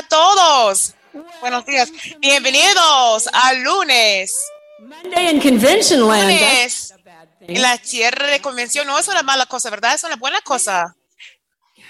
a todos. Buenos días. Bienvenidos al lunes. Monday in convention land. Lunes en la tierra de convención no es una mala cosa, ¿verdad? Es una buena cosa.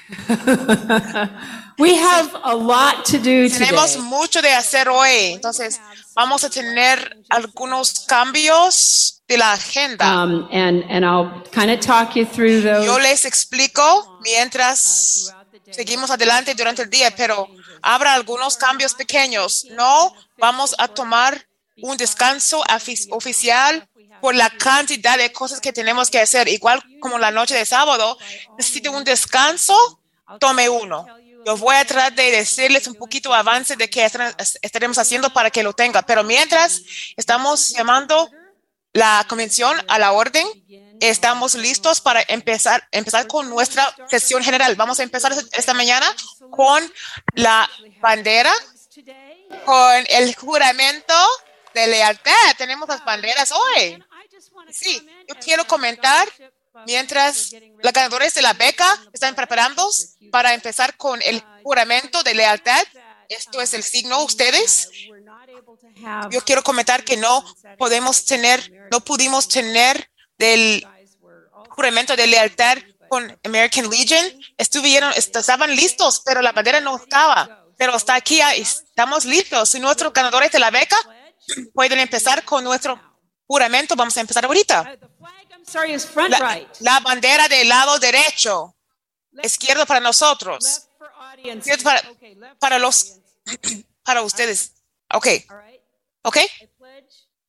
We have a lot to do Tenemos today. mucho de hacer hoy. Entonces, vamos a tener algunos cambios de la agenda. Um, and, and I'll kind of talk you through those. Yo les explico mientras seguimos adelante durante el día, pero habrá algunos cambios pequeños. No vamos a tomar un descanso oficial por la cantidad de cosas que tenemos que hacer. Igual como la noche de sábado, necesito un descanso, tome uno. Yo voy a tratar de decirles un poquito avance de qué estar- estaremos haciendo para que lo tenga. Pero mientras estamos llamando la convención a la orden, estamos listos para empezar, empezar con nuestra sesión general. Vamos a empezar esta mañana con la bandera, con el juramento de lealtad. Tenemos las banderas hoy. Sí, yo quiero comentar mientras los ganadores de la beca están preparando para empezar con el juramento de lealtad. Esto es el signo ustedes. Yo quiero comentar que no podemos tener, no pudimos tener del juramento de lealtad con American Legion. Estuvieron, est- estaban listos, pero la bandera no estaba. Pero está aquí, estamos listos. Y nuestros ganadores de la beca pueden empezar con nuestro juramento. Vamos a empezar ahorita. The flag, I'm sorry, is front La, la bandera del lado derecho, izquierdo para nosotros, izquierdo para, para los, para ustedes. Ok, ok.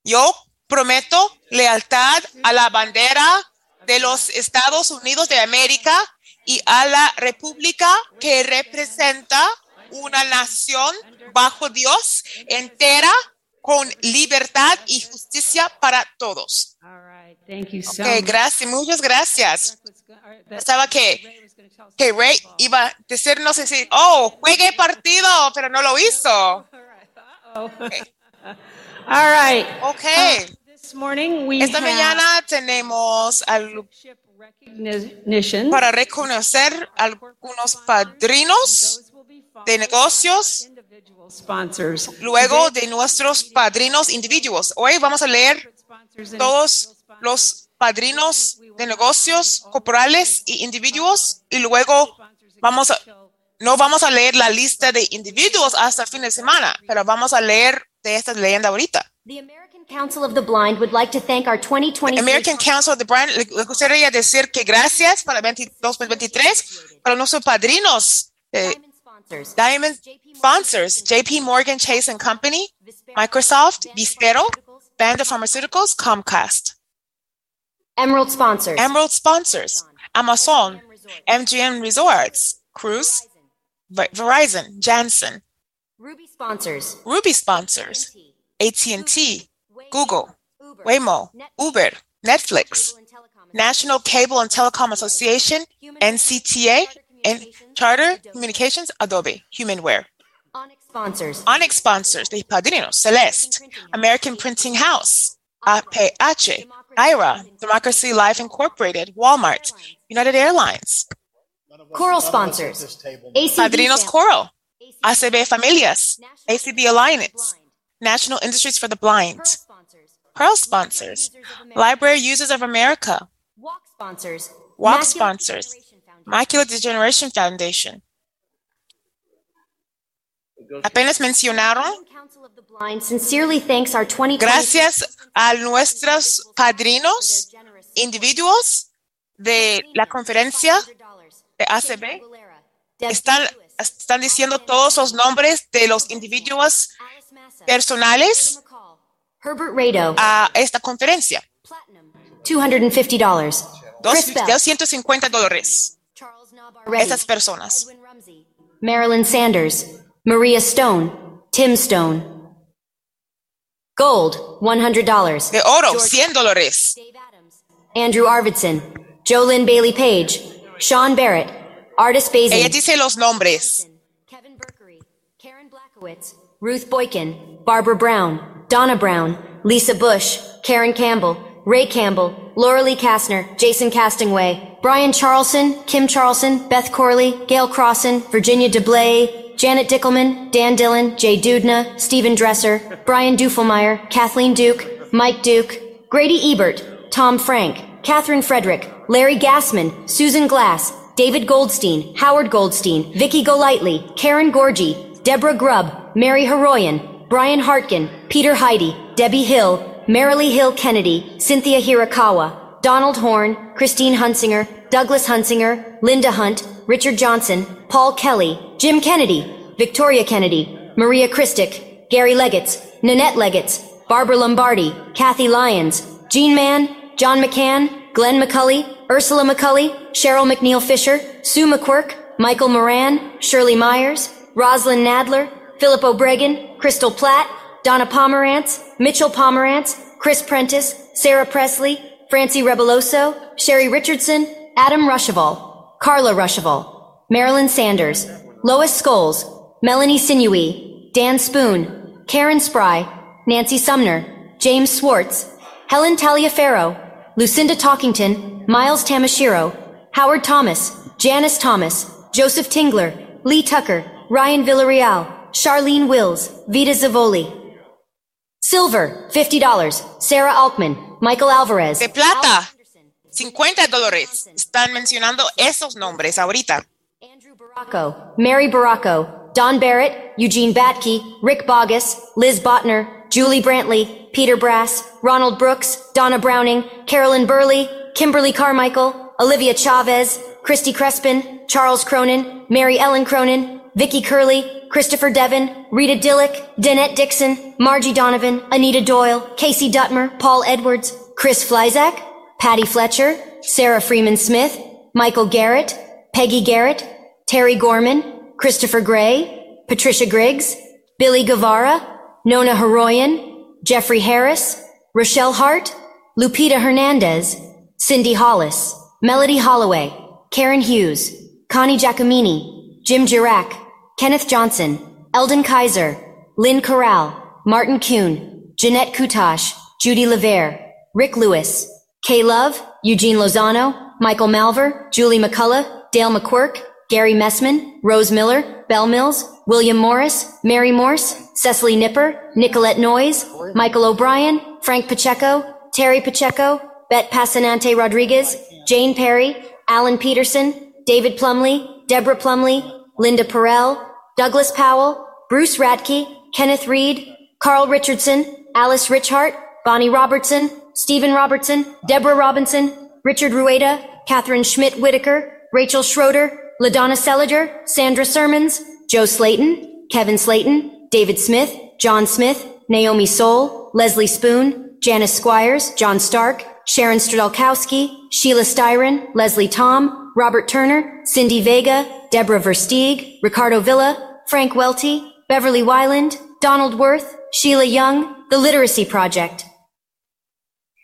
Yo prometo lealtad a la bandera de los Estados Unidos de América y a la república que representa una nación bajo Dios entera con libertad y justicia para todos. All right. Thank you so Ok, much. gracias, muchas gracias. Estaba que, que Ray iba a decirnos así, oh, juegue partido, pero no lo hizo. Uh-oh. All right. Ok, This morning we esta mañana tenemos al para reconocer algunos padrinos de negocios, luego de nuestros padrinos individuos. Hoy vamos a leer todos los padrinos de negocios corporales y individuos y luego vamos a, no vamos a leer la lista de individuos hasta el fin de semana, pero vamos a leer de esta leyenda ahorita. Council of the Blind would like to thank our 2023 American Council of the Blind, le gustaría decir que gracias para 2023 para nuestros padrinos, eh, Diamond sponsors. Diamond sponsors, JP Morgan Chase and Company, Microsoft, Vispero, Banda Pharmaceuticals, Comcast. Emerald sponsors. Emerald sponsors, Amazon, MGM Resorts, Cruise, Verizon, Janssen, Ruby sponsors. Ruby sponsors, AT&T, Google, Uber, Waymo, Uber, Netflix, Cable and Telecom National Cable and Telecom Association, NCTA, and Charter Communications, Adobe, Humanware. Onyx sponsors. Onyx sponsors, the Padrinos, Celeste, American Printing House, APH, IRA, Democracy Life Incorporated, Walmart, United Airlines, Coral sponsors. ACB Padrinos Family, Coral, ACB ACB Familias, ACB Alliance, National Industries for the Blind, Pearl sponsors. Library Users of America, Walk sponsors. Walk sponsors. Macular Degeneration Foundation. Apenas mencionaron American Council of the Blind sincerely thanks our 2023 gracias a nuestros padrinos individuos de la conferencia de ACB. Están, están diciendo todos los nombres de los individuos personales Herbert Rado, a esta conferencia. Platinum, $250. Dos- Chris Bell, 250 dólares. Esas personas. Rumsey, Marilyn Sanders, Maria Stone, Tim Stone. Gold, $100. De oro, George 100 dólares. Andrew Arvidson, Jolynn Bailey Page, Sean Barrett, Artis Ella Bazin, dice los nombres. Kevin Berkery, Karen Blackowitz, Ruth Boykin, Barbara Brown, Donna Brown, Lisa Bush, Karen Campbell, Ray Campbell, Laura Lee Kastner, Jason Castingway, Brian Charlson, Kim Charlson, Beth Corley, Gail Crossan, Virginia DeBlay, Janet Dickelman, Dan Dillon, Jay Dudna, Stephen Dresser, Brian Dufelmeyer, Kathleen Duke, Mike Duke, Grady Ebert, Tom Frank, Catherine Frederick, Larry Gassman, Susan Glass, David Goldstein, Howard Goldstein, Vicky Golightly, Karen Gorgie, Deborah Grubb, Mary Heroyan, Brian Hartkin, Peter Heidi, Debbie Hill, Marilee Hill Kennedy, Cynthia Hirakawa, Donald Horn, Christine Hunsinger, Douglas Hunsinger, Linda Hunt, Richard Johnson, Paul Kelly, Jim Kennedy, Victoria Kennedy, Maria Christic, Gary Leggetts, Nanette Leggetts, Barbara Lombardi, Kathy Lyons, Jean Mann, John McCann, Glenn McCulley, Ursula McCulley, Cheryl McNeil Fisher, Sue McQuirk, Michael Moran, Shirley Myers, Rosalind Nadler, Philip O'Bregan, Crystal Platt, Donna Pomerantz, Mitchell Pomerantz, Chris Prentice, Sarah Presley, Francie Rebeloso, Sherry Richardson, Adam Rushaval, Carla Rushaval, Marilyn Sanders, Lois Scholes, Melanie Sinewy, Dan Spoon, Karen Spry, Nancy Sumner, James Swartz, Helen Taliaferro, Lucinda Talkington, Miles Tamashiro, Howard Thomas, Janice Thomas, Joseph Tingler, Lee Tucker, Ryan Villarreal, Charlene Wills, Vita Zavoli. Silver, $50. Sarah Alkman, Michael Alvarez. De plata, 50 dólares. Están mencionando esos nombres ahorita. Andrew Baracco, Mary Baracco, Don Barrett, Eugene Batke, Rick Bogus, Liz Botner, Julie Brantley, Peter Brass, Ronald Brooks, Donna Browning, Carolyn Burley, Kimberly Carmichael, Olivia Chavez, Christy Crespin, Charles Cronin, Mary Ellen Cronin, Vicky Curley, Christopher Devon, Rita Dillick, Danette Dixon, Margie Donovan, Anita Doyle, Casey Dutmer, Paul Edwards, Chris Flyzak, Patty Fletcher, Sarah Freeman Smith, Michael Garrett, Peggy Garrett, Terry Gorman, Christopher Gray, Patricia Griggs, Billy Guevara, Nona Heroyan, Jeffrey Harris, Rochelle Hart, Lupita Hernandez, Cindy Hollis, Melody Holloway, Karen Hughes, Connie Giacomini, Jim Girac, Kenneth Johnson, Eldon Kaiser, Lynn Corral, Martin Kuhn, Jeanette Kutash, Judy Levere, Rick Lewis, Kay Love, Eugene Lozano, Michael Malver, Julie McCullough, Dale McQuirk, Gary Messman, Rose Miller, Bell Mills, William Morris, Mary Morse, Cecily Nipper, Nicolette Noyes, Michael O'Brien, Frank Pacheco, Terry Pacheco, Bet Pasanante Rodriguez, Jane Perry, Alan Peterson, David Plumley, Deborah Plumley, Linda Perel, Douglas Powell, Bruce Radke, Kenneth Reed, Carl Richardson, Alice Richhart, Bonnie Robertson, Stephen Robertson, Deborah Robinson, Richard Rueda, Catherine Schmidt Whitaker, Rachel Schroeder, LaDonna Seliger, Sandra Sermons, Joe Slayton, Kevin Slayton, David Smith, John Smith, Naomi Soul, Leslie Spoon, Janice Squires, John Stark, Sharon Stradalkowski, Sheila Styron, Leslie Tom, Robert Turner, Cindy Vega, Deborah Versteeg, Ricardo Villa, Frank Welty, Beverly Wyland, Donald Worth, Sheila Young, The Literacy Project.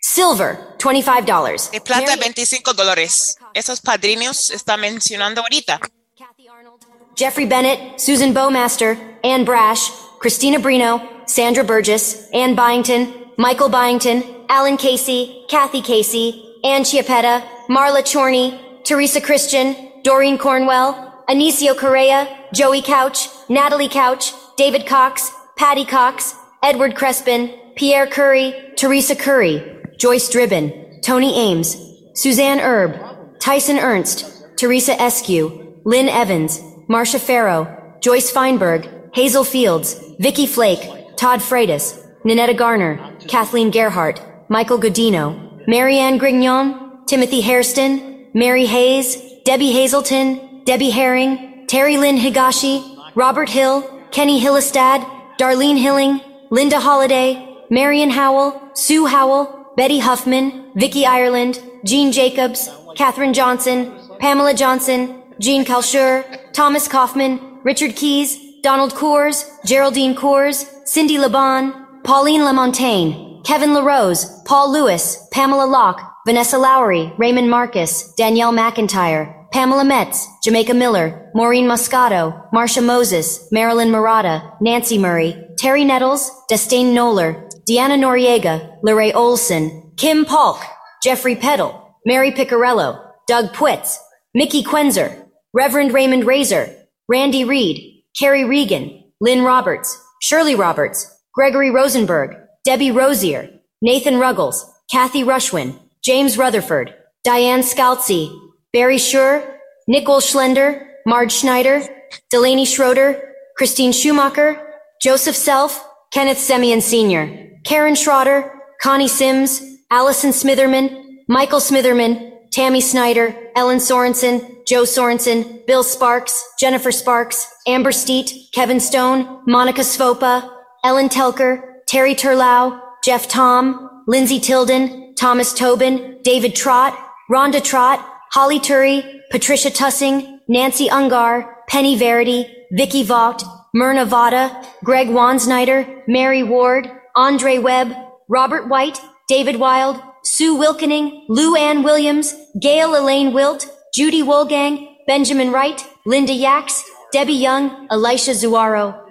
Silver, $25. De plata, Mary- 25 dólares. Esos padrinos está mencionando ahorita. Kathy Arnold, Jeffrey Bennett, Susan Bowmaster, Anne Brash, Christina Brino, Sandra Burgess, Anne Byington, Michael Byington, Alan Casey, Kathy Casey, Ann Chiapetta, Marla Chorney, Teresa Christian, Doreen Cornwell, Anicio Correa, Joey Couch, Natalie Couch, David Cox, Patty Cox, Edward Crespin, Pierre Curry, Teresa Curry, Joyce Dribbin, Tony Ames, Suzanne Erb, Tyson Ernst, Teresa Eskew, Lynn Evans, Marcia Farrow, Joyce Feinberg, Hazel Fields, Vicky Flake, Todd Freitas, Ninetta Garner, Kathleen Gerhart, Michael Godino, Marianne Grignon, Timothy Hairston, Mary Hayes, Debbie Hazelton, Debbie Herring, Terry Lynn Higashi, Robert Hill, Kenny Hillestad, Darlene Hilling, Linda Holliday, Marion Howell, Sue Howell, Betty Huffman, Vicky Ireland, Jean Jacobs, Katherine Johnson, Pamela Johnson, Jean Kalshur, Thomas Kaufman, Richard Keys, Donald Coors, Geraldine Coors, Cindy Laban, Pauline Lamontagne, Kevin LaRose, Paul Lewis, Pamela Locke, Vanessa Lowry, Raymond Marcus, Danielle McIntyre, Pamela Metz, Jamaica Miller, Maureen Moscato, Marsha Moses, Marilyn Murata, Nancy Murray, Terry Nettles, Destane Noller, Deanna Noriega, Lorraine Olson, Kim Polk, Jeffrey Peddle, Mary Picarello, Doug Pwitz, Mickey Quenzer, Reverend Raymond Razor, Randy Reed, Carrie Regan, Lynn Roberts, Shirley Roberts, Gregory Rosenberg, Debbie Rosier, Nathan Ruggles, Kathy Rushwin, James Rutherford, Diane Scalzi, Barry Schur, Nicole Schlender, Marge Schneider, Delaney Schroeder, Christine Schumacher, Joseph Self, Kenneth Semyon Sr., Karen Schroeder, Connie Sims, Allison Smitherman, Michael Smitherman, Tammy Snyder, Ellen Sorensen, Joe Sorensen, Bill Sparks, Jennifer Sparks, Amber Steet, Kevin Stone, Monica Svopa, Ellen Telker, Terry Turlau, Jeff Tom, Lindsay Tilden, Thomas Tobin, David Trott, Rhonda Trott, Holly Turry, Patricia Tussing, Nancy Ungar, Penny Verity, Vicky Vogt, Myrna Vada, Greg Wansnyder, Mary Ward, Andre Webb, Robert White, David Wild, Sue Wilkening, Lou Ann Williams, Gail Elaine Wilt, Judy Wolgang, Benjamin Wright, Linda Yax, Debbie Young, Elisha Zuaro.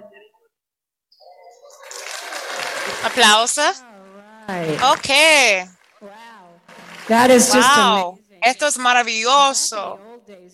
Applause. Right. Ok. That is just Wow. amazing. Esto es maravilloso.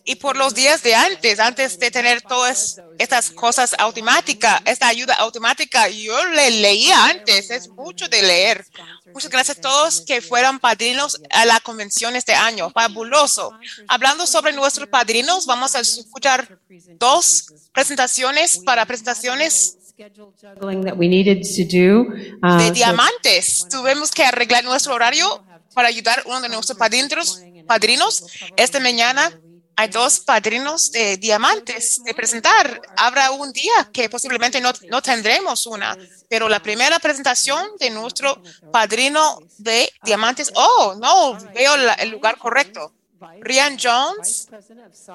Y por los días de antes, antes de tener todas estas cosas automáticas, esta ayuda automática, yo le leía antes, es mucho de leer. Muchas gracias a todos que fueron padrinos a la convención este año. Fabuloso. Hablando sobre nuestros padrinos, vamos a escuchar dos presentaciones para presentaciones Schedule juggling that we needed to do. uh, de diamantes. Tuvimos que arreglar nuestro horario para ayudar uno de nuestros padrinos. padrinos. Esta mañana hay dos padrinos de diamantes de presentar. Habrá un día que posiblemente no, no tendremos una, pero la primera presentación de nuestro padrino de diamantes. Oh, no, veo la- el lugar correcto. Ryan Jones,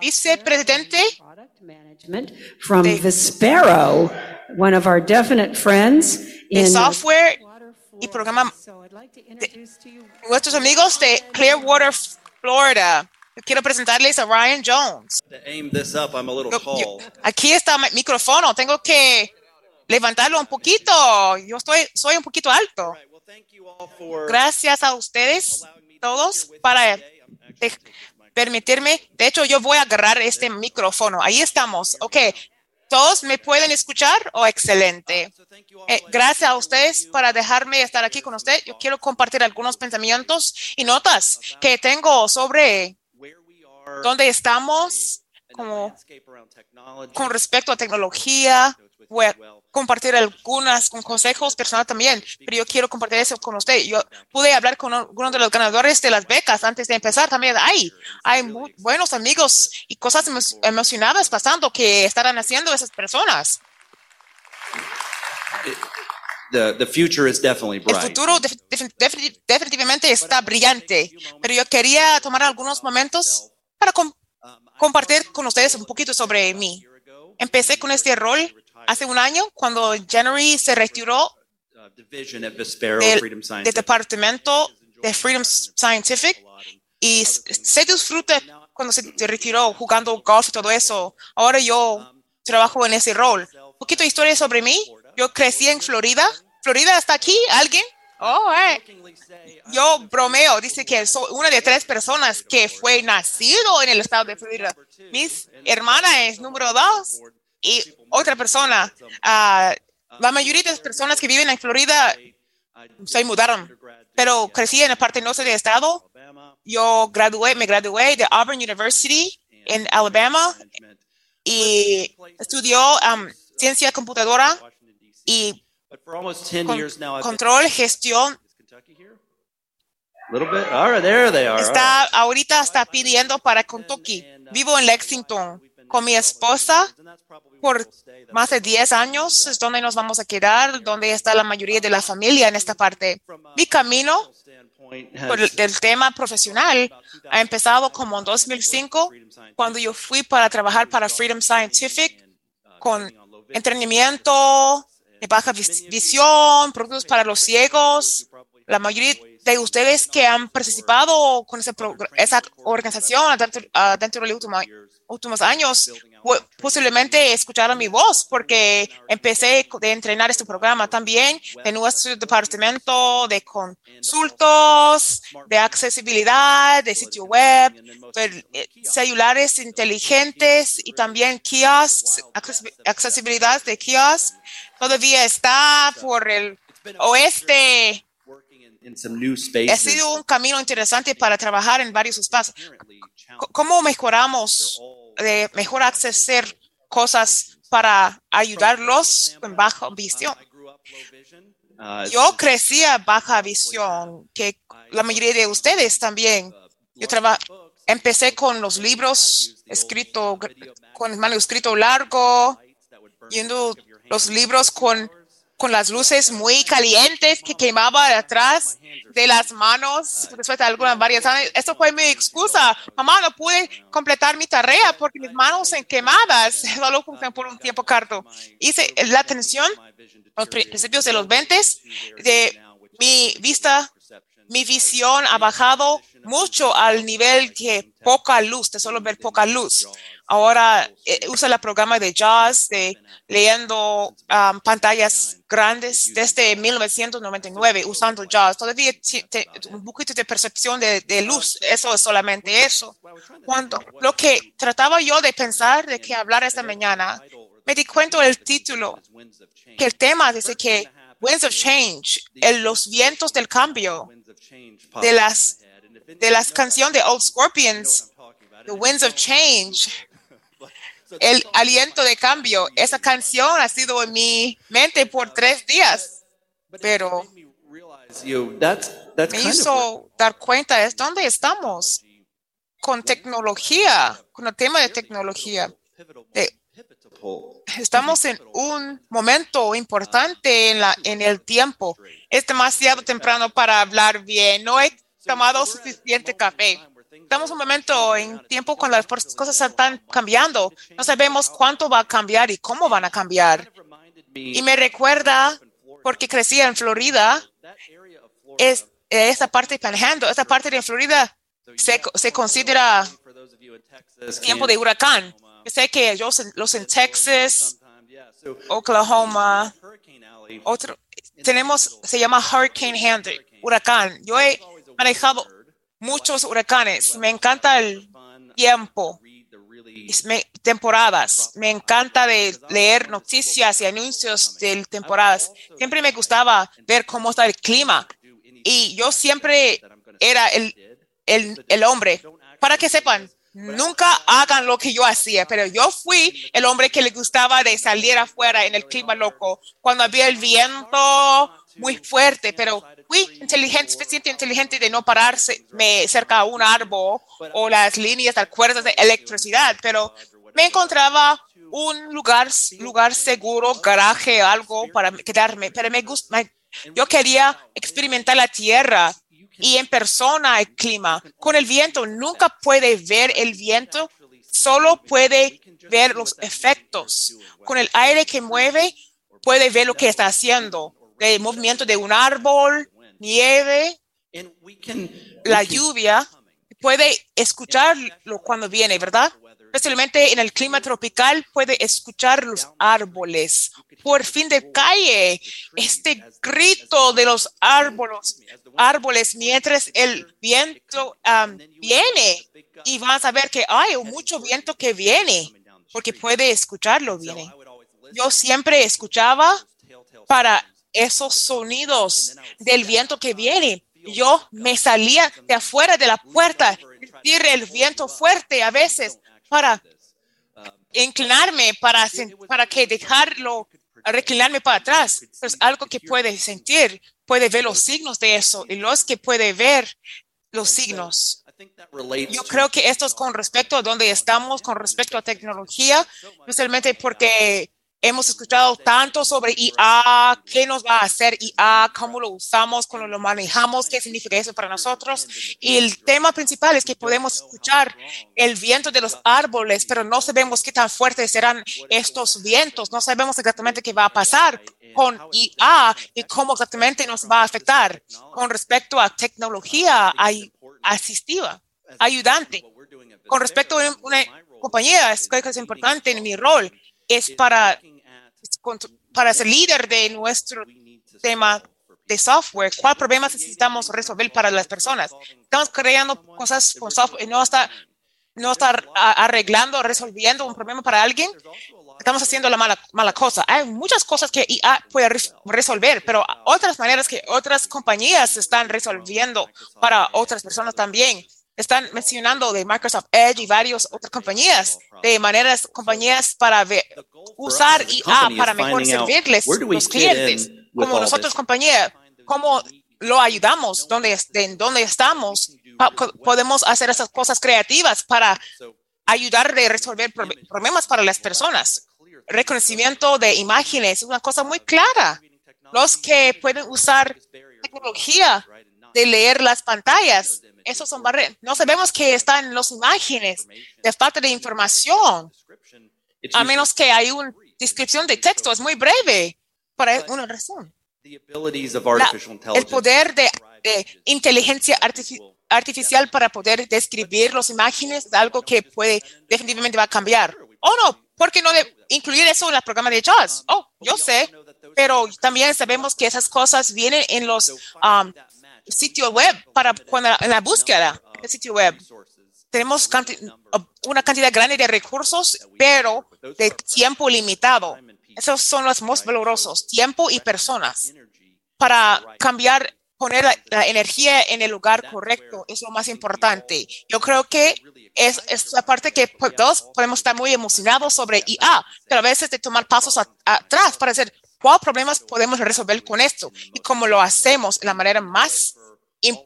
vicepresidente Product Management from de- Vispero, one of our definite friends in software y programa So I'd like to introduce to you nuestros amigos de Clearwater, Florida. Quiero presentarles a Ryan Jones. Aquí está mi micrófono. Tengo que levantarlo un poquito. Yo estoy, soy un poquito alto. Gracias a ustedes todos para de- permitirme. De hecho, yo voy a agarrar este micrófono. Ahí estamos. Ok. ¿Todos me pueden escuchar? Oh, excelente. All. Eh, gracias a ustedes para dejarme estar aquí con usted. Yo quiero compartir algunos pensamientos y notas que tengo sobre dónde estamos como con respecto a tecnología. Voy a compartir algunas con consejos personales también, pero yo quiero compartir eso con usted. Yo pude hablar con algunos de los ganadores de las becas antes de empezar también. Hay, hay muy buenos amigos y cosas emo- emocionadas pasando que estarán haciendo esas personas. The, the future is definitely El bright. futuro def- def- def- definitivamente está brillante, pero yo quería tomar algunos momentos para com- compartir con ustedes un poquito sobre mí. Empecé con este rol hace un año cuando January se retiró del, del departamento de Freedom Scientific y se disfruta cuando se retiró jugando golf y todo eso. Ahora yo trabajo en ese rol. Un poquito de historia sobre mí. Yo crecí en Florida. ¿Florida está aquí? ¿Alguien? Oh, eh. Yo bromeo, dice que soy una de tres personas que fue nacido en el estado de Florida. Mis hermana es número dos y otra persona. ah, la mayoría de las personas que viven en Florida se mudaron, pero crecí en la parte norte del estado. Yo gradué, me gradué de Auburn University en Alabama y estudió um, ciencia computadora y But for almost 10 con- control, gestión. Está ahorita está pidiendo para Kentucky. Vivo en Lexington con mi esposa por más de 10 años. Es donde nos vamos a quedar, donde está la mayoría de la familia en esta parte. Mi camino del tema profesional ha empezado como en 2005 cuando yo fui para trabajar para Freedom Scientific con entrenamiento de baja vis- visión, productos para los ciegos. La mayoría de ustedes que han participado con esa organización dentro, ah, dentro de los últimos años posiblemente escucharon mi voz porque empecé de entrenar este programa también de nuestro departamento de consultos, de accesibilidad, de sitio web, eh, celulares inteligentes y también kiosks, accesi- accesibilidad de kiosks. Todavía está por el oeste. Ha sido un camino interesante para trabajar en varios espacios. ¿Cómo mejoramos de mejor acceder cosas para ayudarlos con baja visión? Uh, Yo crecía baja visión, que la mayoría de ustedes también. Yo empecé con los libros escrito con manuscrito largo, yendo los libros con, con las luces muy calientes que quemaba de atrás de las manos después de algunas varias años. Esto fue mi excusa. Mamá, no pude completar mi tarea porque mis manos se quemadas. Solo funcionó por un tiempo corto. Hice la atención los principios de los 20 de mi vista, mi visión ha bajado mucho al nivel que poca luz, de solo ver poca luz. Ahora eh, usa el programa de JAWS, de leyendo um, pantallas grandes desde 1999 usando JAWS. Todavía un poquito de percepción de, de luz, eso es solamente eso. Cuando lo que trataba yo de pensar de que hablar esta mañana, me di cuenta del título, que el tema dice que Winds of Change, el- los vientos del cambio, de las de las canciones de Old Scorpions, The Winds of Change, el aliento de cambio. Esa canción ha sido en mi mente por tres días, pero me hizo dar cuenta de dónde estamos con tecnología, con el tema de tecnología. De- Estamos en un momento importante en, la, en el tiempo. Es demasiado temprano para hablar bien. No he tomado suficiente café. Estamos en un momento en tiempo cuando las cosas están cambiando. No sabemos cuánto va a cambiar y cómo van a cambiar. Y me recuerda, porque crecí en Florida, es esa parte de Panhandle, esa parte de Florida se, se considera tiempo de huracán. Sé que ellos, los en Texas, Oklahoma, otro, tenemos, se llama Hurricane Handle, huracán. Yo he manejado muchos huracanes. Me encanta el tiempo, me- temporadas. Me encanta de leer noticias y anuncios de temporadas. Siempre me gustaba ver cómo está el clima. Y yo siempre era el, el, el hombre. Para que sepan, nunca hagan lo que yo hacía, pero yo fui el hombre que le gustaba de salir afuera en el clima loco, cuando había el viento muy fuerte, pero fui inteligente, suficiente inteligente de no pararse cerca a un árbol o las líneas de cuerdas de electricidad, pero me encontraba un lugar, lugar seguro, garaje, algo para quedarme, pero me gusta, yo quería experimentar la tierra y en persona el clima. Con el viento nunca puede ver el viento, solo puede ver los efectos. Con el aire que mueve, puede ver lo que está haciendo. El movimiento de un árbol, nieve, la lluvia, puede escucharlo cuando viene, ¿verdad? Especialmente en el clima tropical, puede escuchar los árboles. Por fin de calle, este grito de los árboles, árboles mientras el viento um, viene y vas a ver que hay mucho viento que viene porque puede escucharlo viene. Yo siempre escuchaba para esos sonidos del viento que viene. Yo me salía de afuera de la puerta, sentir el viento fuerte a veces para inclinarme, para, para que dejarlo reclinarme para atrás. Es algo que puede sentir, puede ver los signos de eso y los que puede ver los signos. Yo creo que esto es con respecto a dónde estamos, con respecto a tecnología, especialmente porque hemos escuchado tanto sobre IA, qué nos va a hacer IA, cómo lo usamos, cómo lo manejamos, qué significa eso para nosotros. Y el tema principal es que podemos escuchar el viento de los árboles, pero no sabemos qué tan fuertes serán estos vientos, no sabemos exactamente qué va a pasar con IA y cómo exactamente nos va a afectar con respecto a tecnología asistiva, ayudante. Con respecto a una- compañía, es es importante en mi rol, es para, para ser líder de nuestro tema de software, cuál problemas necesitamos resolver para las personas. Estamos creando cosas con software, no está, no está arreglando, resolviendo un problema para alguien. Estamos haciendo la mala, mala cosa. Hay muchas cosas que IA puede resolver, pero otras maneras que otras compañías están resolviendo para otras personas también. Están mencionando de Microsoft Edge y varias otras compañías, de maneras, compañías para ver, usar IA para mejor servirles los clientes. Como nosotros, compañía, cómo lo ayudamos, dónde, en dónde estamos, podemos hacer esas cosas creativas para ayudar a resolver problemas para las personas. Reconocimiento de imágenes es una cosa muy clara. Los que pueden usar tecnología de leer las pantallas, esos son barreras. No sabemos que están en las imágenes de falta de información, a menos que hay una descripción de texto, es muy breve, por una razón el poder de, inteligencia artificial para poder describir las imágenes es algo que puede definitivamente va a cambiar. Oh, no, ¿por qué no de incluir eso en el programa de jazz? Oh, yo sé, pero también sabemos que esas cosas vienen en los um, sitios web para cuando en la búsqueda del sitio web. Tenemos una cantidad grande de recursos, pero de tiempo limitado. Esos son los más valorosos, tiempo y personas. Para cambiar, poner la, energía en el lugar correcto es lo más importante. Yo creo que es, es la parte que pues, todos podemos estar muy emocionados sobre IA, pero a veces de tomar pasos atrás para decir, ¿cuáles problemas podemos resolver con esto? Y cómo lo hacemos de la manera más,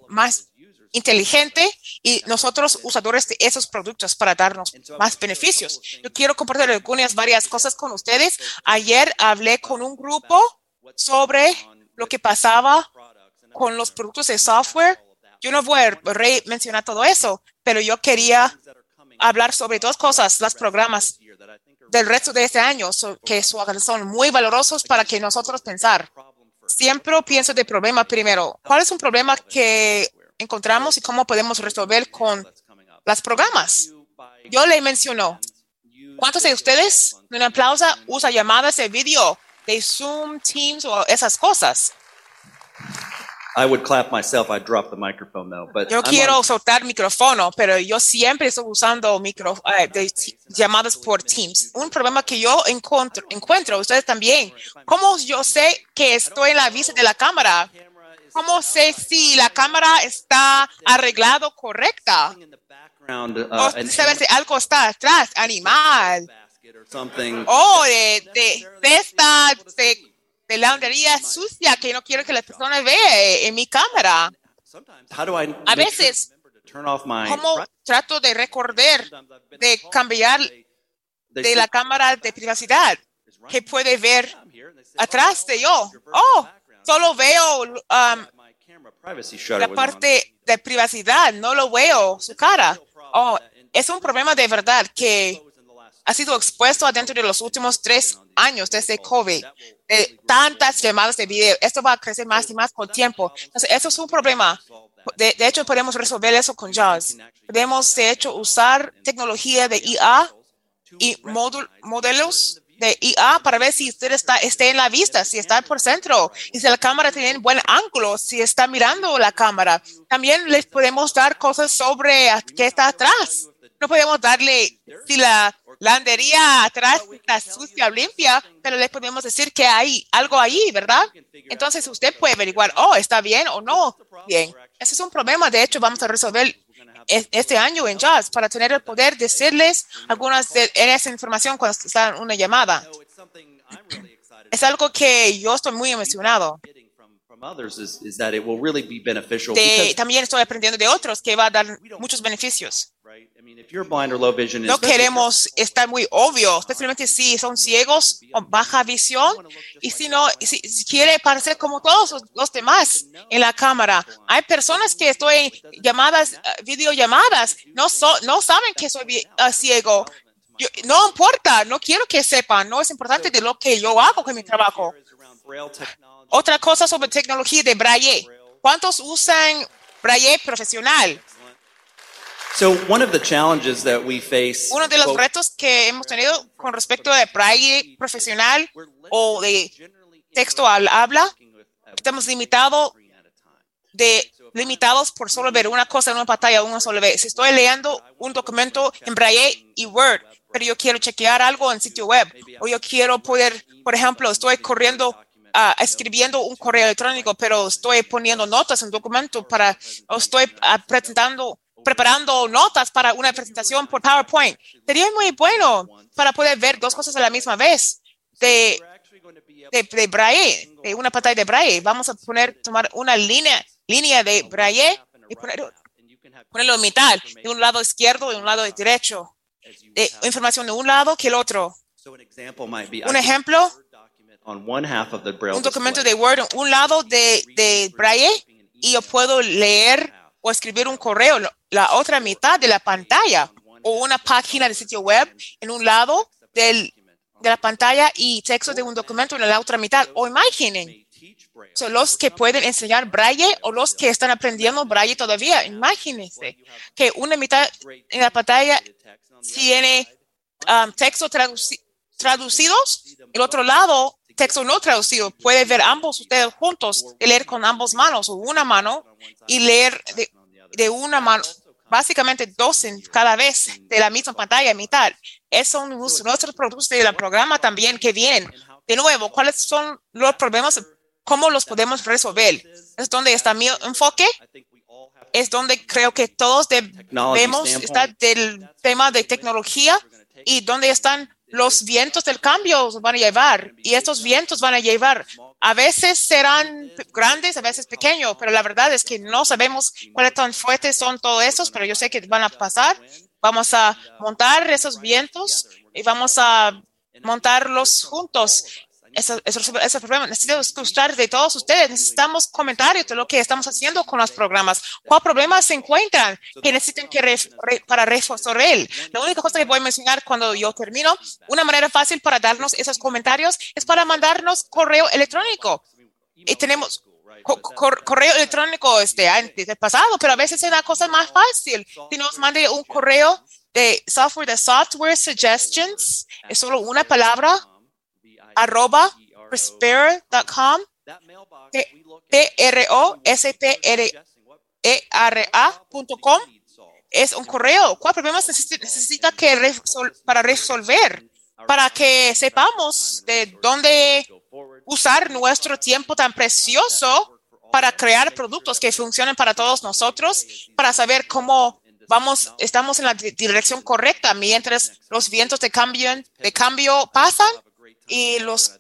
más inteligente y nosotros usadores de esos productos para darnos más beneficios. Yo quiero compartir algunas varias cosas con ustedes. Ayer hablé con un grupo sobre lo que pasaba con los productos de software. Yo no voy a mencionar todo eso, pero yo quería hablar sobre dos cosas, los programas del resto de este año, que son muy valorosos para que nosotros pensar. Siempre pienso de problema primero. ¿Cuál es un problema que encontramos y cómo podemos resolver con los programas. Yo le menciono, ¿cuántos de ustedes, en una aplauso, usa llamadas de video de Zoom, Teams o esas cosas? I would clap myself. I dropped the microphone though. But yo quiero soltar micrófono, pero yo siempre estoy usando micro, eh, de llamadas por Teams. Un problema que yo encuentro, encuentro, ustedes también. ¿Cómo yo sé que estoy en la vista de la cámara? ¿Cómo sé si la cámara está arreglado correcta? O sabes si algo está atrás, animal. O de, de cesta de, de lavandería sucia que no quiero que las personas vean en mi cámara. A veces, ¿cómo trato de recordar, de cambiar de la cámara de privacidad que puede ver atrás de yo? Oh, solo veo um, la parte de privacidad, no lo veo su cara. Oh, es un problema de verdad que ha sido expuesto adentro de los últimos tres años desde COVID, de tantas llamadas de video. Esto va a crecer más y más con tiempo. Entonces, eso es un problema. De, de hecho, podemos resolver eso con JAWS. Podemos, de hecho, usar tecnología de IA y modelos de IA para ver si usted está esté en la vista, si está por centro y si la cámara tiene buen ángulo, si está mirando la cámara. También les podemos dar cosas sobre qué está atrás. No podemos darle si la landería atrás está sucia o limpia, pero les podemos decir que hay algo ahí, ¿verdad? Entonces usted puede averiguar, oh, está bien o no bien. Ese es un problema. De hecho, vamos a resolver este año en Jazz para tener el poder de decirles algunas de esa información cuando está en una llamada. Es algo que yo estoy muy emocionado. También estoy aprendiendo de otros que va a dar muchos beneficios. No queremos estar muy obvio, especialmente si son ciegos o baja visión y si no, si, quiere parecer como todos los demás en la cámara. Hay personas que estoy llamadas, eh, videollamadas, no, no saben que soy eh, ciego. no importa, no quiero que sepan, no es importante de lo que yo hago con mi trabajo. Otra cosa sobre tecnología de Braille. ¿Cuántos usan Braille profesional? So one of the challenges that we face. Uno de los retos que hemos tenido con respecto de braille profesional o de texto al habla, estamos limitados de limitados por solo ver una cosa en una pantalla una sola vez. Si estoy leyendo un documento en Braille y Word, pero yo quiero chequear algo en sitio web, o yo quiero poder, por ejemplo, estoy corriendo, ah, escribiendo un correo electrónico, pero estoy poniendo notas en documento para, o estoy ah, presentando, preparando notas para una presentación por PowerPoint. Sería muy bueno para poder ver dos cosas a la misma vez de de, de braille, de una pantalla de braille. Vamos a poner, tomar una línea, línea de braille y poner, ponerlo en mitad, de un lado izquierdo y un lado derecho. De información de un lado que el otro. Un ejemplo, un documento de. Word, un lado de, de braille y yo puedo leer o escribir un correo, la otra mitad de la pantalla o una página de sitio web en un lado del, de la pantalla y texto de un documento en la otra mitad. O imaginen, son los que pueden enseñar braille o los que están aprendiendo braille todavía. Imagínense que una mitad en la pantalla tiene um, texto traduci- traducidos, el otro lado texto no traducido. Puede ver ambos ustedes juntos, y leer con ambas manos o una mano y leer de, de una mano, básicamente dos en cada vez de la misma pantalla mitad. Esos son nuestros productos del programa también que vienen. De nuevo, ¿cuáles son los problemas? ¿Cómo los podemos resolver? Es donde está mi enfoque. Es donde creo que todos debemos estar del tema de tecnología y donde están los vientos del cambio van a llevar. Y estos vientos van a llevar. A veces serán grandes, a veces pequeños, pero la verdad es que no sabemos cuáles tan fuertes son todos estos, pero yo sé que van a pasar. Vamos a montar esos vientos y vamos a montarlos juntos. Eso, eso, ese es el problema. Necesito escuchar de todos ustedes. Necesitamos comentarios de lo que estamos haciendo con los programas. ¿Cuál problemas se encuentran que necesitan que re- re- para resolver? La única cosa que voy a mencionar cuando yo termino, una manera fácil para darnos esos comentarios es para mandarnos correo electrónico. Y tenemos co- cor- correo electrónico este antes del pasado, pero a veces es una cosa más fácil. Si nos mande un correo de software de software suggestions, es solo una palabra, arroba prosper.com, P-R-O-S-P-R-E-R-A.com. Es un correo. ¿Cuál problema necesi- necesita que resol- para resolver? Para que sepamos de dónde usar nuestro tiempo tan precioso para crear productos que funcionen para todos nosotros, para saber cómo vamos, estamos en la di- dirección correcta mientras los vientos de cambio, de cambio pasan y los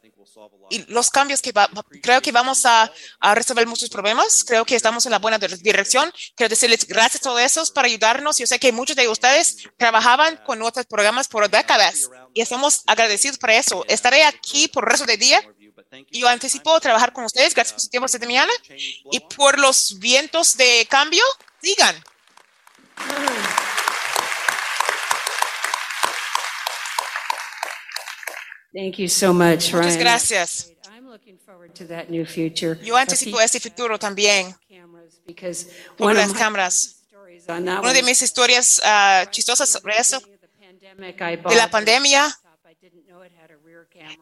y los cambios que va- creo que vamos a, a resolver muchos problemas. Creo que estamos en la buena dire- dirección. Quiero decirles gracias a todos esos para ayudarnos. Yo sé que muchos de ustedes trabajaban con nuestros programas por décadas y estamos agradecidos por eso. Estaré aquí por el resto del día. Yo anticipo trabajar con ustedes. Gracias por su tiempo esta mañana y por los vientos de cambio. Sigan. Thank you so much, Ryan. Muchas gracias. I'm looking forward to that new future. Yo anticipo este futuro también por las cámaras. Una de mis historias ah, chistosas sobre eso, de la pandemia,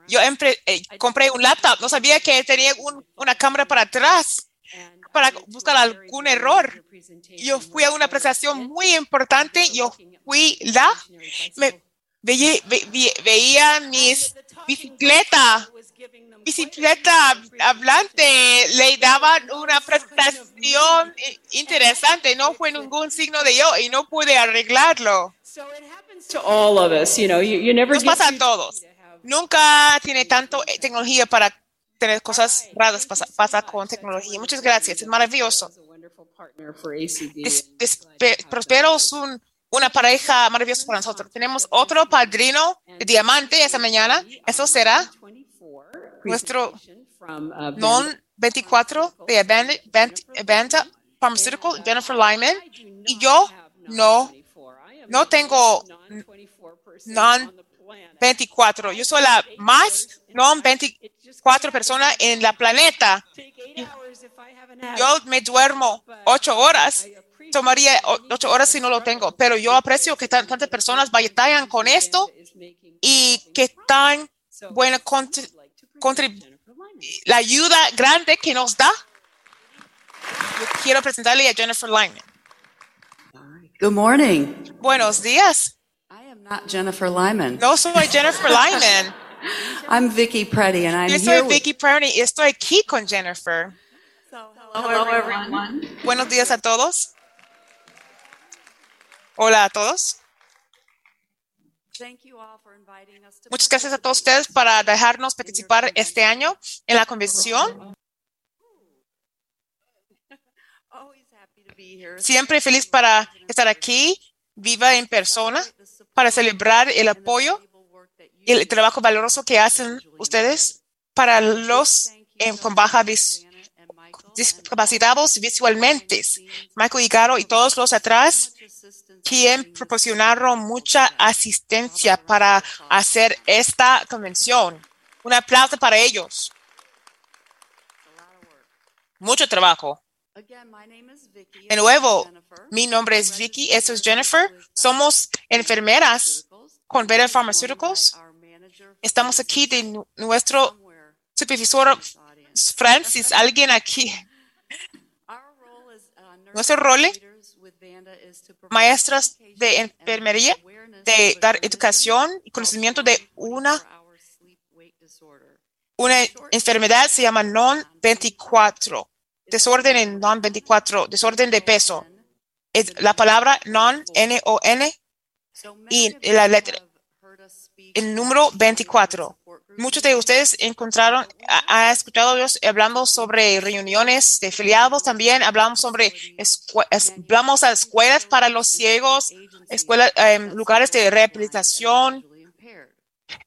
yo empre- eh, compré un laptop, no sabía que tenía un- una cámara para atrás para buscar algún error. Yo fui a una presentación muy importante, yo fui la, me ve- ve- veía mis bicicleta, bicicleta hablante, le daban una presentación i- interesante, no fue ningún signo de yo y no pude arreglarlo. Nos pasa a todos. Nunca tiene tanto eh, tecnología para tener cosas raras, pasa, pasa con tecnología. Muchas gracias, es maravilloso. Des- Prospero es un- una pareja maravillosa para nosotros. Tenemos otro padrino diamante esta mañana. Eso será 24 nuestro non 24 de Eventa Pharmaceutical, Jennifer Lyman. Y yo no, no tengo non 24. Yo soy la más non 24 persona en la planeta. Yo me duermo ocho horas, tomaría ocho horas si no lo tengo, pero yo aprecio que tan- tantas personas batallan con esto y que tan buena contrib- la ayuda grande que nos da. Yo quiero presentarle a Jennifer Lyman. Good morning. Buenos días. I am not Jennifer Lyman. No soy Jennifer Lyman. I'm Vicky Preddy, and I'm Yo here soy with- Vicky Prerney y estoy aquí con Jennifer. Hello, everyone. Buenos días a todos. Hola a todos. Muchas gracias a todos ustedes para dejarnos participar este año en la convención. Siempre feliz para estar aquí, viva en persona, para celebrar el apoyo y el trabajo valoroso que hacen ustedes para los eh, con baja vis- discapacitados visualmente. Michael Higaro y todos los atrás, quien proporcionaron mucha asistencia para hacer esta convención. Un aplauso para ellos. Mucho trabajo. De nuevo, mi nombre es Vicky, eso es Jennifer. Somos enfermeras con Vera Pharmaceuticals. Estamos aquí de nu- nuestro supervisor Francis, alguien aquí. Nuestro rol, maestras de enfermería, de dar educación y conocimiento de una, una enfermedad se llama non-24, desorden en non-24, desorden de peso. Es la palabra non, N-O-N, y la letra, el número 24. Muchos de ustedes encontraron, ha, ha escuchado Dios hablando sobre reuniones de afiliados, también hablamos sobre, hablamos a escuelas para los ciegos, escuelas, em, lugares de rehabilitación,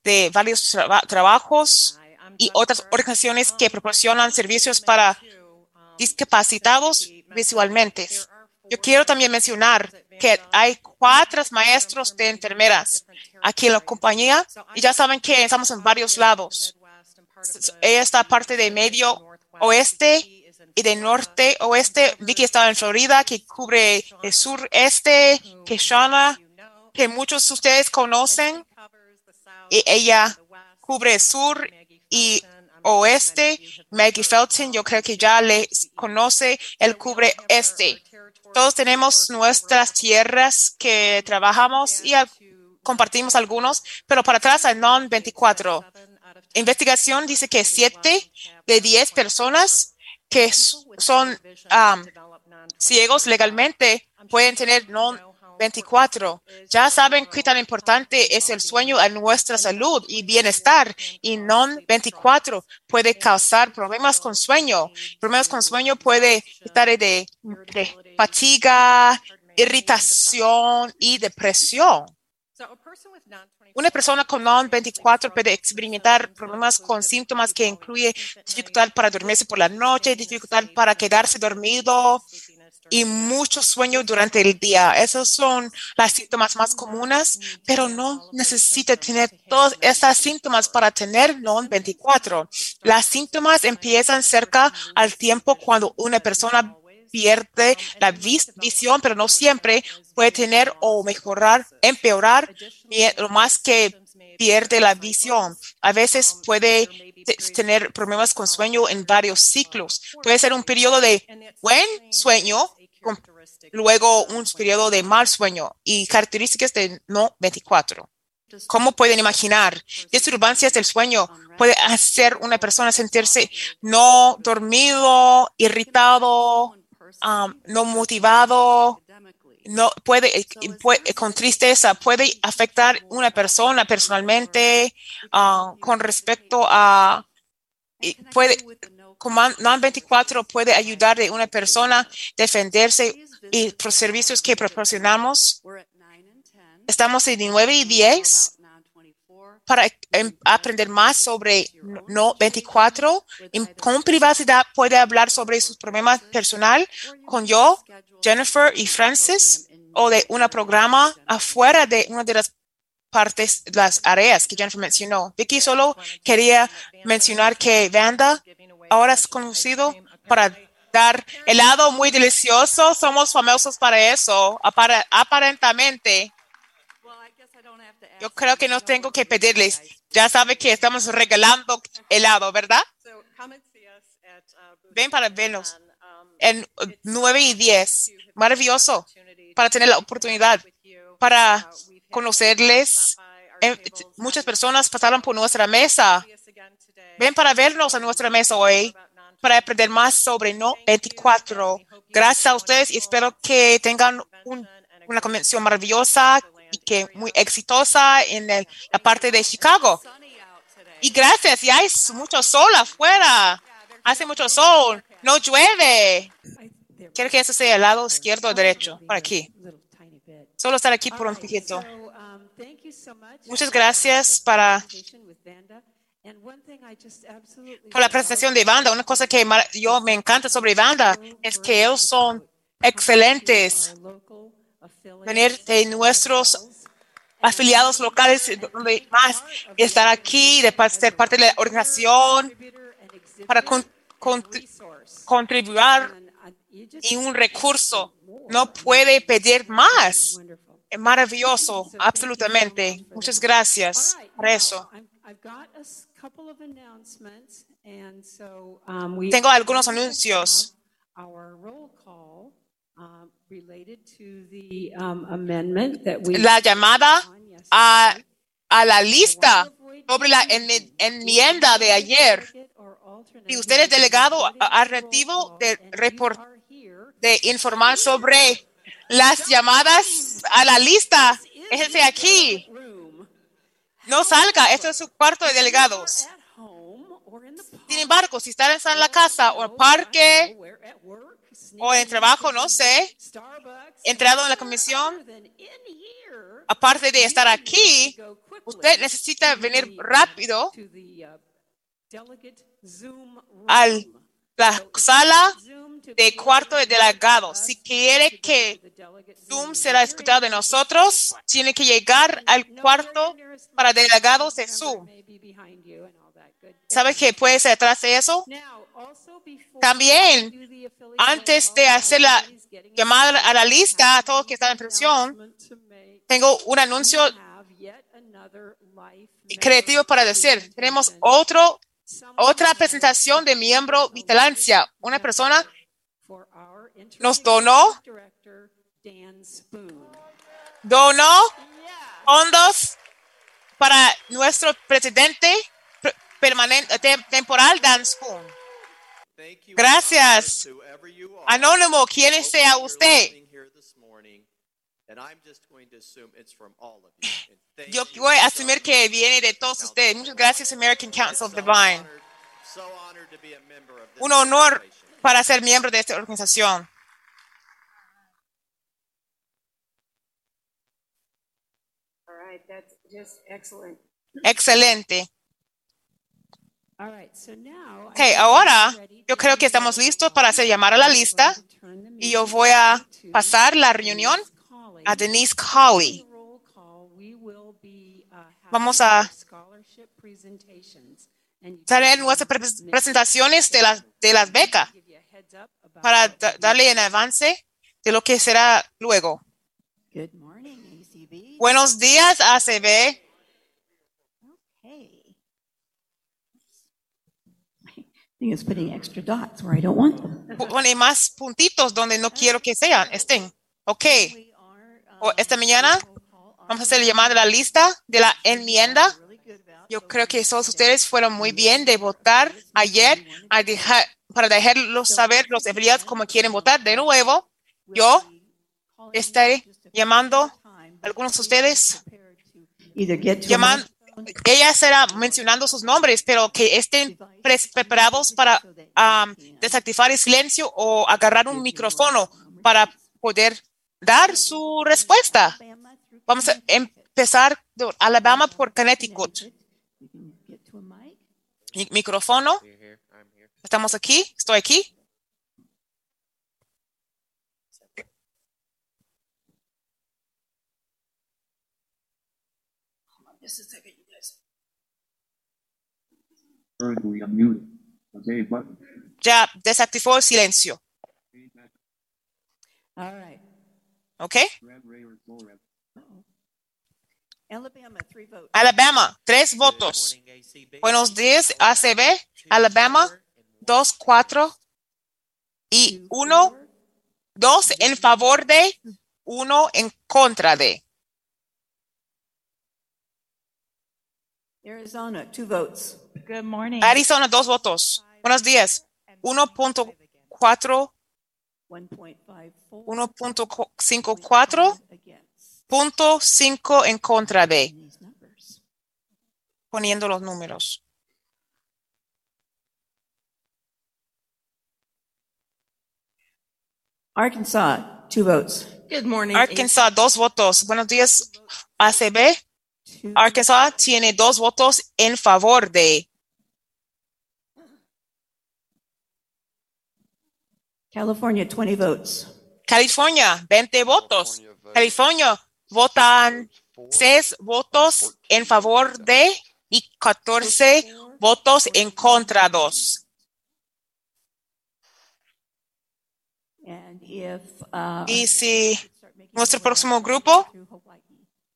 de varios traba- trabajos y otras organizaciones que proporcionan servicios para discapacitados visualmente. Yo quiero también mencionar que hay cuatro maestros de enfermeras aquí en la compañía y ya saben que estamos en varios lados. Ella está parte de medio oeste y de norte oeste. Vicky está en Florida, que cubre el sureste, que Shana, que muchos de ustedes conocen. Y ella cubre sur y oeste. Maggie Felton, yo creo que ya le conoce, él cubre este. Todos tenemos nuestras tierras que trabajamos y compartimos algunos, pero para atrás hay non 24. Investigación dice que siete de 10 personas que son um, ciegos legalmente pueden tener non 24. Ya saben qué tan importante es el sueño a nuestra salud y bienestar. Y non 24 puede causar problemas con sueño. Problemas con sueño puede estar de fatiga, irritación y depresión. Una persona con non-24 puede experimentar problemas con síntomas que incluye dificultad para dormirse por la noche, dificultad para quedarse dormido y mucho sueño durante el día. Esos son los síntomas más comunes, pero no necesita tener todos esos síntomas para tener non-24. Los síntomas empiezan cerca al tiempo cuando una persona pierde la vis- visión, pero no siempre puede tener o mejorar, empeorar lo más que pierde la visión. A veces puede te- tener problemas con sueño en varios ciclos. Puede ser un periodo de buen sueño, luego un periodo de mal sueño y características de no 24. ¿Cómo pueden imaginar? Disturbancias del sueño puede hacer una persona sentirse no dormido, irritado, um, no motivado, no puede, eh, puede- con tristeza, puede afectar una persona personalmente ah, con respecto a, puede, non 24 puede ayudar a una persona defenderse y los servicios que proporcionamos. Estamos en 9 y 10 para em, aprender más sobre no 24. En- con privacidad puede hablar sobre sus problemas personal con yo, Jennifer y Francis o de un programa afuera de una de las partes, las áreas que Jennifer mencionó. Vicky solo quería mencionar que Vanda ahora es conocido para dar helado muy delicioso. Somos famosos para eso, aparentemente. Well, I guess I don't have to ask. Yo creo que no tengo que pedirles. Ya sabe que estamos regalando helado, ¿verdad? Uh, Ven para vernos um, en 9 y 10. Maravilloso para tener la oportunidad para conocerles. Eh, muchas personas pasaron por nuestra mesa. Ven para vernos a nuestra mesa hoy para aprender más sobre No 24. Gracias a ustedes y espero que tengan un- una convención maravillosa y que muy exitosa en el- la parte de Chicago. Y gracias, y hay mucho sol afuera. Hace mucho sol, no llueve. Quiero que eso sea el lado izquierdo o derecho, por aquí. Solo estar aquí por un poquito. Muchas gracias para, por la presentación de banda. Una cosa que yo me encanta sobre banda es que ellos son excelentes. Venir de nuestros afiliados locales, donde más estar aquí, de ser parte de la organización, para con- con- contribuir y un recurso. No puede pedir más. Es maravilloso, absolutamente. Muchas gracias por eso. Tengo algunos anuncios. La llamada a, a la lista sobre la en- enmienda de ayer. Si usted es delegado a- alternativo de, report- de informar sobre las llamadas a la lista, ese aquí. No salga, este es su cuarto de delegados. Sin embargo, si están en la casa o el parque o en trabajo, no sé, entrado en la comisión, aparte de estar aquí, usted necesita venir rápido a la sala de cuarto de delegados. Si quiere que Zoom será escuchado de nosotros, tiene que llegar al cuarto para delegados de Zoom. ¿Sabe que puede ser atrás de eso? También, antes de hacer la llamada a la lista a todos que están en presión, tengo un anuncio creativo para decir. Tenemos otro, otra presentación de miembro Vitalancia. Una persona nos donó, donó fondos para nuestro presidente per- permanente, tem- temporal, Dan Spoon. Gracias. Anónimo, ¿quién sea usted? Yo voy a asumir que viene de todos ustedes. Muchas gracias, American Council of Divine. Un honor para ser miembro de esta organización. Excelente. All right, so now. Ok, ahora yo creo que estamos listos para hacer llamar a la lista y yo voy a pasar la reunión a Denise Colley. Vamos a tener nuestras pre- presentaciones de las, de las becas para da- darle un avance de lo que será luego. Good morning, ACB. Buenos días, ACB. Hey. thing is putting extra dots where I don't want them. Pone más puntitos donde no quiero que sean, estén. Ok, O esta mañana vamos a hacer la llamada de la lista de la enmienda. Yo creo que todos ustedes fueron muy bien de votar ayer a dejar- para dejarlos saber los empleados cómo quieren votar. De nuevo, yo estaré llamando a algunos de ustedes, Either ella será mencionando sus nombres, pero que estén pre- preparados para desactivar el silencio o agarrar un micrófono para poder dar su respuesta. Vamos a empezar de Alabama por Connecticut. Micrófono. Estamos aquí. Estoy aquí unmute? Okay, what? Ya desactivó el silencio. All right. ¿Ok? Alabama, three votes. Alabama, tres votos. Buenos días, ACB, Alabama, dos, cuatro y uno, dos en favor de, uno en contra de. Arizona, two votes. Good morning. Arizona, dos votos. Buenos días. 1.4, 1.54. 1.54, Against. punto cinco en contra de, poniendo los números. Arkansas, two votes. Good morning. Arkansas, dos votos. Buenos días, ACB. Arkansas tiene dos votos en favor de. California, 20 votes. California, 20 votos. California votan seis votos en favor de y 14 votos en contra dos. And if, uh, Y si nuestro próximo up grupo.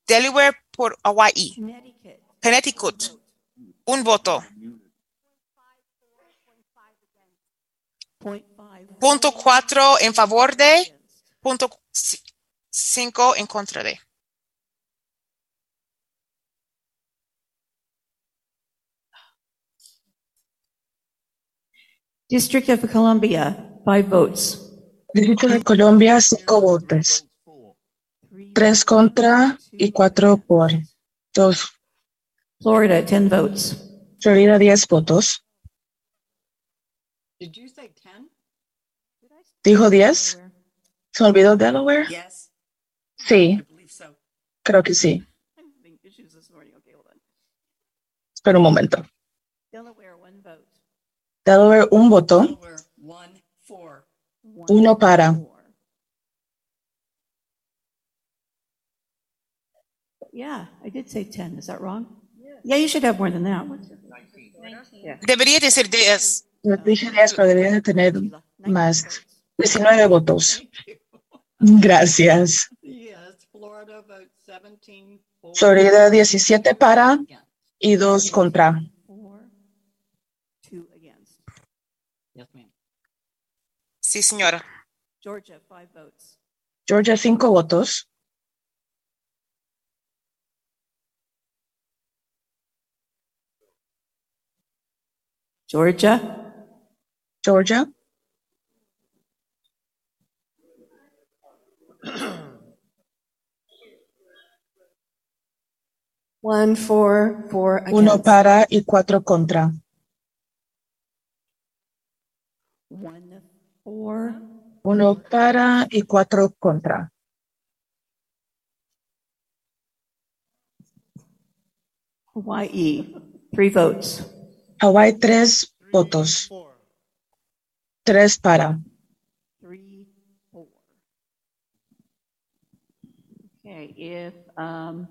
Delaware por Hawaii, Connecticut, un voto. Punto cuatro en favor de, punto ci- cinco en contra de. District of Columbia, five votes. Distrito de Colombia, cinco votos, Three- tres contra y cuatro por. Dos. Florida, 10 votes. Florida, diez votos. Did you say 10? Dijo diez. ¿Se olvidó Delaware? Yes, Sí, I believe so. creo que sí. Okay. Espera un momento. Delaware, one vote. Delaware, un voto. Delaware, one, four. One, Uno para. Yeah, I did say 10. Is that wrong? Yeah, you should have more than that. Debería decir 10. Yo dije diez, pero debería de tener más. 19 votos. Gracias. Yes, Florida votes 17. for. Florida, 17 para y dos contra. Four, two against. Yes, ma'am. Sí, señora. Georgia, five votes. Georgia, cinco votos. Georgia, Georgia, One for, four uno para y cuatro contra. one, four, Uno para y cuatro contra. Hawaii, three votes. Hawaii, tres votos. Tres para. Okay, if, um,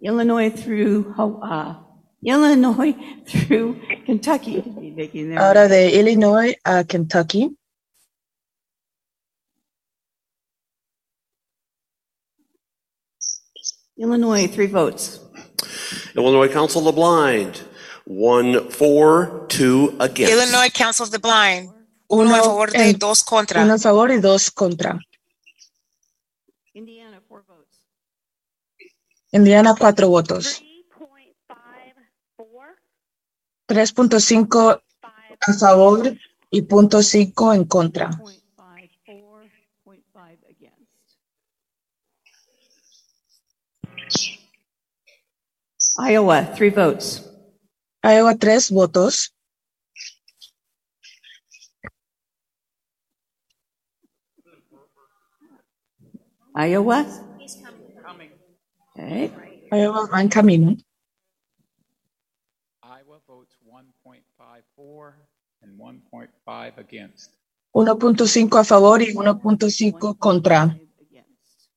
Illinois through, uh, Illinois through Kentucky, Ahora de Illinois a Kentucky. Illinois, three votes. Illinois Council of the Blind, one for, two against. Illinois Council of the Blind, uno Uno en favor de, en- dos contra. Uno a favor y dos contra. Indiana, four votes. Indiana, cuatro votos. 3.5 a favor y punto cinco en contra. Point five four, point five against. Iowa, three votes. Iowa, tres votos. Iowa? Okay, Iowa va en camino. Iowa votes 1.54 and 1.5 against. 1.5 a favor y 1.5 contra. five against.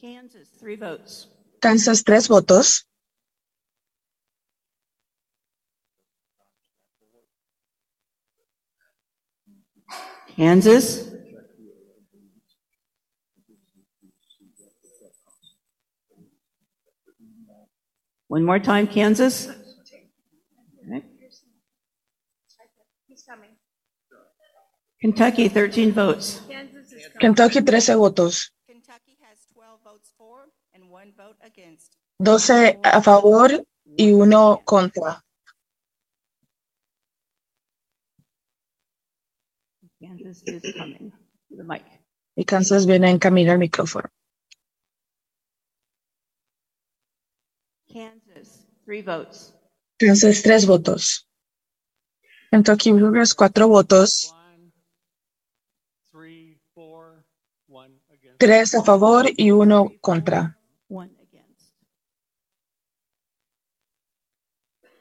Kansas, three votes. Kansas tres votos. Kansas. One more time, Kansas. Kentucky, 13 votes. Kentucky, 13 votos. 12 a favor y uno contra. Y Kansas viene en camino al micrófono. Kansas, three votes. Kansas tres votos. Kentucky Bluegrass cuatro votos, Three, four, one against. tres a favor y uno contra.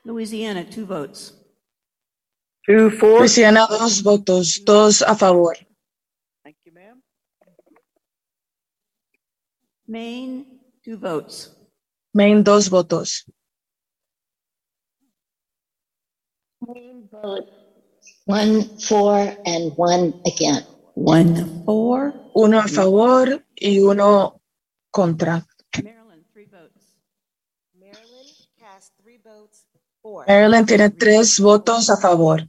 Louisiana, two votes. Luisiana dos votos, dos a favor. Thank you, ma'am. Maine, two votes. Maine dos votos. Maine vote One for and one again. One for. Uno a favor y uno contra. Maryland tiene tres votos a favor.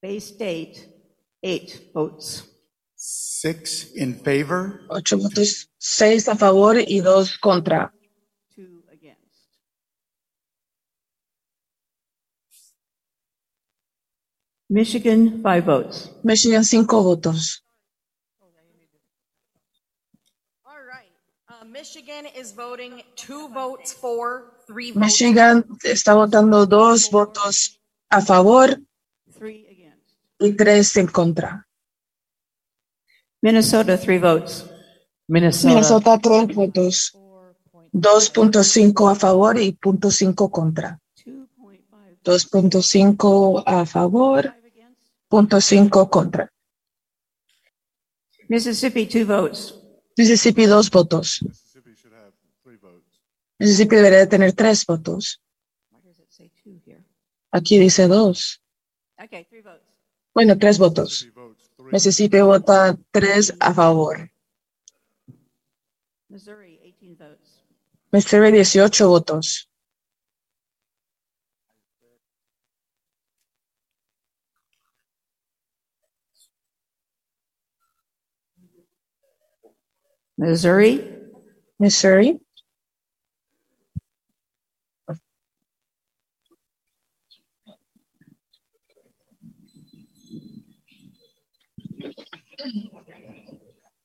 Bay State, eight votes. Six in favor, Ocho votos, seis a favor y dos contra. Two against. Michigan, five votes. Michigan cinco votos. All right. Uh, Michigan is voting two votes for, three votes. Michigan está votando dos votos a favor Three against. y tres en contra. Minnesota, three votes. Minnesota tres votos. 2.5 a favor y 0.5 contra. 2.5 a favor, 0.5 contra. Mississippi, two votes. Mississippi dos votos. Mississippi debería de tener tres votos. Aquí dice dos. Okay, three votes. Bueno, tres votos. Mississippi vota tres a favor. Missouri, 18 votes. Missouri 18 votos. Missouri, Missouri. one more time. Missouri, 18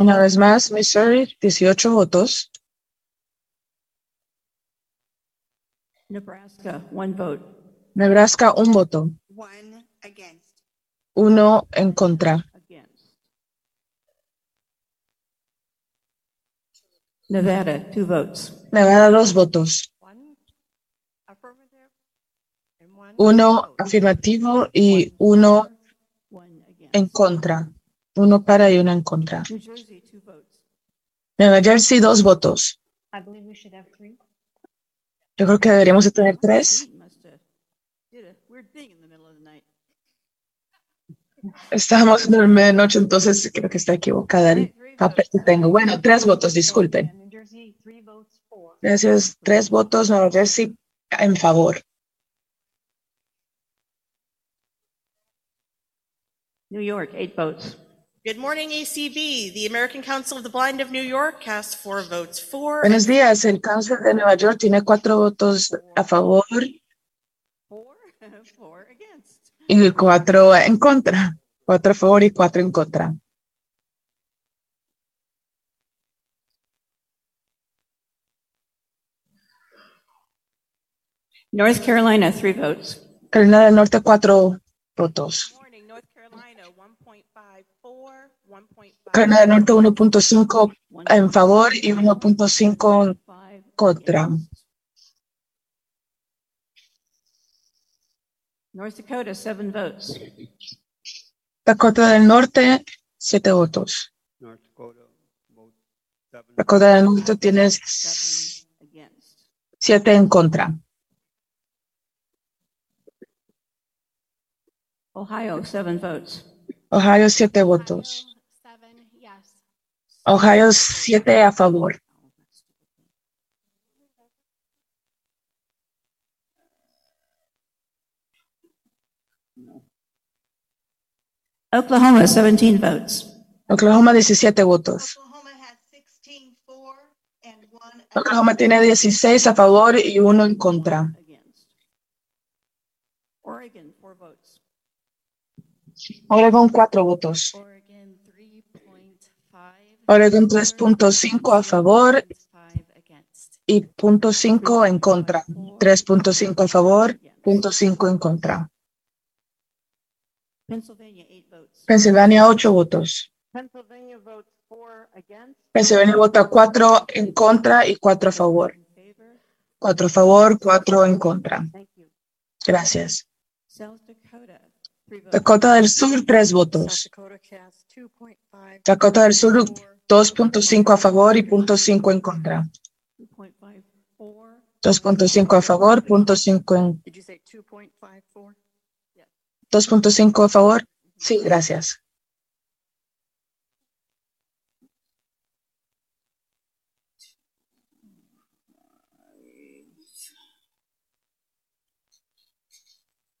Una votes. vez más, Missouri 18 votos. Nebraska, one vote. Nebraska un voto. One against. Uno en contra. Against. Nevada, two votes. Nevada dos votos. One affirmative and one. Uno afirmativo y uno en contra. Uno para y uno en contra. Nueva Jersey dos votos. Yo creo que deberíamos de tener tres. Estábamos en el medianoche, entonces creo que está equivocada el papel que tengo. Bueno, tres votos, disculpen. Gracias. Tres votos, Nueva Jersey en favor. New York, eight votes. Good morning, ACB. The American Council of the Blind of New York cast four votes for. Buenos días. El cáncer de Nueva York tiene cuatro votos a favor Four, four against. y cuatro en contra. Cuatro a favor y cuatro en contra. North Carolina, three votes. Carolina del Norte, cuatro votos. 1.5. Carolina del Norte, 1.5 en favor y 1.5 en Five contra. North Dakota, seven votes. Dakota del Norte, siete votos. North Dakota, vote seven. Dakota del Norte tiene Seven against. siete en contra. Ohio, seven votes. Ohio, siete votos. Ohio, siete a favor. Oklahoma, 17 votes. Oklahoma, 17 votos. Oklahoma tiene 16 a favor y uno en contra. Oregon, four votes. Oregon, cuatro votos. Oregon, 3.5 a favor y punto cinco en contra. 3.5 a favor, punto cinco en contra. Pennsylvania, eight votes. Pensilvania, ocho votos. Pennsylvania votes four against. Pensilvania vota cuatro en contra y cuatro a favor. Cuatro a favor, cuatro en contra. Gracias. Dakota, del Sur, tres votos. Dakota cast 2.5. Dakota del Sur, 2.5 a favor y punto cinco en contra. 2.54. 2.5 a favor, punto cinco en Did you say 2.54? 2.5 a favor. Sí, gracias.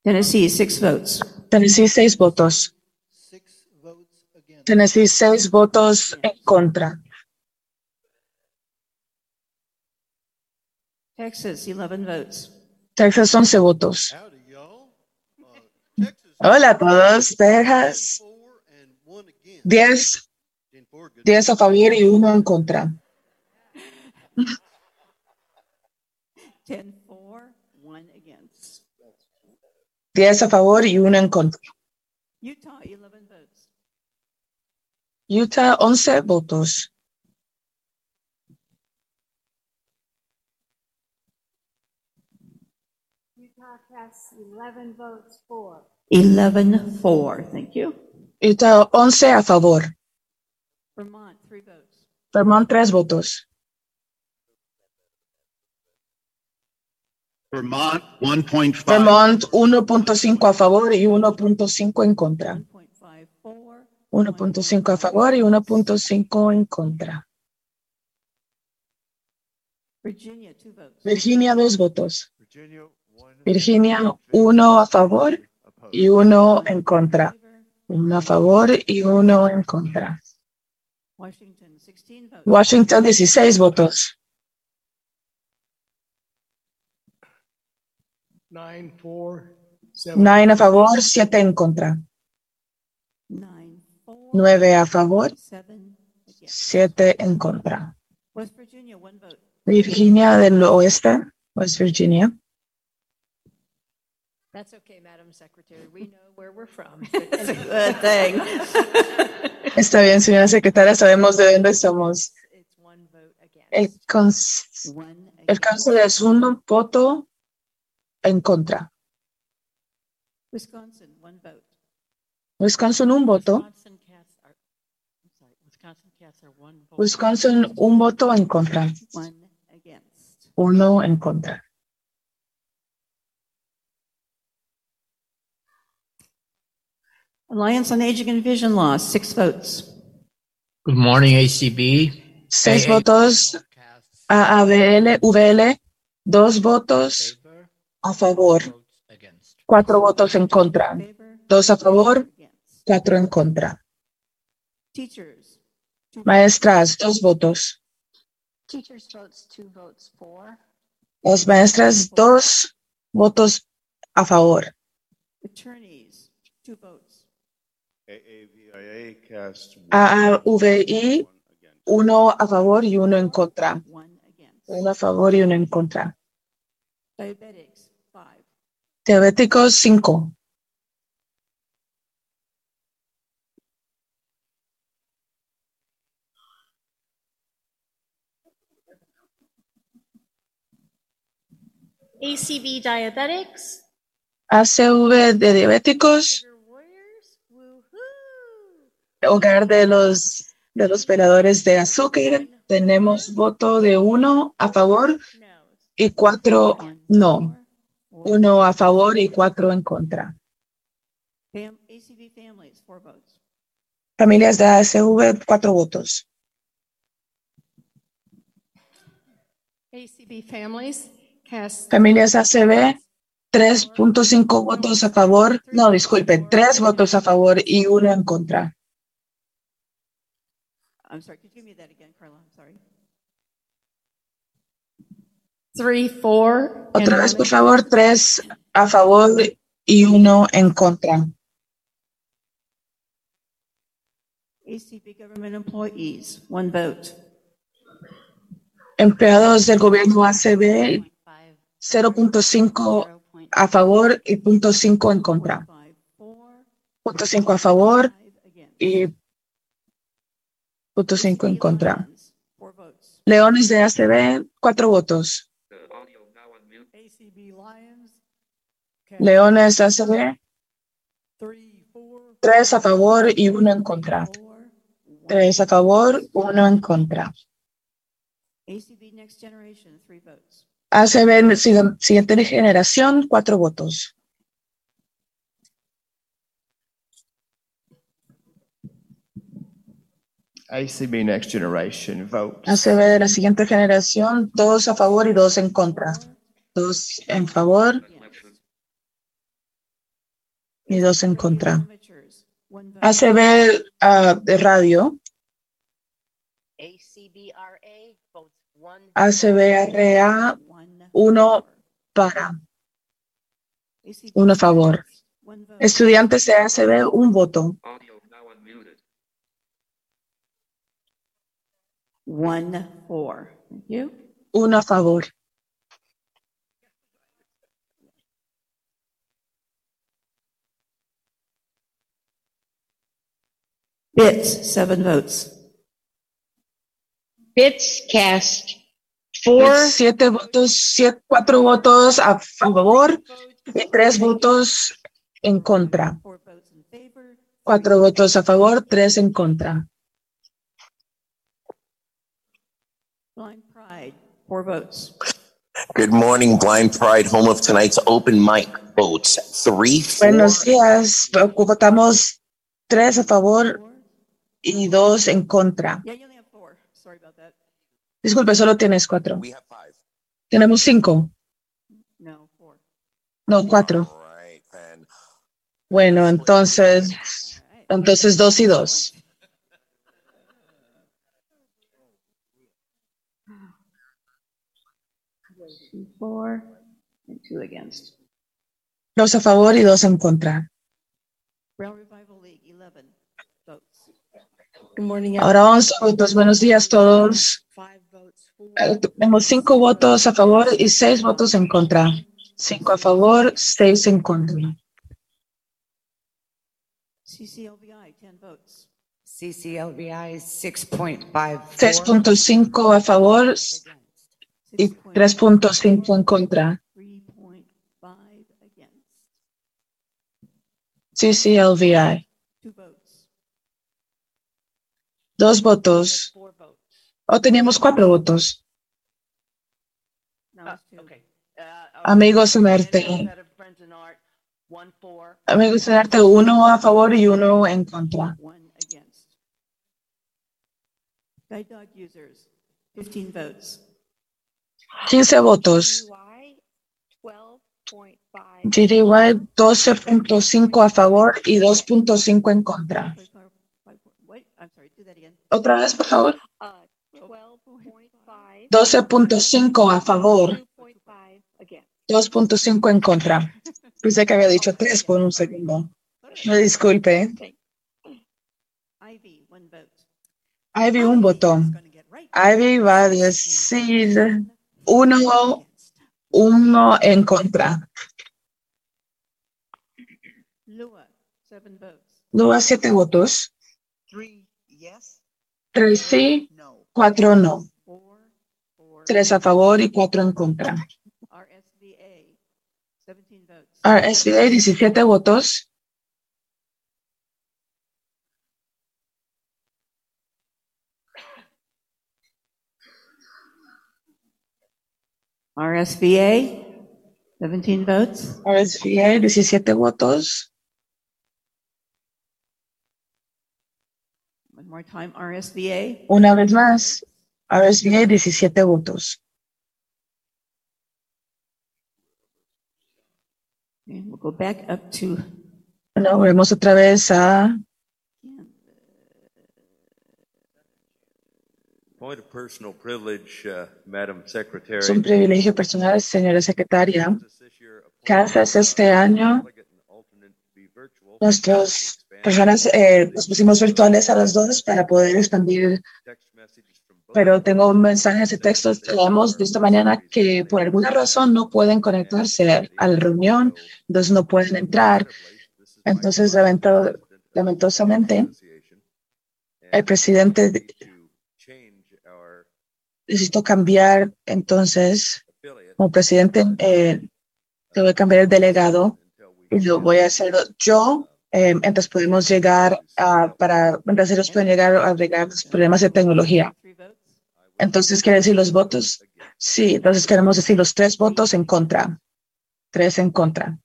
Tennessee, six votes. Tennessee, seis votos. Tennessee, seis votos en contra. Texas, 11 votes. Texas, 11 votos. Hola a todos. Texas, 10, 10 a favor y uno en contra. 10 for, one against. 10 a favor y uno en contra. Utah, 11 votes. Utah, 11 votos. Utah casts 11 votes for. 11 for, thank you. Utah, 11 a favor. Vermont, three votes. Vermont, 3 votos. Vermont, 1.5. Vermont, 1.5 a favor y 1.5 en contra. 1.5 for, 1.5 a favor y 1.5 en contra. Virginia, two votes. Virginia, dos votos. Virginia, uno a favor y uno en contra. Uno a favor y uno en contra. Washington, 16 votes. Washington, 16 votos. Nine, four, seven. 9 a favor, 7 en contra. Nine for, 9 a favor, seven against. 7 en contra. West Virginia, one vote. Virginia del Oeste, West Virginia. That's okay, Madam Secretary. We know where we're from. That's a good thing. Está bien, señora secretaria, sabemos de dónde somos. El, el council es un voto en contra. Wisconsin, one vote. Wisconsin, un voto. Wisconsin casts are, I'm sorry, Wisconsin casts are one vote. Wisconsin, un voto en contra. One against. Uno en contra. Alliance on Aging and Vision Loss, six votes. Good morning, ACB. Seis AA votos a AVL, VL, dos votos a favor, against. cuatro votos en contra, dos a favor, cuatro en contra. Teachers, Maestras, dos votos. Teachers votes two votes for. Las maestras, dos votos a favor. attorneys, two votes. AAVIA cast AAVI, uno a favor y uno en contra. Uno a favor y uno en contra. Diabetics, five. Diabéticos, cinco. ACB Diabetics. ACV de diabéticos, hogar de los, de los veladores de azúcar. Tenemos voto de uno a favor No. y cuatro One no. Uno a favor y cuatro en contra. Fam- ACB families, four votes. Familias de ASV, cuatro votos. ACB families cast Familias ACB, 3.5 votos a favor, no, disculpe, tres votos a favor y uno en contra. I'm sorry, could you give me that again, Carla? I'm sorry. three, four. Otra vez, por favor, tres a favor y uno en contra. ACB government employees, one vote. Empleados del gobierno ACB, 0.5 a favor y 0.5 en contra. 0.5 a favor y 0.5 en contra. Leones de ACB, cuatro votos. Leones ACB, tres a favor y uno en contra. Tres a favor, uno en contra. ACB Next Generation, three votes. ACB si- siguiente generación, cuatro votos. ACB Next Generation vote. ACB de la siguiente generación, dos a favor y dos en contra. Dos en favor y dos en contra. ACB ah, de radio, ACBRA, uno para, uno a favor. Estudiantes de ACB, un voto. One. Thank you. Uno a favor. BITS, seven votes. Bits cast. Siete votos, siete, cuatro votos a favor y tres votos en contra. Cuatro votos a favor, tres en contra. Blind Pride, four votes. Good morning, Blind Pride, home of tonight's open mic votes. Three, four. Buenos días, votamos tres a favor y dos en contra. Yeah, you only have four. Sorry about that. Disculpe, solo tienes cuatro. Tenemos cinco. No, four. No, cuatro. Bueno, entonces, entonces dos y dos. Dos a favor y dos en contra. Rail Revival League, eleven votes. Good morning. Ahora vamos a votos. Buenos días todos. Tenemos cinco votos a favor y seis votos en contra. Cinco a favor, seis en contra. CCLVI, ten votes. CCLVI 6.54. 6.5 a favor y 3.5 en contra. CCLVI. Dos votos. O teníamos cuatro votos. Now it's two. Amigos en arte. Amigos en arte, uno a favor y uno en contra. Dog users, fifteen votes. 15 votos. GDY 12.5 a favor y 2.5 en contra. Otra vez, por favor. 12.5 a favor, 2.5 en contra. Pensé que había dicho 3 por un segundo. Me disculpe. Ivy, one vote. Ivy un voto. Ivy va a decir uno, uno en contra. Lua, seven votes. Lua, siete votos. Three yes. Tres sí, cuatro no. Tres a favor y cuatro en contra. RSVA 17 votos. RSVA, 17 votes. RSVA, 17 votos. One more time, RSVA. Una vez más, RSVA, 17 votos. And we'll go back up to Bueno, volvemos otra vez a Point of personal privilege, uh, Madam Secretary. es un privilegio personal, señora secretaria. Kansas este año, nuestras personas eh, nos pusimos virtuales a las dos para poder expandir. Pero tengo un mensaje de texto, leemos de esta mañana que por alguna razón no pueden conectarse a la reunión, entonces no pueden entrar. Entonces, lamento- lamentosamente, el presidente necesito cambiar, entonces, como presidente, eh, tengo que cambiar el delegado y lo voy a hacer yo. eh, mientras podemos llegar a, para, mientras ellos pueden llegar a arreglar los problemas de tecnología. Entonces, ¿quiere decir los votos? Sí, entonces queremos decir los tres votos en contra. Tres en contra.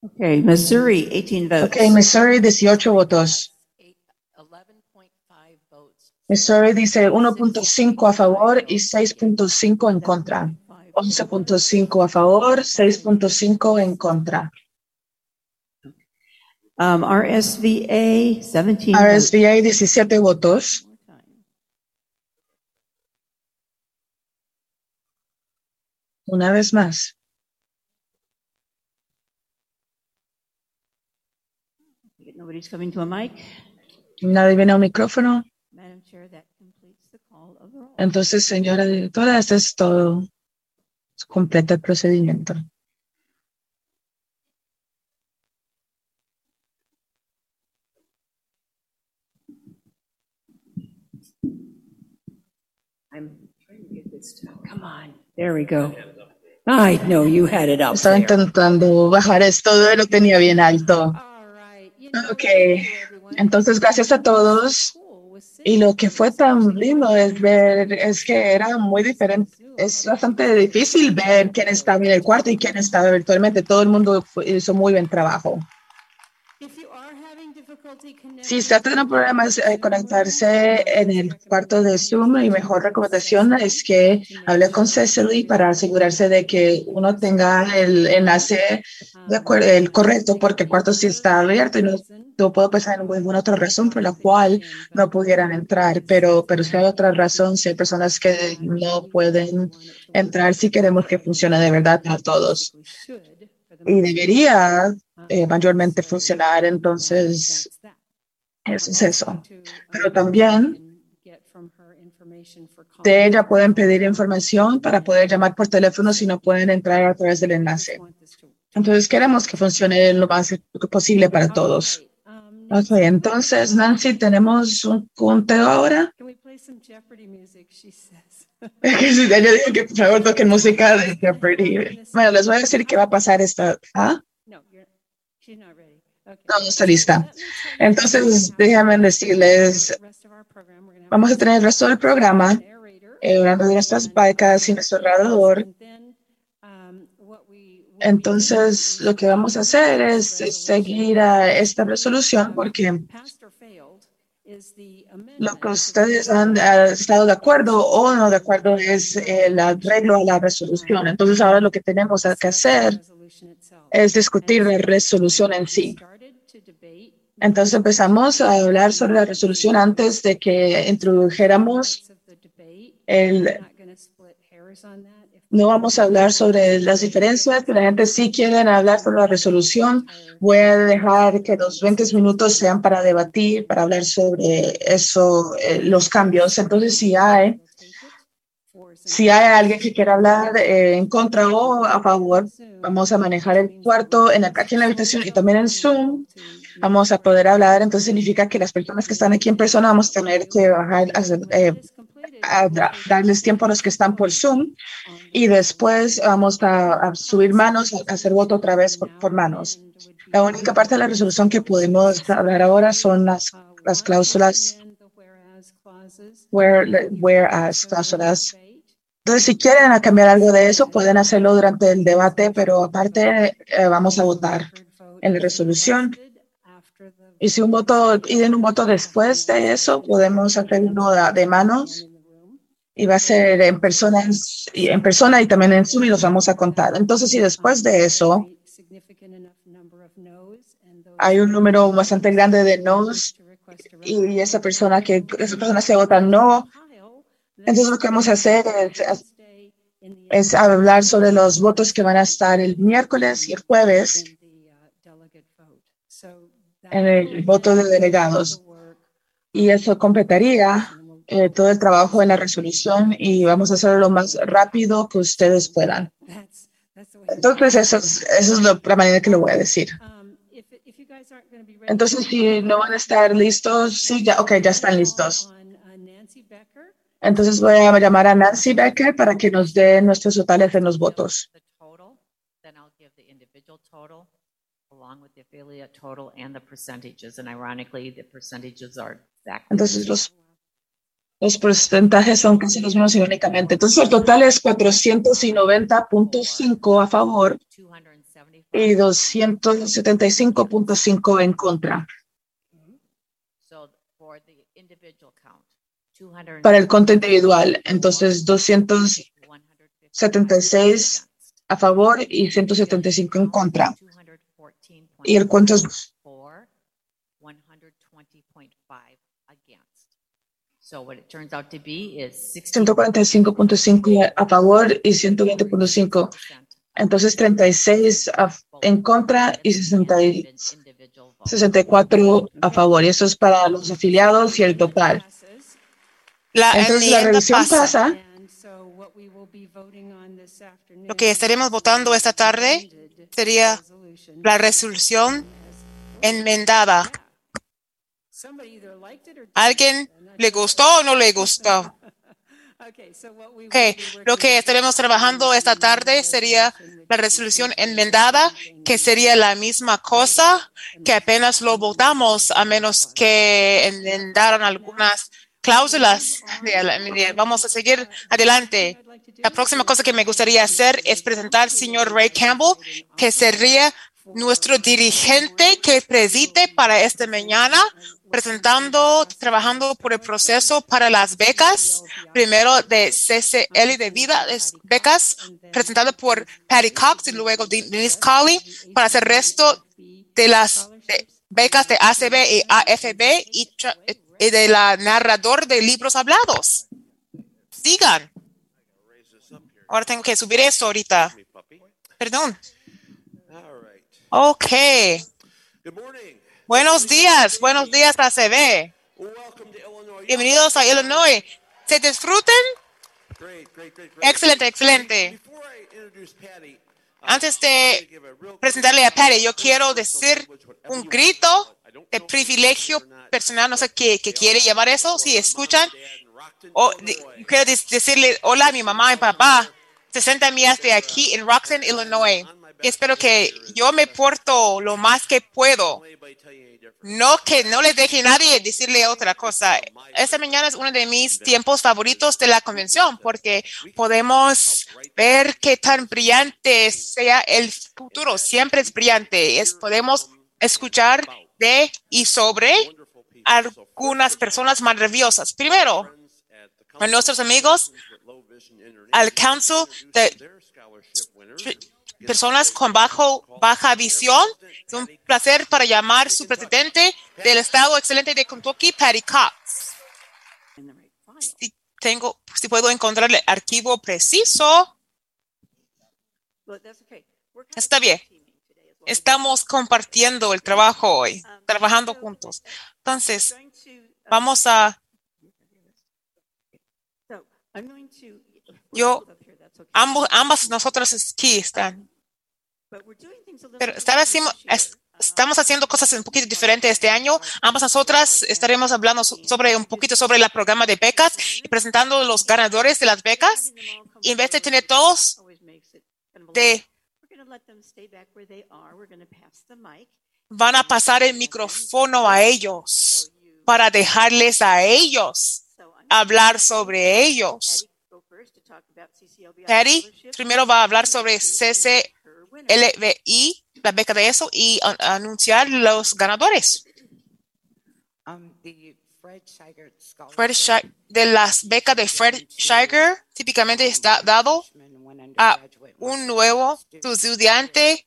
Okay, Missouri, 18 votes. Ok, Missouri, 18 votos. Missouri dice 1.5 a favor y 6.5 en contra. 11.5 a favor, 6.5 en contra. Um, RSVA, 17 votes. RSVA, 17 votos. Una vez más. Nobody's coming to a mic. Nadie viene a un micrófono. Madam Chair, that completes the call. Entonces, señora directora, eso es todo. Completa el procedimiento. I'm trying to get this to, come on, there we go. I know you had it up Estaba intentando bajar esto, lo tenía bien alto. Ok, entonces gracias a todos. Y lo que fue tan lindo es ver, es que era muy diferente. Es bastante difícil ver quién estaba en el cuarto y quién estaba virtualmente. Todo el mundo hizo muy buen trabajo. Si está teniendo problemas eh, conectarse en el cuarto de Zoom, mi mejor recomendación es que hable con Cecily para asegurarse de que uno tenga el enlace de el correcto, porque el cuarto sí está abierto y no, no puedo pensar en ninguna otra razón por la cual no pudieran entrar, pero, pero si hay otra razón, si hay personas que no pueden entrar, si queremos que funcione de verdad para todos. Y debería eh, mayormente funcionar, entonces eso es eso. Pero también de ella pueden pedir información para poder llamar por teléfono si no pueden entrar a través del enlace. Entonces queremos que funcione lo más posible para todos. Entonces Nancy, tenemos un conteo ahora. Ella dijo que por favor toquen música de Jeopardy. Bueno, les voy a decir qué va a pasar esta. ¿Ah? No, you're, she's not ready. Okay. No, no está lista. Entonces, déjenme decirles, vamos a tener el resto del programa, eh, de nuestras becas y nuestro radador. Entonces, lo que vamos a hacer es, seguir esta resolución porque lo que ustedes han eh, estado de acuerdo o no de acuerdo es el arreglo a la resolución. Entonces, ahora lo que tenemos que hacer es discutir la resolución en sí. Entonces empezamos a hablar sobre la resolución antes de que introdujéramos el... No vamos a hablar sobre las diferencias, pero la gente sí quiere hablar sobre la resolución. Voy a dejar que los 20 minutos sean para debatir, para hablar sobre eso, eh, los cambios. Entonces, si hay, si hay alguien que quiera hablar eh, en contra o a favor, vamos a manejar el cuarto en aquí en la habitación y también en Zoom. Vamos a poder hablar. Entonces, significa que las personas que están aquí en persona vamos a tener que bajar, hacer, eh, a da- darles tiempo a los que están por Zoom y después vamos a, a subir manos, a hacer voto otra vez por, por manos. La única parte de la resolución que podemos hablar ahora son las, las cláusulas, where, whereas cláusulas. Entonces, si quieren cambiar algo de eso, pueden hacerlo durante el debate, pero aparte eh, vamos a votar en la resolución. Y si un voto, piden un voto después de eso, podemos hacer uno de, manos y va a ser en persona, en persona y también en Zoom y los vamos a contar. Entonces, si después de eso hay un número bastante grande de no's y esa persona que esa persona se vota no, entonces lo que vamos a hacer es hablar sobre los votos que van a estar el miércoles y el jueves en el voto de delegados. Y eso completaría eh, todo el trabajo en la resolución y vamos a hacerlo lo más rápido que ustedes puedan. Entonces, eso es, eso es lo- la manera que lo voy a decir. Entonces, si no van a estar listos, sí, ya, ok, ya están listos. Entonces voy a llamar a Nancy Becker para que nos dé nuestros totales en los votos. Then I'll give the individual total along with the affiliate total and the percentages. And ironically, the percentages are exactly. Entonces los, los porcentajes son casi los mismos irónicamente. Entonces el total es 490.5 a favor y 275.5 en contra. So for the individual count, 200. Para el conto individual, entonces 276 a favor y 175 en contra. Y el cuento es For 120.5 against. So what it turns out to be is 60. 145.5 a favor y 120.5. Entonces 36 a- en contra y 60 y 64 a favor. Y eso es para los afiliados y el total. La Entonces la revisión pasa. pasa. Lo que estaremos votando esta tarde sería la resolución enmendada. ¿Alguien le gustó o no le gustó? Ok, lo que estaremos trabajando esta tarde sería la resolución enmendada, que sería la misma cosa que apenas lo votamos, a menos que enmendaron algunas cláusulas. Vamos a seguir adelante. La próxima cosa que me gustaría hacer es presentar al señor Ray Campbell, que sería nuestro dirigente que preside para esta mañana, presentando, trabajando por el proceso para las becas, primero de CCL de vida, es becas, presentado por Patty Cox y luego de Denise Colley, para hacer resto de las de becas de ACB y AFB y, y de la narrador de libros hablados. Sigan. Ahora tengo que subir esto ahorita. Perdón. Ok. Buenos días, buenos días ACB. Bienvenidos a Illinois. ¿Se disfruten? Excelente, excelente. Antes de presentarle a Patty, yo quiero decir un grito de privilegio personal, no sé qué, qué quiere llamar eso, si escuchan. O di- quiero decirle hola a mi mamá y papá, 60 millas de aquí en Rockton, Illinois. Espero que yo me porto lo más que puedo. No que no les deje nadie decirle otra cosa. Esta mañana es uno de mis tiempos favoritos de la convención porque podemos ver qué tan brillante sea el futuro. Siempre es brillante. Podemos escuchar de y sobre algunas personas maravillosas. Primero, a nuestros amigos al Council de personas con bajo, baja visión. Es un placer para llamar su presidente del estado excelente de Kentucky, Patty Cox. Si tengo, si puedo encontrar el archivo preciso, está bien. Estamos compartiendo el trabajo hoy, trabajando juntos. Entonces, vamos a, yo, ambos, ambas nosotras aquí están. Pero es- estamos haciendo cosas un poquito diferentes este año. Ambas nosotras estaremos hablando so- sobre un poquito sobre el programa de becas y presentando los ganadores de las becas. Y en vez de tener todos de van a pasar el micrófono a ellos para dejarles a ellos hablar sobre ellos. Patty primero va a hablar sobre CCLBI, la beca de eso, y a- anunciar los ganadores. Um, the Fred. Fred de las becas de Fred Shiger típicamente está dado a un nuevo estudiante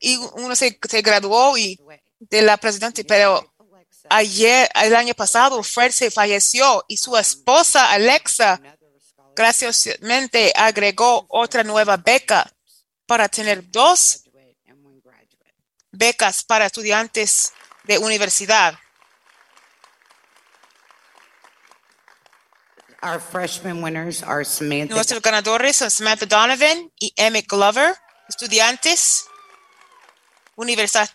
y uno se, se graduó y de la presidente, pero ayer, el año pasado, Fred se falleció y su esposa Alexa graciosamente agregó otra nueva beca para tener dos becas para estudiantes de universidad. Our freshman winners are Samantha. Nuestros ganadores son Samantha Donovan y Emmett Glover, estudiantes, universidad,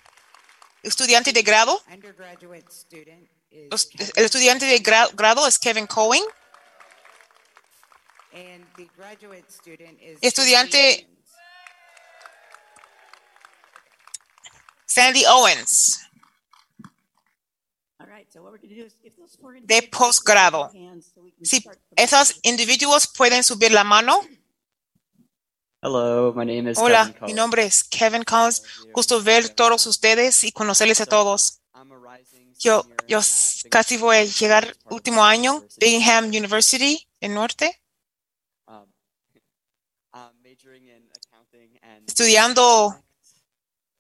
estudiante de grado. Undergraduate student is Los- El estudiante de gra- grado es Kevin Cohen. and the graduate student is Estudiante those four de posgrado. Si esos individuos pueden subir la mano. Hello, my name is Hola, Kevin mi Collins. nombre es Kevin Collins. Gusto ver todos ustedes y conocerles a todos. Yo, yo casi voy a llegar último año, Bingham University, en Norte, Um, I'm majoring in accounting and estudiando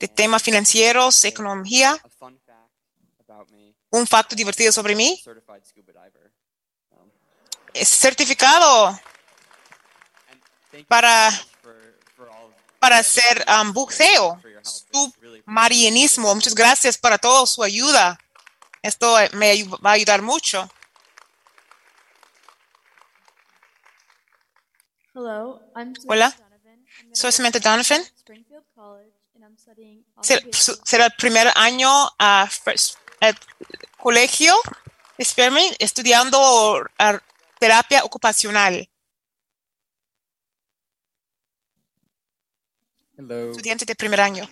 de temas financieros, economía. Un facto divertido sobre mí. Um, Es certificado para, para hacer um, buceo, submarinismo. Muchas gracias para toda su ayuda. Esto eh, me va a ayudar mucho. Hola, soy Samantha Donovan. Será el primer año a al colegio, estudiando ah, terapia ocupacional. Hello. Estudiante de primer año.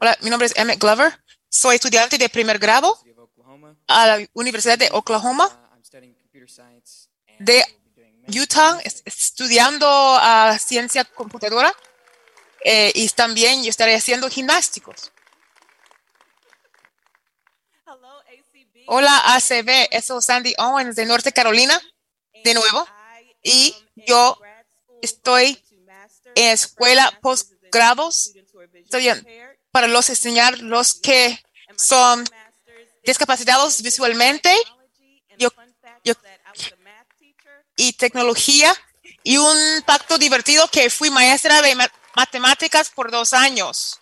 Hola, mi nombre es Emmett Glover. Soy estudiante de primer grado a la Universidad de Oklahoma, I'm studying computer science. de Utah, es- estudiando a ciencia computadora. Eh, y también yo estaré haciendo gimnásticos. Hola, ACB, eso es Sandy Owens de Norte Carolina, de nuevo. Y yo estoy en escuela postgrados, para los enseñar los que son discapacitados visualmente. yo, yo- y tecnología y un pacto divertido que fui maestra de matemáticas por dos años.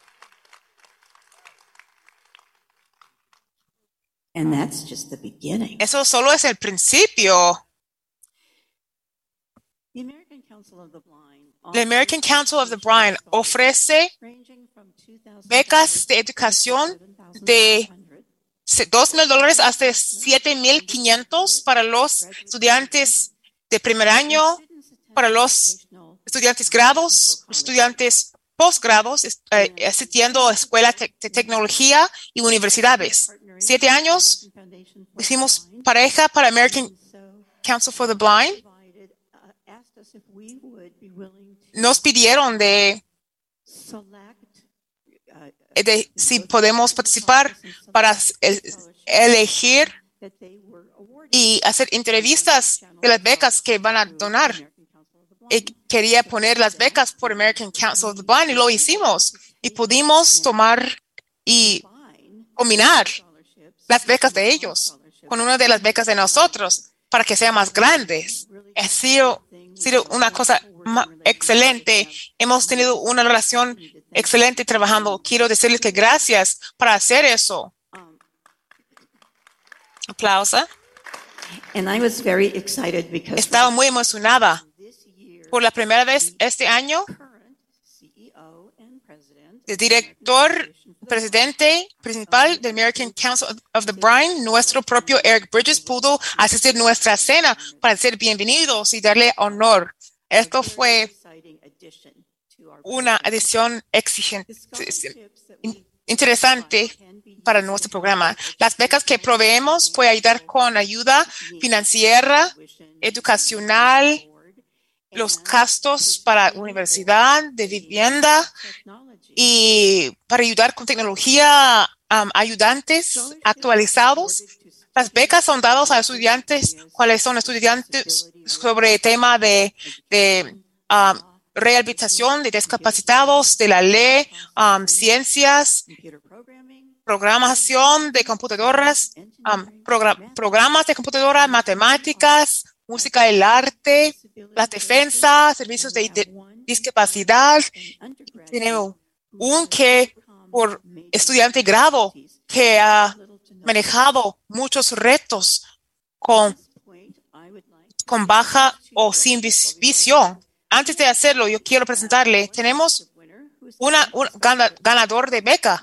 And that's just the beginning. Eso solo es el principio. The American Council of the Blind The American Council of the Blind ofrece becas de educación de dos mil dólares hasta siete mil quinientos para los estudiantes de primer año, para los estudiantes grados, estudiantes posgrados, eh, asistiendo a escuelas de, tecnología y universidades. Siete años hicimos pareja para American Council for the Blind. Nos pidieron de de si podemos participar para elegir y hacer entrevistas de las becas que van a donar. Quería poner las becas por American Council of the Blind y lo hicimos. Y pudimos tomar y combinar las becas de ellos con una de las becas de nosotros para que sean más grandes. Ha sido, sido una cosa excelente. Hemos tenido una relación excelente trabajando. Quiero decirles que gracias para hacer eso. Aplausa. And I was very excited because Estaba muy emocionada. Por la primera vez este año, el director, presidente principal del American Council of the Blind, nuestro propio Eric Bridges, pudo asistir nuestra cena para ser bienvenidos y darle honor. Esto fue una adición exigente, interesante para nuestro programa. Las becas que proveemos pueden ayudar con ayuda financiera, educacional, los gastos para universidad, de vivienda y para ayudar con tecnología ayudantes actualizados. Las becas son dadas a estudiantes, cuáles son estudiantes sobre tema de, rehabilitación de discapacitados, de la ley, ciencias, programación de computadoras, progra- programas de computadora, matemáticas, música del arte, la defensa, servicios de, discapacidad. Tenemos un que por estudiante grado que ha manejado muchos retos con, con baja o sin vis- visión. Antes de hacerlo, yo quiero presentarle, tenemos una, un gana- ganador de beca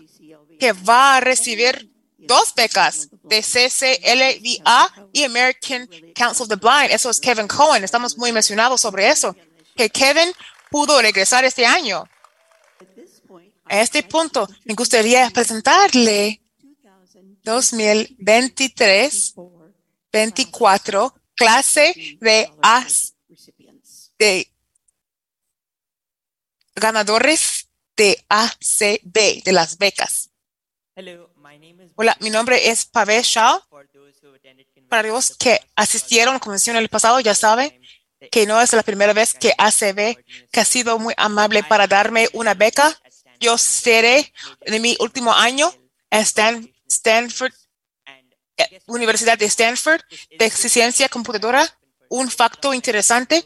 que va a recibir dos becas de CCLVA y American Council of the Blind. Eso es Kevin Cohen. Estamos muy emocionados sobre eso. Que Kevin pudo regresar este año. A este punto, me gustaría presentarle 2023-24 clase de, as- de ganadores de ACB, de las becas. Hola, mi nombre es Pavel Shah. Para los que asistieron a la convención el pasado, ya saben que no es la primera vez que ACB, que ha sido muy amable para darme una beca. Yo seré en mi último año en Stan- Stanford, eh, Universidad de Stanford, de ciencia computadora. Un facto interesante.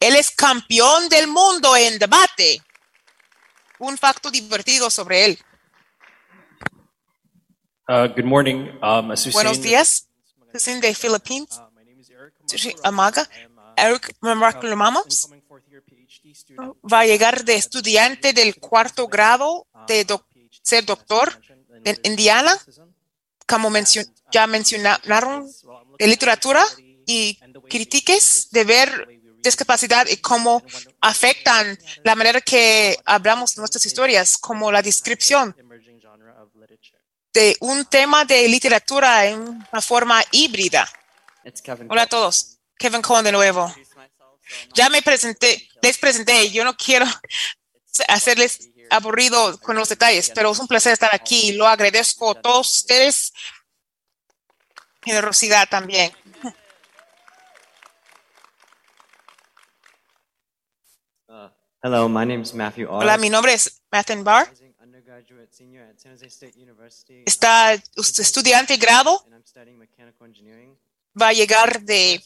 Él es campeón del mundo en debate. Un facto divertido sobre él. Uh, good morning. Um, Buenos días. Soy de Philippines. Soy Amaga. Eric Mamamos va a llegar de estudiante del cuarto grado de doc- ser doctor en Indiana. Como mencio- ya mencionaron, de literatura y critiques de ver discapacidad y cómo afectan la manera que hablamos nuestras historias, como la descripción de un tema de literatura en una forma híbrida. Hola a todos. Kevin Cohen de nuevo. Ya me presenté, les presenté. Yo no quiero hacerles aburrido con los detalles, pero es un placer estar aquí. Lo agradezco a todos ustedes. Generosidad también. Uh, hello, my name is Matthew Oz. Hola, mi nombre es Mathen Barr. Está usted estudiante grado. Va a llegar de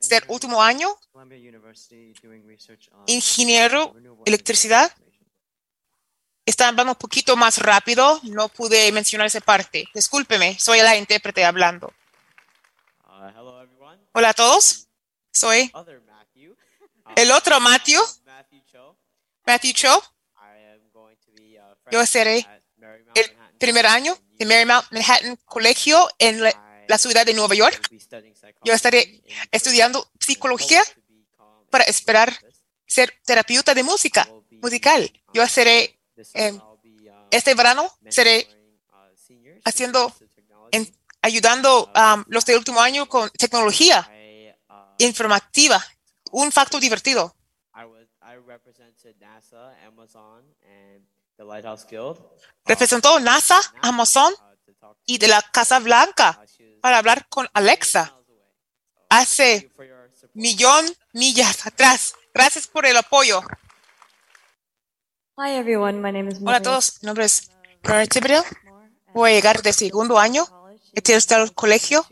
ser último año. Columbia University doing research on Ingeniero electricidad. Está hablando un poquito más rápido. No pude mencionar esa parte. Discúlpeme, soy la intérprete hablando. Uh. Hola a todos. Soy Matthew. El otro Matthew, Matthew Cho. Matthew Cho. I am going to be uh, Yo seré el primer año de Marymount Manhattan Colegio en la, la ciudad de Nueva York. Yo estaré estudiando psicología para esperar ser terapeuta de música musical. Yo seré eh, este verano seré haciendo en- ayudando a los del último año con tecnología informativa. Un facto divertido. I represented NASA, Amazon, and the Lighthouse Guild. Representó NASA, Amazon y de la Casa Blanca para hablar con Alexa. hace millón millas atrás. Gracias por el apoyo. Hi everyone, my name is Hola a todos, mi nombre es Mary Tibriel. Voy a llegar de segundo año. De el colegio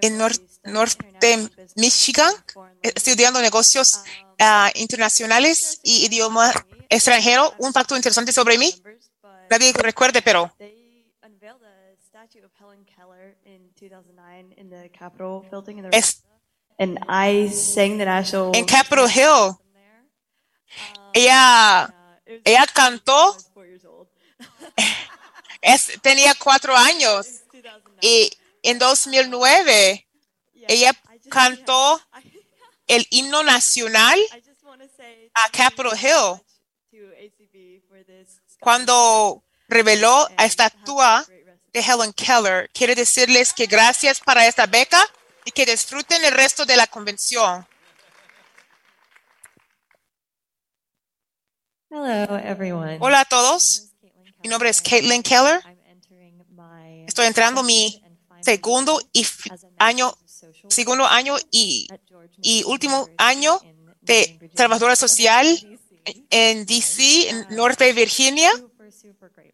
en nor- norte Michigan, estudiando negocios ah, internacionales y idioma extranjero. Un facto interesante sobre mí. Nadie recuerde, pero unveiled a statue of Helen Keller in 2009 in the Capitol building in the Es- en Capitol Hill, ella, ella cantó, es, tenía cuatro años y en 2009 ella cantó el himno nacional a Capitol Hill cuando reveló a estatua de Helen Keller. Quiere decirles que gracias para esta beca y que disfruten el resto de la convención. Hello, everyone. Hola a todos. Mi nombre es Caitlin Keller. Estoy entrando mi segundo y año, segundo año y, y último año de trabajadora social en DC, en Norte Virginia.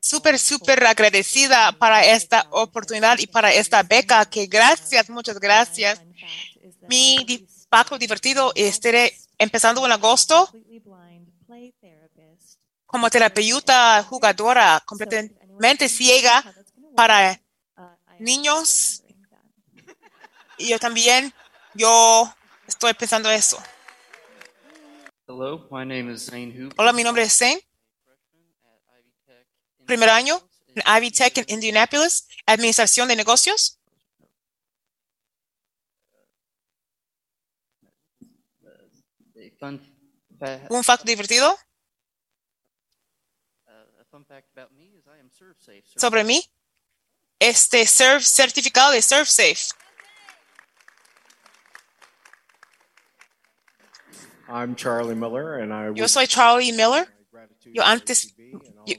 Súper, súper agradecida para esta oportunidad y para esta beca. Que gracias, muchas gracias. Mi pacto divertido estaré empezando en agosto como terapeuta jugadora completamente ciega para niños. Y yo también, yo estoy pensando eso. Hello, my name is Zane. Hola, mi nombre es Zane. Primer año en Ivy Tech en Indianapolis, Administración de Negocios. Un divertido fact ServSafe. sobre mí. Este serve, certificado de ServeSafe. I'm Charlie Miller, and I Yo soy Charlie Miller. Yo antes, yo,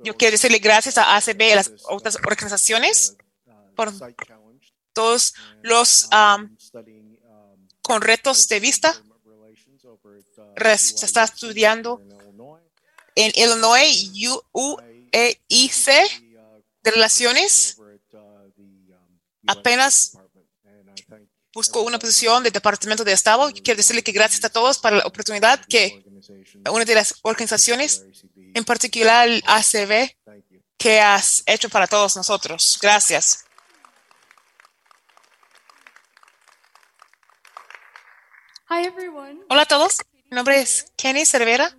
yo quiero decirle gracias a ACB y a las otras organizaciones por todos los um, con retos de vista. Res- se está estudiando en Illinois UEIC de relaciones. Apenas busco una posición de Departamento de Estado. Quiero decirle que gracias a todos por la oportunidad que una de las organizaciones, en particular ACB, que has hecho para todos nosotros. Gracias. Hi, everyone. Hola a todos. Mi nombre es Kenny Cervera.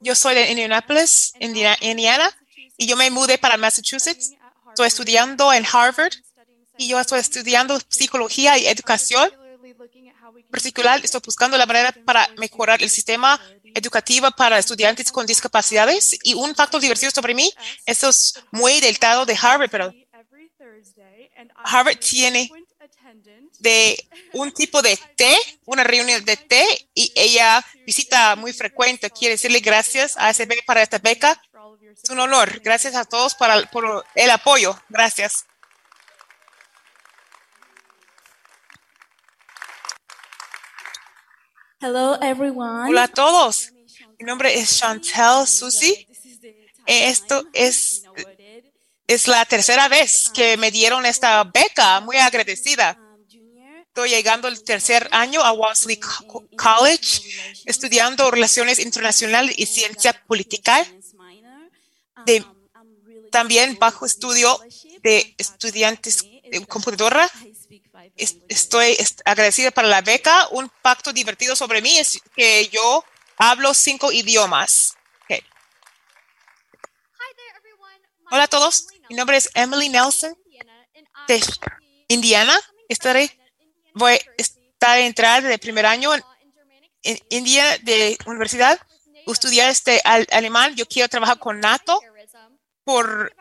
Yo soy de Indianapolis, Indiana, Indiana, y yo me mudé para Massachusetts. Estoy estudiando en Harvard y yo estoy estudiando psicología y educación. En particular, estoy buscando la manera para mejorar el sistema educativo para estudiantes con discapacidades. Y un factor divertido sobre mí, eso es muy del lado de Harvard, pero Harvard tiene de un tipo de té, una reunión de té, y ella visita muy frecuente. Quiere decirle gracias a SB para esta beca. Es un honor. Gracias a todos para, por el apoyo. Gracias. Hello, everyone. Hola a todos. Mi nombre es Chantel Susi. Esto es, es la tercera vez que me dieron esta beca. Muy agradecida. Estoy llegando al tercer año a Wellesley Co- College, estudiando Relaciones Internacionales y Ciencia Política. También bajo estudio de estudiantes computadora. Es- Estoy est- agradecida para la beca. Un pacto divertido sobre mí es que yo hablo cinco idiomas. Ok. Hola a todos. Mi nombre es Emily Nelson de Indiana. Estaré, voy a estar a entrar de primer año en, en Indiana de universidad. Estudiar este al- alemán. Yo quiero trabajar con NATO por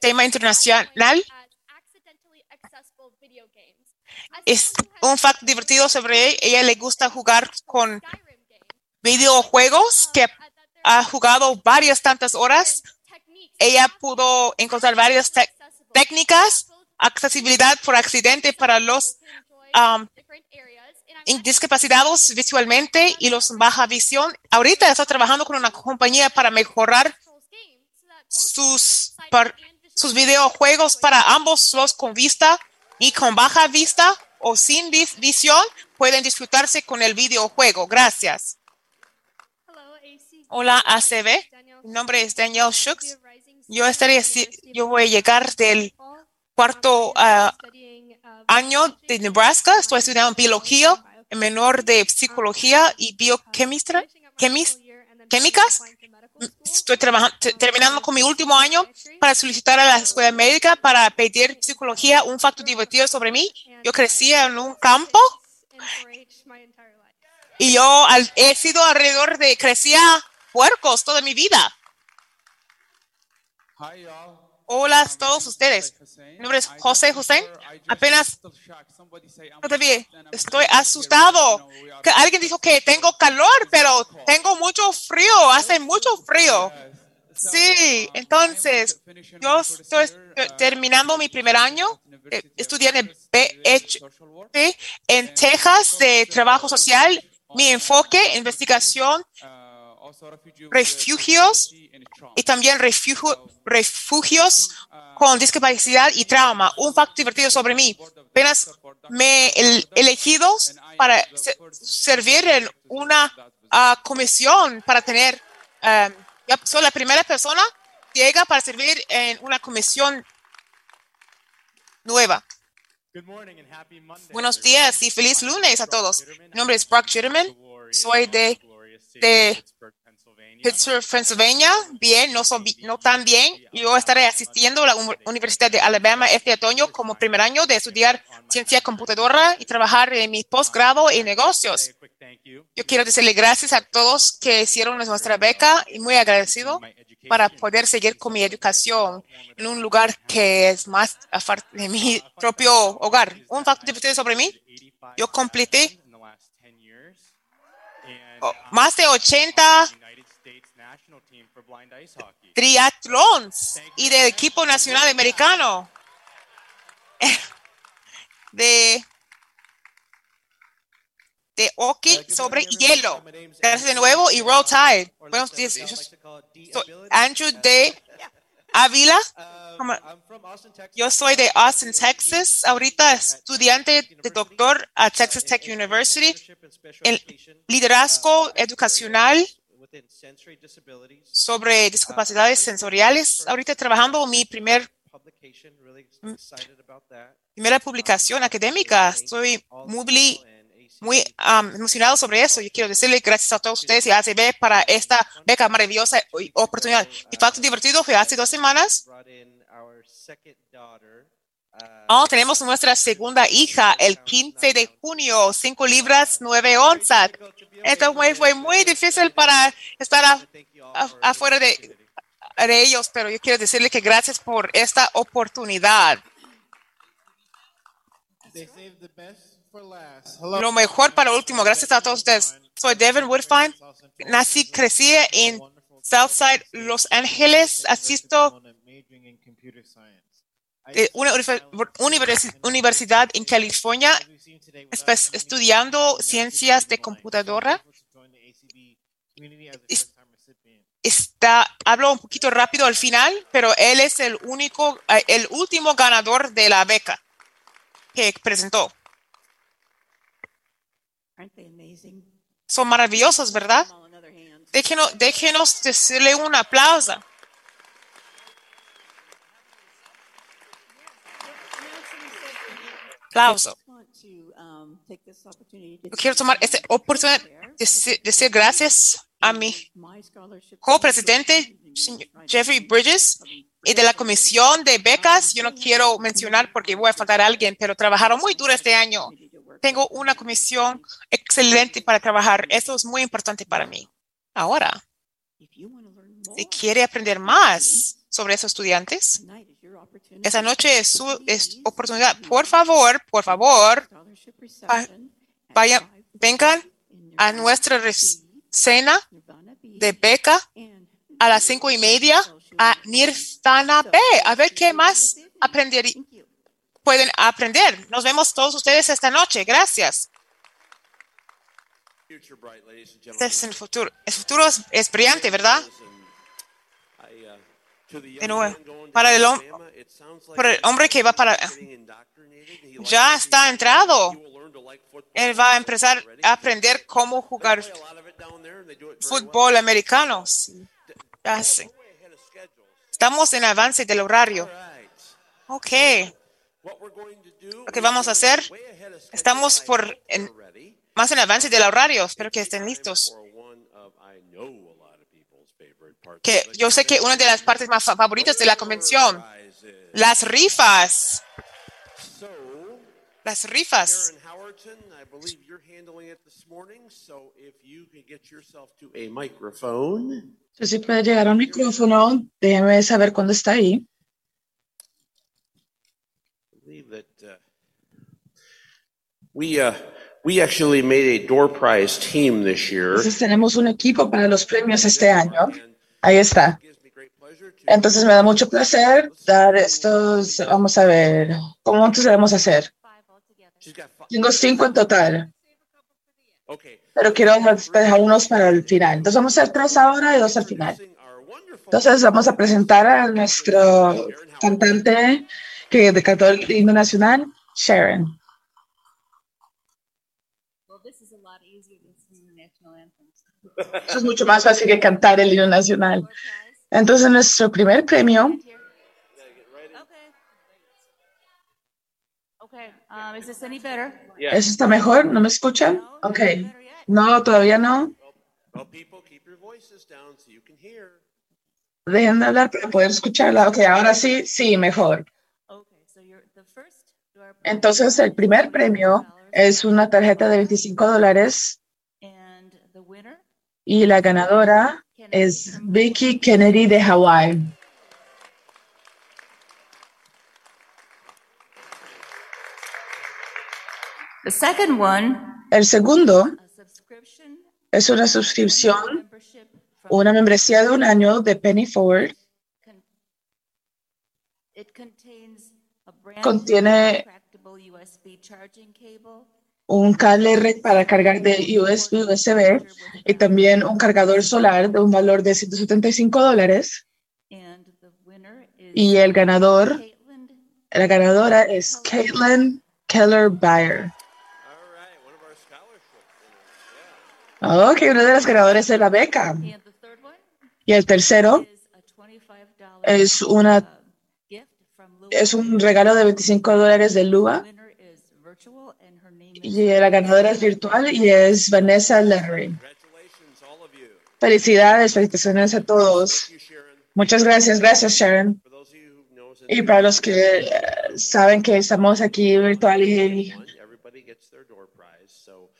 tema internacional. Es un facto divertido sobre ella. Ella le gusta jugar con videojuegos que ha jugado varias tantas horas. Ella pudo encontrar varias técnicas, accesibilidad por accidente para los um, discapacitados visualmente y los baja visión. Ahorita está trabajando con una compañía para mejorar sus, sus videojuegos para ambos los con vista y con baja vista o sin vis- visión pueden disfrutarse con el videojuego. Gracias. Hola ACB, mi nombre es Daniel Shooks. Yo estaré, yo voy a llegar del cuarto ah, año de Nebraska. Estoy estudiando biología, en menor de psicología y bioquímica, químicas. Estoy trabajando, te- terminando con mi último año para solicitar a la escuela médica para pedir psicología. Un facto divertido sobre mí. Yo crecí en un campo y yo he sido alrededor de, crecía puercos toda mi vida. Hola a todos ustedes. Mi nombre es José Hussein. Apenas todavía estoy asustado. Que alguien dijo que tengo calor, pero tengo mucho frío. Hace mucho frío. Sí, entonces yo estoy terminando mi primer año. eh, Estudié en Texas de trabajo social. Mi enfoque, investigación, refugios y también refugio- refugios con discapacidad y trauma. Un facto divertido sobre mí. Apenas me he elegido para se- servir en una ah, comisión para tener, ya soy la primera persona que llega para servir en una comisión nueva. Buenos días y feliz lunes a todos. Mi nombre es Brock Jitterman. Soy de, de Pittsburgh, Pennsylvania. Bien, no, son, no tan bien. Yo estaré asistiendo a la Uni- Universidad de Alabama este otoño como primer año de estudiar ciencia computadora y trabajar en mi posgrado en negocios. Yo quiero decirle gracias a todos que hicieron nuestra beca y muy agradecido para poder seguir con mi educación en un lugar que es más aparte de mi propio hogar. Un facto divertido sobre mí. Yo completé más de 80 triatlons y del equipo nacional americano. De de hockey sobre hielo. Gracias de nuevo y Roll Tide. Buenos días. Andrew de Ávila. Como- Yo soy de Austin, Texas. Ahorita estudiante de doctor a Texas. Tech University. en liderazgo educacional sobre discapacidades sensoriales. Ahorita trabajando mi primer primera publicación académica. Estoy muy, muy um, emocionado sobre eso. Yo quiero decirle gracias a todos ustedes y a ACB para esta beca maravillosa y oportunidad. Mi facto divertido fue hace dos semanas. Oh, tenemos nuestra segunda hija el 15 de junio, 5 libras, 9 onzas. Esto fue, fue muy difícil para estar a- a- afuera de, de ellos, pero yo quiero decirle que gracias por esta oportunidad. Lo mejor para último, gracias a todos ustedes. Soy Devin Woodfine. Nací, crecí en Southside, Los Ángeles. Asisto una universi- universidad en California, estudiando ciencias de computadora. Es- Está, hablo un poquito rápido al final, pero él es el único, eh, el último ganador de la beca que presentó. Son maravillosos, ¿verdad? Déjenos, déjenos decirle un aplauso. Aplauso. want to um, take this opportunity to Yo quiero tomar esta oportunidad de decir, gracias a mi copresidente, Jeffrey Bridges, y de la comisión de becas. Yo no quiero mencionar porque voy a faltar a alguien, pero trabajaron muy duro este año. Tengo una comisión excelente para trabajar. Eso es muy importante para mí. Ahora, si quiere aprender más sobre esos estudiantes, esa noche es su es oportunidad. Por favor, por favor, va- vayan, vengan a nuestra cena de beca a las cinco y media a Nirvana B. A ver qué más aprender, pueden aprender. Nos vemos todos ustedes esta noche. Gracias. Future bright, ladies and Este gentlemen. es el futuro. El futuro es, es brillante, ¿verdad? De nuevo, para el, para hombre que va para... Ya está entrado. Él va a empezar a aprender cómo jugar fútbol americano. Sí. Estamos en avance del horario. Ok. Lo que vamos a hacer, estamos por en- más en avance del horario. Espero que estén listos. Que yo sé que una de las partes más fa- favoritas de la convención, las rifas. las rifas. Si puede llegar a un micrófono, déjeme saber cuándo está ahí. Uh, we uh, we actually made a door prize team this year. Entonces tenemos un equipo para los premios este año. Ahí está. Entonces me da mucho placer dar estos, vamos a ver, ¿cuántos debemos hacer? Tengo cinco en total. Pero quiero dejar unos para el final. Entonces vamos a hacer tres ahora y dos al final. Entonces vamos a presentar a nuestro cantante que cantó el himno nacional, Sharon. Eso es mucho más fácil que cantar el himno nacional. Entonces, nuestro primer premio Okay, um, is this any better? ¿Eso está mejor? ¿No me escuchan? Ok. No, todavía no. Well, people, keep your voices down so you can hear. Dejen de hablar para poder escucharla. Ok, ahora sí, sí, mejor. Entonces, el primer premio es una tarjeta de 25 dólares y la ganadora es Vicky Kennedy de one El segundo es una suscripción, una membresía de un año de Penny Forward. Contiene un cable red para cargar de USB USB y también un cargador solar de un valor de 175 dólares. Y el ganador, la ganadora es Caitlin Keller Bayer. Ok, una de las ganadoras de la beca. Y el tercero es una es un regalo de 25 dólares de Lua. Y la ganadora es virtual y es Vanessa Larry. Felicidades, felicitaciones a todos. Muchas gracias, gracias Sharon. Y para los que eh, saben que estamos aquí virtual y Everybody gets their door prize. So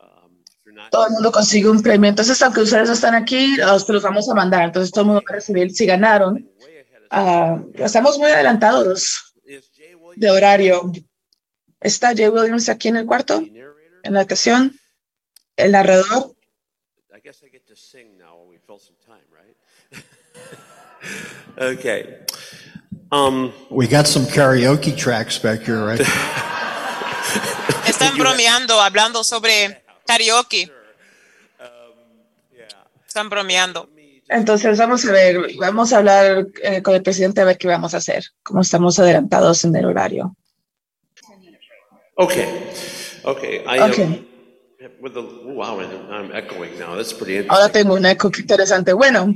um, todo el mundo consigue un premio. Entonces, aunque ustedes no están aquí, los los vamos a mandar. Entonces, todo el mundo va a recibir si ganaron. Ah, estamos muy adelantados de horario. ¿Está Jay Williams aquí en el cuarto? En la ocasión. El narrador. I guess I get to sing now when we fill some time, right? okay. Um, We got some karaoke tracks back here, right? Están bromeando, hablando sobre karaoke. Están bromeando. Entonces, vamos a ver, vamos a hablar eh, con el presidente a ver qué vamos a hacer, como estamos adelantados en el horario. Okay. Okay. I Okay. Um, with the wow, I'm echoing now. That's pretty interesting. Ahora tengo un eco interesante. Bueno,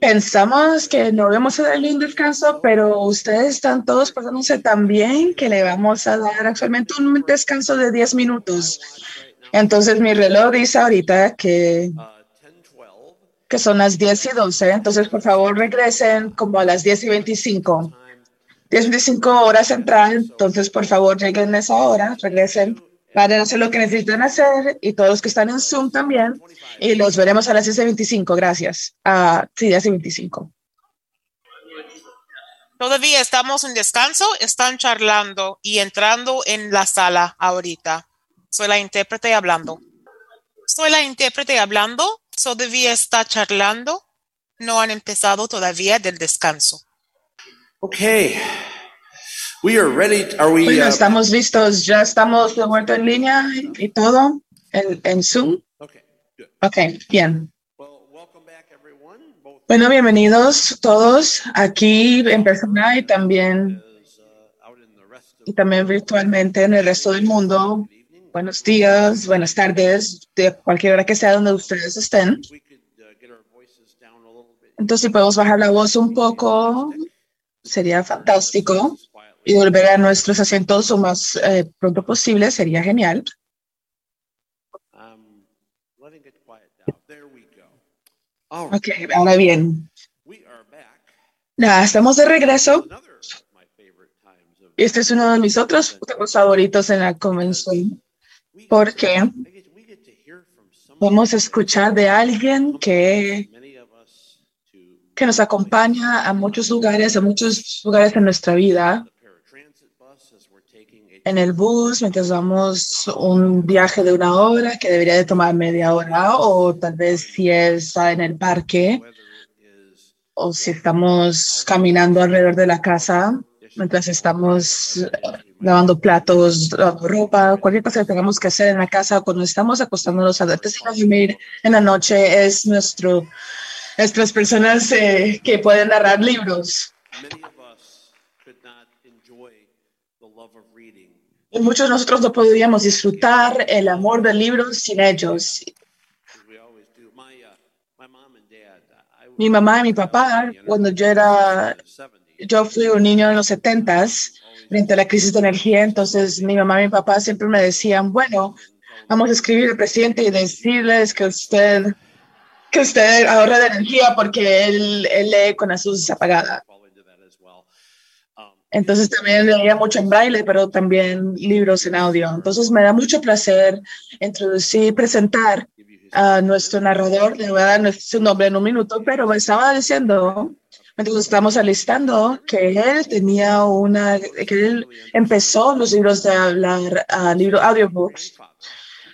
pensamos que no vamos a darle un descanso, pero ustedes están todos pasándose tan bien que le vamos a dar actualmente un descanso de 10 minutos. Entonces mi reloj dice ahorita que, que son las 10 y 12. Entonces, por favor, regresen como a las 10 y 25. 10 y 25 horas central. Entonces, por favor, lleguen a esa hora, regresen para hacer lo que necesitan hacer y todos los que están en Zoom también. Y los veremos a las 10 y 25. Gracias. Ah, sí, 10 y 25. Todavía estamos en descanso, están charlando y entrando en la sala ahorita. Soy la intérprete hablando. Soy la intérprete hablando, todavía está charlando. No han empezado todavía del descanso. Okay. We are ready. Are we? Bueno, uh, estamos listos. Ya estamos de vuelta en línea y todo en, en Zoom. Ok, bien. Bueno, bienvenidos todos aquí en persona y también, y también virtualmente en el resto del mundo. Buenos días, buenas tardes, de cualquier hora que sea donde ustedes estén. Entonces, si podemos bajar la voz un poco, sería fantástico. Y volver a nuestros asientos lo más eh, pronto posible sería genial. Ok, ahora bien. Ya, estamos de regreso. Of Este es uno de mis otros temas favoritos en la convención, porque podemos escuchar de alguien que, que nos acompaña a muchos lugares, a muchos lugares en nuestra vida. En el bus, mientras vamos un viaje de una hora que debería de tomar media hora, o tal vez si está en el parque, o si estamos caminando alrededor de la casa, mientras estamos lavando platos, lavando ropa, cualquier cosa que tengamos que hacer en la casa, cuando estamos acostándonos antes de dormir en la noche, es nuestro, nuestras personas eh, que pueden narrar libros. Y muchos de nosotros no podríamos disfrutar el amor del libro sin ellos. Mi mamá y mi papá, cuando yo era, yo fui un niño en los setentas, frente a la crisis de energía, entonces mi mamá y mi papá siempre me decían, bueno, vamos a escribir al presidente y decirles que usted, que usted ahorra de energía porque él, él lee con las luces apagadas. Entonces también leía mucho en braille, pero también libros en audio. Entonces me da mucho placer introducir, presentar a nuestro narrador. Le voy a dar su nombre en un minuto, pero me estaba diciendo, mientras estamos alistando, que él tenía una, que él empezó los libros de hablar, uh, libro, audiobooks,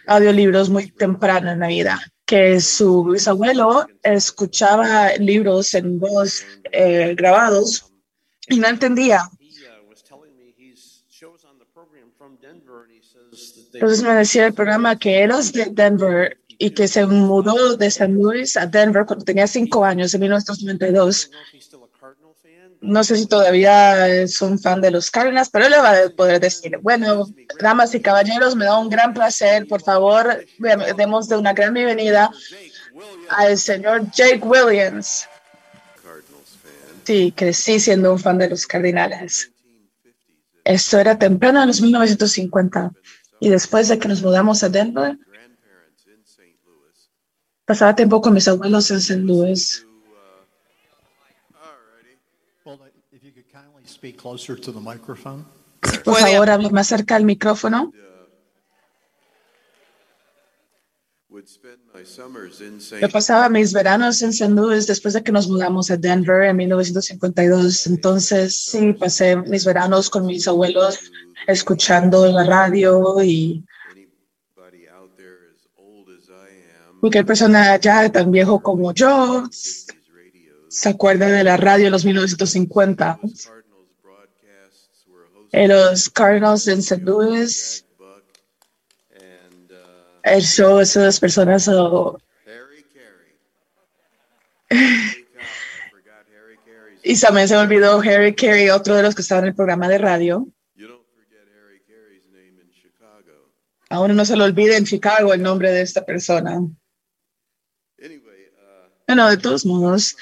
audiolibros muy temprano en la vida que su bisabuelo escuchaba libros en voz eh, grabados y no entendía Entonces me decía el programa que es de Denver y que se mudó de San Luis a Denver cuando tenía cinco años, en 1992. No sé si todavía es un fan de los Cardinals, pero le va a poder decir, bueno, damas y caballeros, me da un gran placer. Por favor, demos de una gran bienvenida al señor Jake Williams. Sí, crecí siendo un fan de los Cardinales. Esto era temprano en los 1950. Y después de que nos mudamos a Denver, pasaba tiempo con mis abuelos en St. Louis. Por favor, hable más cerca al micrófono. Yo pasaba mis veranos en St. Louis después de que nos mudamos a Denver en 1952. Entonces, sí, pasé mis veranos con mis abuelos escuchando la radio y cualquier persona ya tan viejo como yo se acuerda de la radio en los 1950. En los Cardinals en St. Louis, el show, esas personas. Oh, y también se me olvidó Harry Carey, otro de los que estaba en el programa de radio. A uno no se le olvide en Chicago el nombre de esta persona. Bueno, de todos modos,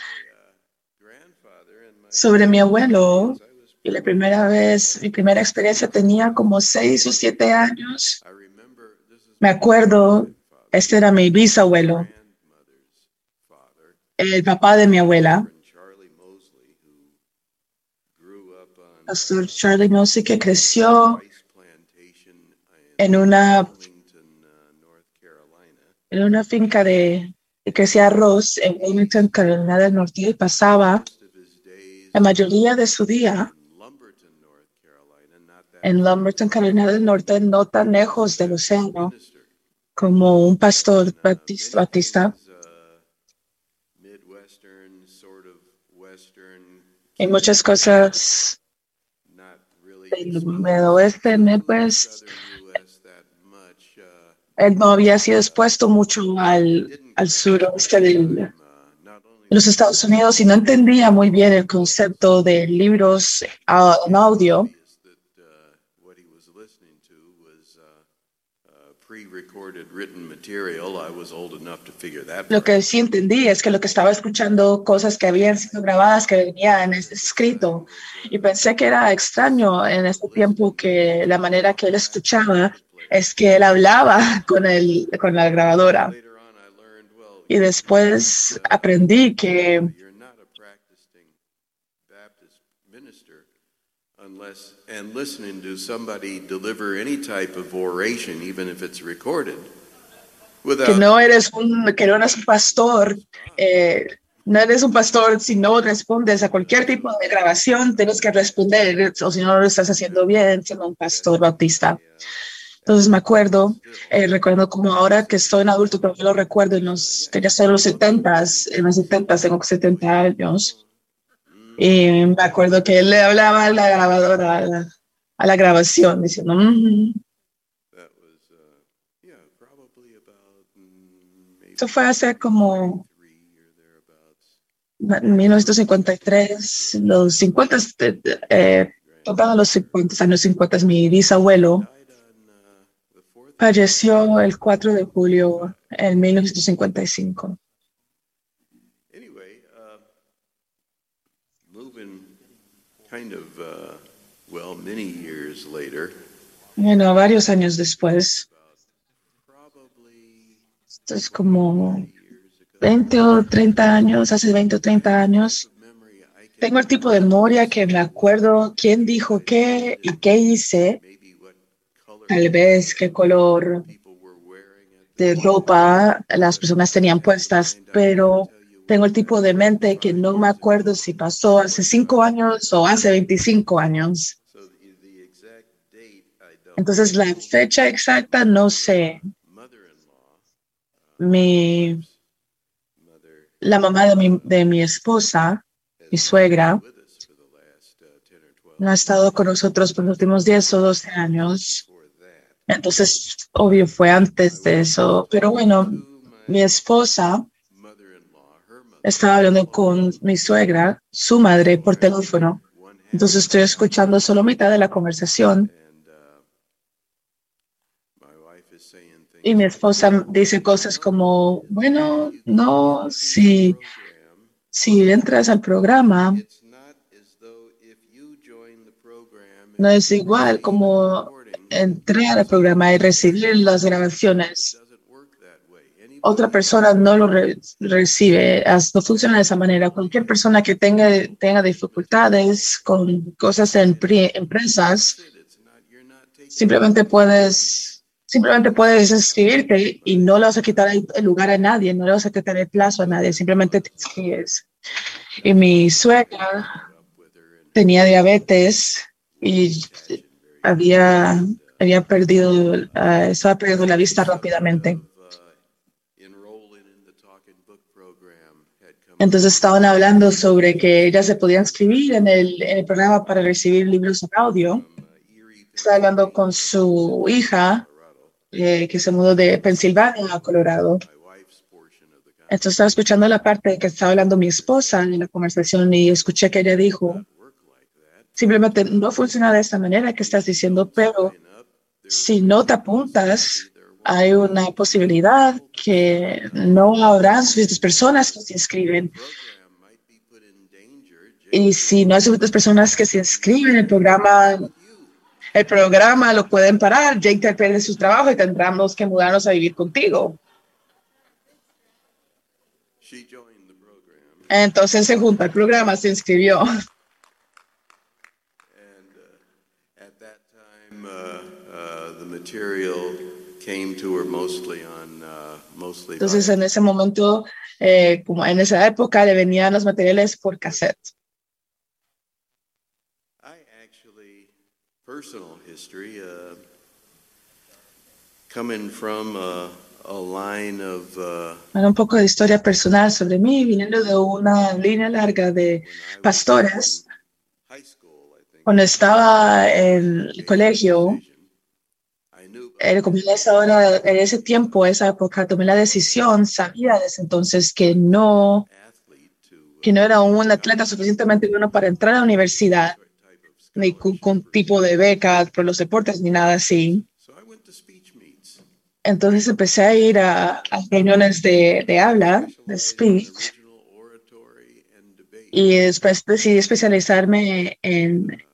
sobre mi abuelo, y la primera vez, mi primera experiencia tenía como seis o siete años. Me acuerdo, este era mi bisabuelo, el papá de mi abuela, Pastor Charlie Mosley, que creció en una, en una finca de que crecía arroz en Wilmington, Carolina del Norte, y pasaba la mayoría de su día en Lumberton, Carolina del Norte, no tan lejos del océano, como un pastor batista, batista y muchas cosas del oeste, pues, él no había sido expuesto mucho al, al suroeste de los Estados Unidos y no entendía muy bien el concepto de libros uh, en audio. Lo que sí entendí es que lo que estaba escuchando cosas que habían sido grabadas, que venían escrito, y pensé que era extraño en este tiempo que la manera que él escuchaba es que él hablaba con, el, con la grabadora. Y después aprendí que and listening to somebody deliver any type of oration, even if it's recorded, que no eres un, que no eres un pastor, eh, no eres un pastor si no respondes a cualquier tipo de grabación, tienes que responder, o si no lo estás haciendo bien, siendo un pastor bautista. Entonces me acuerdo, eh, recuerdo como ahora que estoy en adulto, pero yo lo recuerdo en los, quería ser los 70 en los 70 tengo 70 años. Y me acuerdo que él le hablaba a la grabadora, a la, a la grabación, diciendo, "Mm". Eso fue hace como 1953, los 50, eh, tocando los 50, años 50, mi bisabuelo falleció el 4 de julio en 1955. moving kind of, uh, later, Bueno, varios años después, es como 20 o 30 años, hace 20 o 30 años, tengo el tipo de memoria que me acuerdo quién dijo qué y qué hice, tal vez qué color de ropa las personas tenían puestas, pero tengo el tipo de mente que no me acuerdo si pasó hace cinco años o hace 25 años. Entonces, la fecha exacta no sé. Mi, la mamá de mi, de mi esposa, mi suegra, no ha estado con nosotros por los últimos 10 o 12 años. Entonces, obvio, fue antes de eso. Pero bueno, mi esposa estaba hablando con mi suegra, su madre, por teléfono. Entonces estoy escuchando solo mitad de la conversación. Y mi esposa dice cosas como, bueno, no, si, si entras al programa, no es igual como entrar al programa y recibir las grabaciones. Otra persona no lo re- recibe, no funciona de esa manera. Cualquier persona que tenga, tenga dificultades con cosas en empresas, simplemente puedes, simplemente puedes inscribirte y no le vas a quitar el, lugar a nadie, no le vas a quitar el plazo a nadie, simplemente te inscribes. Y mi suegra tenía diabetes y había, había perdido, ah, estaba perdiendo la vista rápidamente. Entonces estaban hablando sobre que ella se podía inscribir en el, en el programa para recibir libros en audio. Estaba hablando con su hija, eh, que se mudó de Pensilvania a Colorado. Entonces estaba escuchando la parte que estaba hablando mi esposa en la conversación y escuché que ella dijo, simplemente no funciona de esta manera que estás diciendo, pero si no te apuntas, hay una posibilidad que no habrá suficientes personas que se inscriben. Y si no hay suficientes personas que se inscriben, el programa, el programa lo pueden parar. Jake te pierde su trabajo y tendremos que mudarnos a vivir contigo. Entonces se junta el programa, se inscribió. time, the material came to her mostly on, mostly Entonces en ese momento, eh, como en esa época, le venían los materiales por cassette. Personal history, uh, coming from a, a line of, uh, Bueno, un poco de historia personal sobre mí, viniendo de una línea larga de pastores. Cuando estaba en el colegio, en esa hora, en ese tiempo, esa época, tomé la decisión, sabía desde entonces que no, que no era un atleta suficientemente bueno para entrar a la universidad, ni con, con tipo de becas por los deportes, ni nada así. Entonces empecé a ir a, a reuniones de, de habla, de speech, y después decidí especializarme en,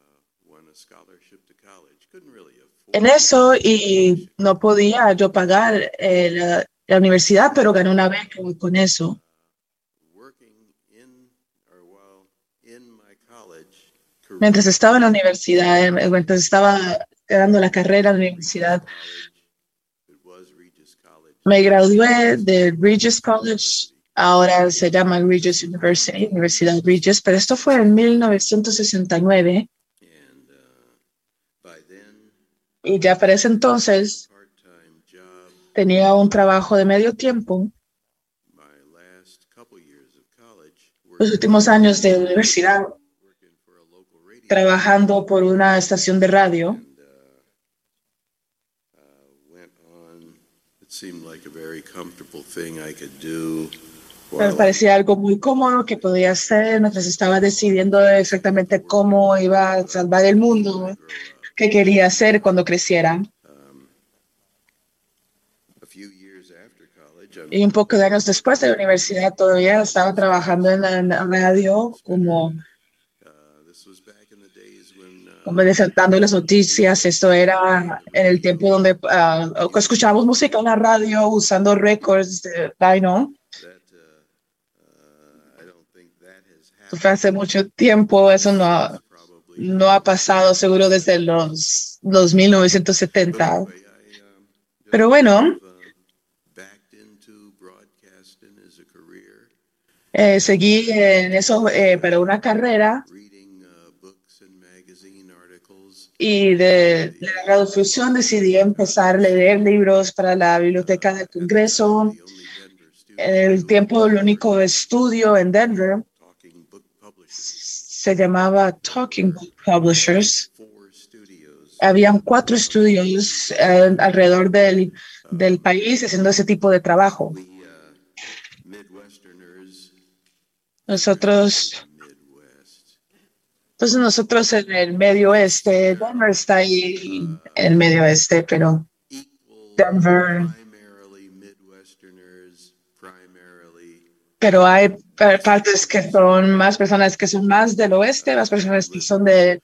en eso y no podía yo pagar eh, la, la universidad, pero gané una beca con eso. Mientras estaba en la universidad, eh, mientras estaba dando la carrera en la universidad, me gradué de Regis College, ahora se llama Regis University, Universidad Regis, pero esto fue en 1969. Y ya para ese entonces tenía un trabajo de medio tiempo. Los últimos años de universidad, trabajando por una estación de radio. It seemed like a very comfortable thing I could do. Me while parecía algo muy cómodo que podía hacer mientras estaba decidiendo exactamente cómo iba a salvar el mundo, qué quería hacer cuando creciera. Y un poco de años después de la universidad todavía estaba trabajando en la, radio como dando las noticias. Esto era en el tiempo donde ah, escuchábamos música en la radio usando récords Dino. Fue hace mucho tiempo, eso no, no ha pasado seguro desde los, los 1970. Pero bueno, eh, seguí en eso eh, para una carrera y de, la graduación decidí empezar a leer libros para la biblioteca del Congreso. En el tiempo, el único estudio en Denver se llamaba Talking Book Publishers. Habían cuatro estudios eh, alrededor del, del país haciendo ese tipo de trabajo. Nosotros, entonces nosotros en el medio oeste, Denver está ahí en el medio oeste, pero Denver, pero hay pa- partes que son más personas que son más del oeste, más personas que son del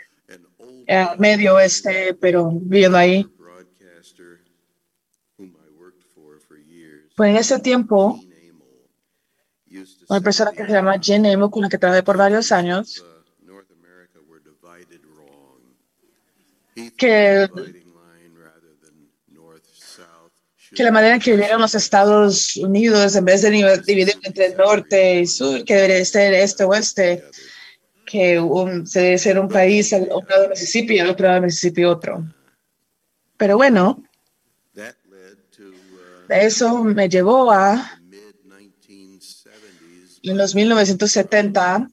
eh, medio oeste, pero viviendo ahí. Pues en ese tiempo, una persona que se llama Jen Emo, con la que trabajé por varios años, que, que la manera en que vivieron los Estados Unidos, en vez de dividir entre el norte y sur, que debería ser este oeste, que un- se debe ser un país, al un lado de Mississippi y al otro lado de Mississippi otro. Pero bueno, eso me llevó a, en los 1970,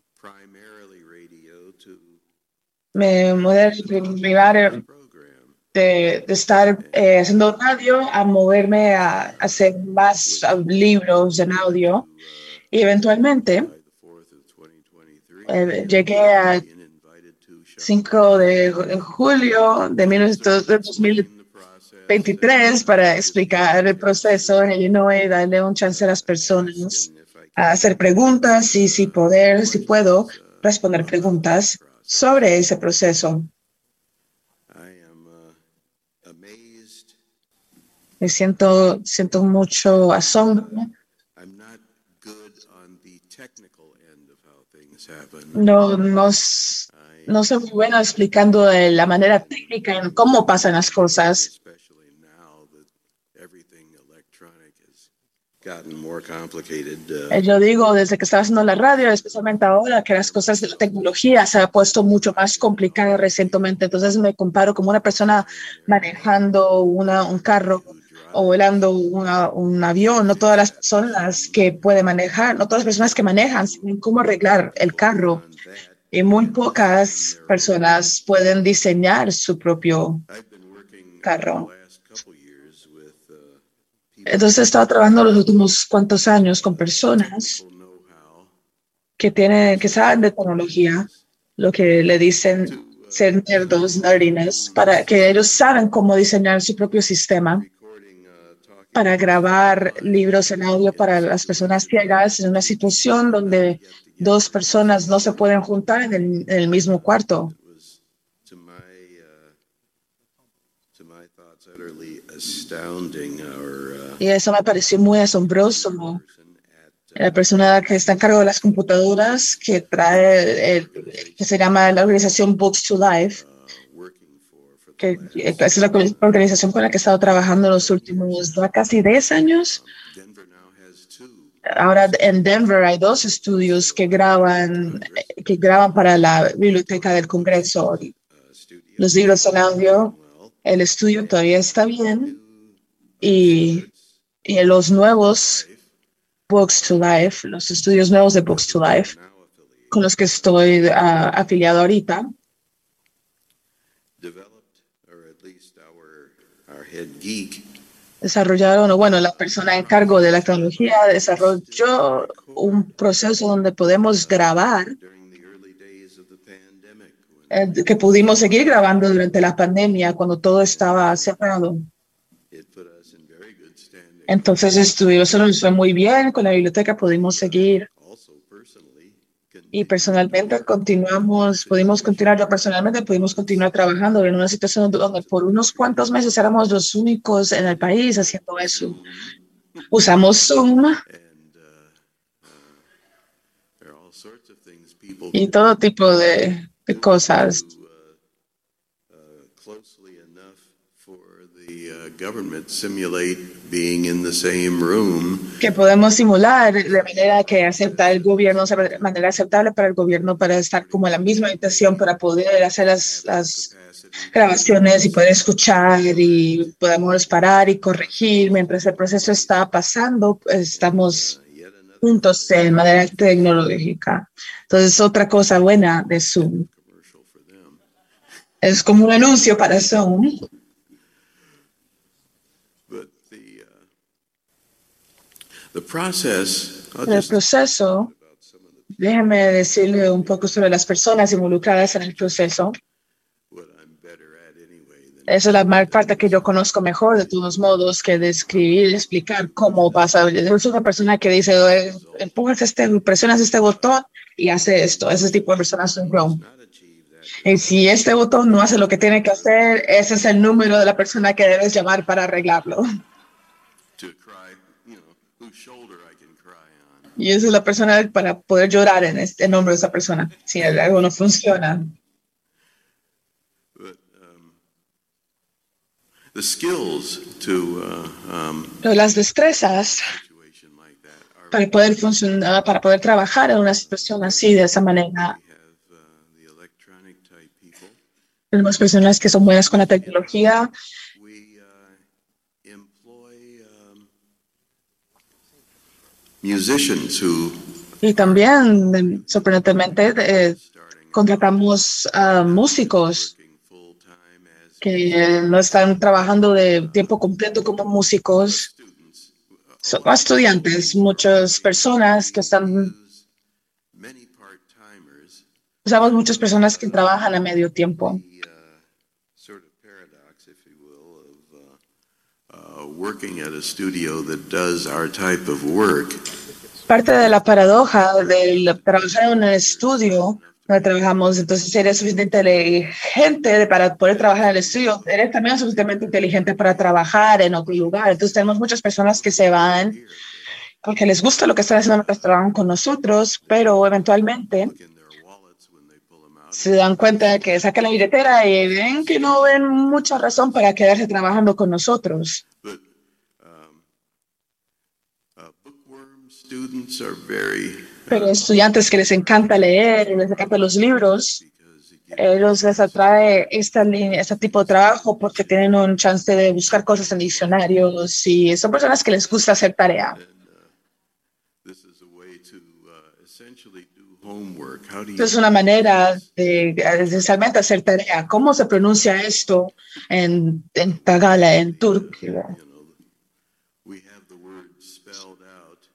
me mudé de mi barrio de, estar eh, haciendo radio a moverme a, hacer más ah, libros en audio. Y eventualmente eh, llegué a 5 de ju- julio de 1900 de 2023 para explicar el proceso en Illinois darle un chance a las personas a hacer preguntas y si poder, si puedo responder preguntas sobre ese proceso. Me siento, siento mucho asombro. No, no, no soy muy buena explicando de la manera técnica en cómo pasan las cosas. gotten more complicated. uh, Eh, Yo digo, desde que estaba haciendo la radio, especialmente ahora que las cosas de la tecnología se ha puesto mucho más complicada recientemente. Entonces me comparo como una persona manejando una, un carro o volando una- un avión. No todas las personas que pueden manejar, no todas las personas que manejan saben cómo arreglar el carro. Y muy pocas personas pueden diseñar su propio carro. Entonces he estado trabajando los últimos cuantos años con personas que tienen, que saben de tecnología, lo que le dicen ser nerdos, nerdiness, para que ellos saben cómo diseñar su propio sistema para grabar libros en audio para las personas ciegas en una situación donde dos personas no se pueden juntar en el mismo cuarto. to my uh, to my thoughts utterly astounding our uh, Y eso me pareció muy asombroso la persona que está en cargo de las computadoras, que trae, el- que se llama la organización Books to Life, que es la organización con la que he estado trabajando los últimos casi 10 años. Ahora en Denver hay dos estudios que graban, que graban para la Biblioteca del Congreso. Los libros en audio, el estudio todavía está bien y, y los nuevos Books to Life, los estudios nuevos de Books to Life, con los que estoy ah, afiliado ahorita, desarrollaron, o bueno, la persona en cargo de la tecnología desarrolló un proceso donde podemos grabar, que pudimos seguir grabando durante la pandemia cuando todo estaba cerrado. Entonces estuvimos, nos fue muy bien, con la biblioteca pudimos seguir. Y personalmente continuamos, pudimos continuar, yo personalmente pudimos continuar trabajando en una situación donde por unos cuantos meses éramos los únicos en el país haciendo eso. Usamos Zoom y todo tipo de cosas. uh, que podemos simular de manera que acepta el gobierno, de manera aceptable para el gobierno para estar como en la misma habitación para poder hacer las, las grabaciones y poder escuchar y podemos parar y corregir mientras el proceso está pasando, pues, estamos juntos de manera tecnológica. Entonces, otra cosa buena de Zoom. Es como un anuncio para process I'll El proceso, déjeme decirle un poco sobre las personas involucradas en el proceso. Esa es la parte que yo conozco mejor, de todos modos, que describir, explicar cómo pasa. Soy una persona que dice, "Eh, empujas este, presionas este botón y hace esto. Ese tipo de personas son yo. Y si este botón no hace lo que tiene que hacer, ese es el número de la persona que debes llamar para arreglarlo. Y esa es la persona para poder llorar en este en nombre de esa persona. Si algo no funciona. um, the skills to uh, um, Pero las destrezas para poder funcionar, para poder trabajar en una situación así, de esa manera. Tenemos personas que son buenas con la tecnología. Y también, eh, sorprendentemente, eh, contratamos a músicos que no están trabajando de tiempo completo como músicos. Son estudiantes, muchas personas que están... Usamos muchas personas que trabajan a medio tiempo. Parte de la paradoja de trabajar en un estudio donde trabajamos, entonces eres suficientemente inteligente para poder trabajar en el estudio, eres también suficientemente inteligente para trabajar en otro lugar. Entonces tenemos muchas personas que se van porque les gusta lo que están haciendo trabajan con nosotros, pero eventualmente se dan cuenta de que sacan la billetera y ven que no ven mucha razón para quedarse trabajando con nosotros. are very Pero estudiantes que les encanta leer, les encantan los libros, ellos les atrae esta línea, este tipo de trabajo porque tienen un chance de buscar cosas en diccionarios y son personas que les gusta hacer tarea. this is a way to uh, essentially do homework how do you Esta es una manera de esencialmente hacer tarea. ¿Cómo se pronuncia esto en, en Tagala, en turco?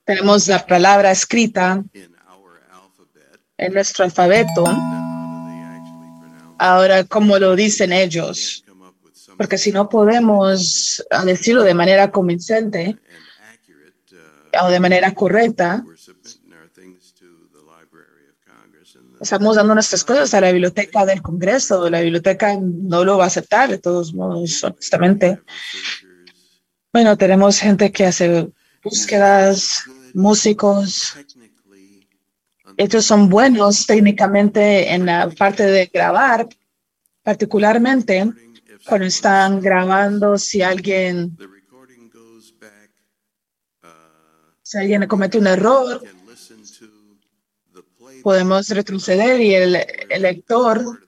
Tenemos la palabra escrita en nuestro alfabeto. Ahora, ¿cómo lo dicen ellos? Porque si no podemos decirlo de manera convincente o de manera correcta, estamos dando nuestras cosas a la biblioteca del Congreso. La biblioteca no lo va a aceptar, de todos modos, honestamente. Bueno, tenemos gente que hace búsquedas músicos. Ellos son buenos técnicamente en la parte de grabar, particularmente cuando están grabando, si alguien, si alguien comete un error, podemos retroceder y el, el lector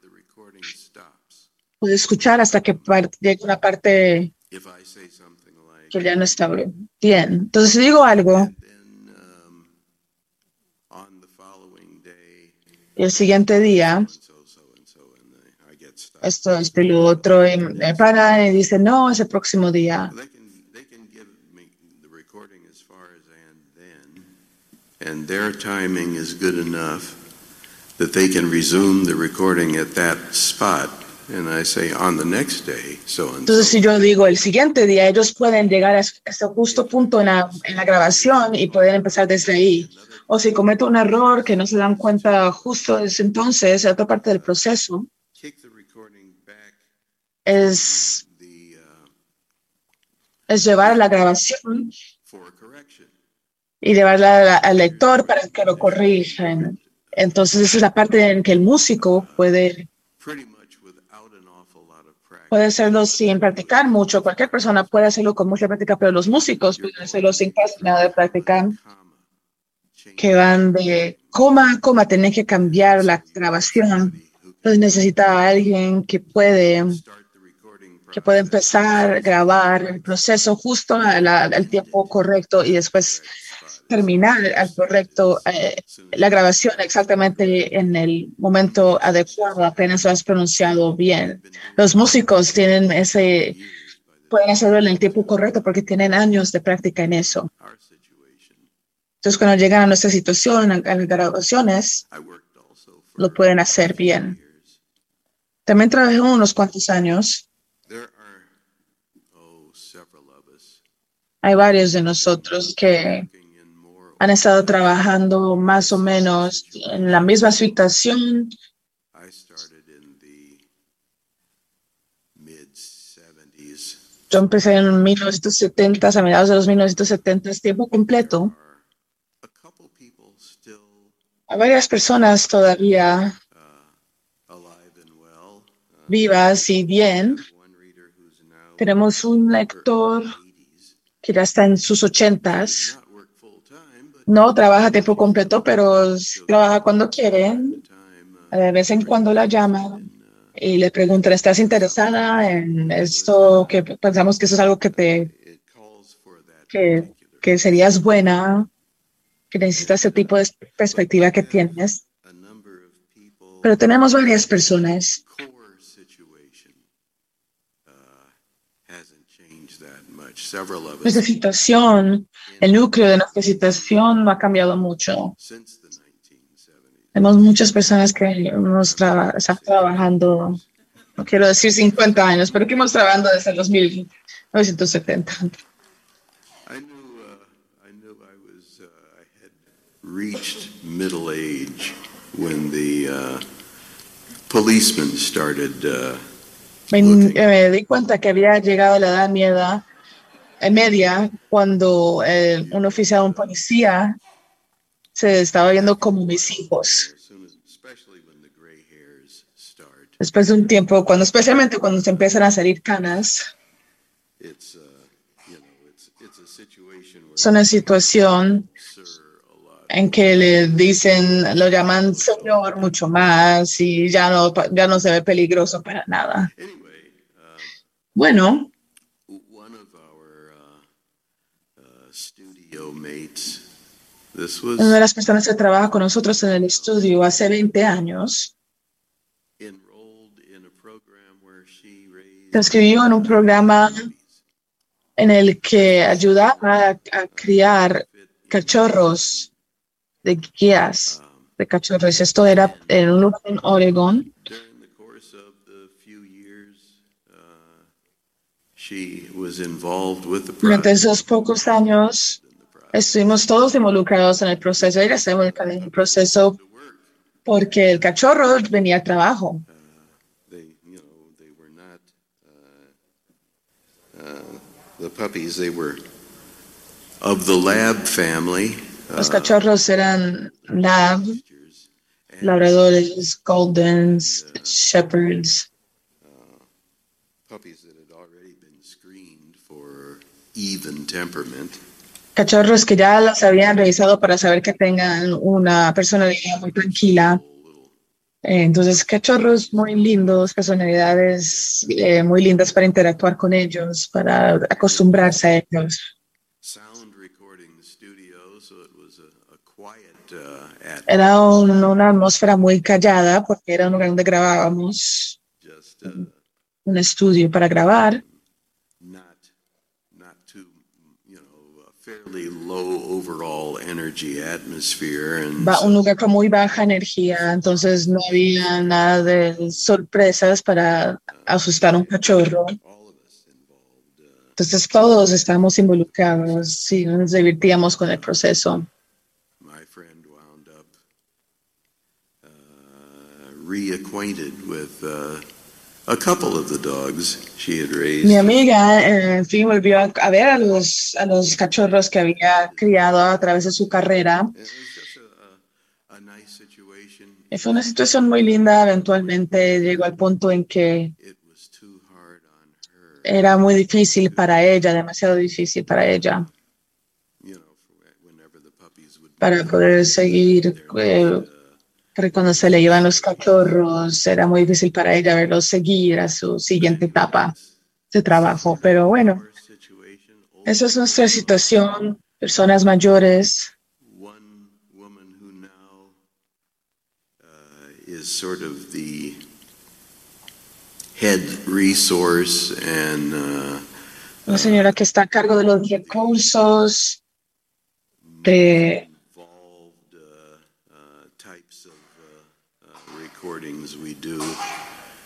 puede escuchar hasta que llegue una parte que ya no está bien. Entonces, si digo algo, y el siguiente día, esto, y lo otro, y me paran y dicen, no, ese próximo día. And their timing is good enough that they can resume the recording at that spot. And I say, on the next day, so and Entonces, si yo digo el siguiente día, ellos pueden llegar a es- ese justo punto en la, en la grabación y pueden empezar desde ahí. O si cometo un error que no se dan cuenta justo desde entonces, en otra parte del proceso, es, es llevar la grabación y llevarla al, lector para que lo corrijan. Entonces, esa es la parte en que el músico puede puede hacerlo sin practicar mucho. Cualquier persona puede hacerlo con mucha práctica, pero los músicos pueden hacerlo sin casi nada de practicar. Que van de coma a coma, tener que cambiar la grabación. Entonces necesita a alguien que puede que puede empezar a grabar el proceso justo al, al tiempo correcto y después terminar al correcto eh, la grabación exactamente en el momento adecuado, apenas lo has pronunciado bien. Los músicos tienen ese, pueden hacerlo en el tiempo correcto porque tienen años de práctica en eso. Entonces, cuando llegan a nuestra situación, a las grabaciones, lo pueden hacer bien. También trabajé unos cuantos años. Hay varios de nosotros que han estado trabajando más o menos en la misma situación. Yo empecé en 1970, a mediados de los 1970, tiempo completo. Hay varias personas todavía vivas y bien. Tenemos un lector que ya está en sus ochentas. No trabaja tiempo completo, pero trabaja cuando quiere. De vez en cuando la llama y le preguntan, ¿estás interesada en esto? Que pensamos que eso es algo que te, que, que serías buena, que necesitas ese tipo de perspectiva que tienes. Pero tenemos varias personas nuestra situación, el núcleo de nuestra situación no ha cambiado mucho. Tenemos muchas personas que hemos traba- están trabajando, no quiero decir 50 años, pero que hemos trabajando desde los 1970. reached middle age when the uh, policemen started uh, Me, eh, me di cuenta que había llegado a la edad media, eh, media cuando eh, un oficial, un policía, se estaba viendo como mis hijos. Después de un tiempo, cuando especialmente cuando se empiezan a salir canas, es una situación en que le dicen, lo llaman señor mucho más y ya no, ya no se ve peligroso para nada. Bueno, studio mates this was una de las personas que trabaja con nosotros en el estudio hace 20 años se inscribió en un programa en el que ayudaba a, a criar cachorros de guías de cachorros. Esto era en un lugar en Oregon. she was involved with the Durante esos pocos años estuvimos todos involucrados en el proceso. Ella estaba involucrada en el proceso porque el cachorro venía al trabajo. uh, Los cachorros eran lab, labradores, goldens, shepherds, puppies that had already been screened for even temperament. Cachorros que ya los habían revisado para saber que tengan una personalidad muy tranquila. Eh, Entonces, cachorros muy lindos, personalidades eh, muy lindas para interactuar con ellos, para acostumbrarse a ellos. Uh. Era un- una atmósfera muy callada porque era un lugar donde grabábamos uh, un estudio para grabar. not not too, you know, a fairly low overall energy atmosphere, and Va- so un lugar con muy baja energía, entonces no había nada de sorpresas para asustar a un cachorro. Entonces todos estábamos involucrados y nos divertíamos con el proceso. uh, reacquainted with uh, a couple of the dogs she had raised. Mi amiga, eh, en fin, volvió a, a ver a los, a los cachorros que había criado a través de su carrera. a nice situation. Y fue una situación muy linda. Eventualmente llegó al punto en que era muy difícil para ella, demasiado difícil para ella, para poder seguir. eh, porque cuando se le iban los cachorros, era muy difícil para ella verlos seguir a su siguiente etapa de trabajo. Pero bueno, esa es nuestra situación. Personas mayores. is sort of the head resource and uh, Una señora que está a cargo de los recursos, de types of uh, uh, recordings we do.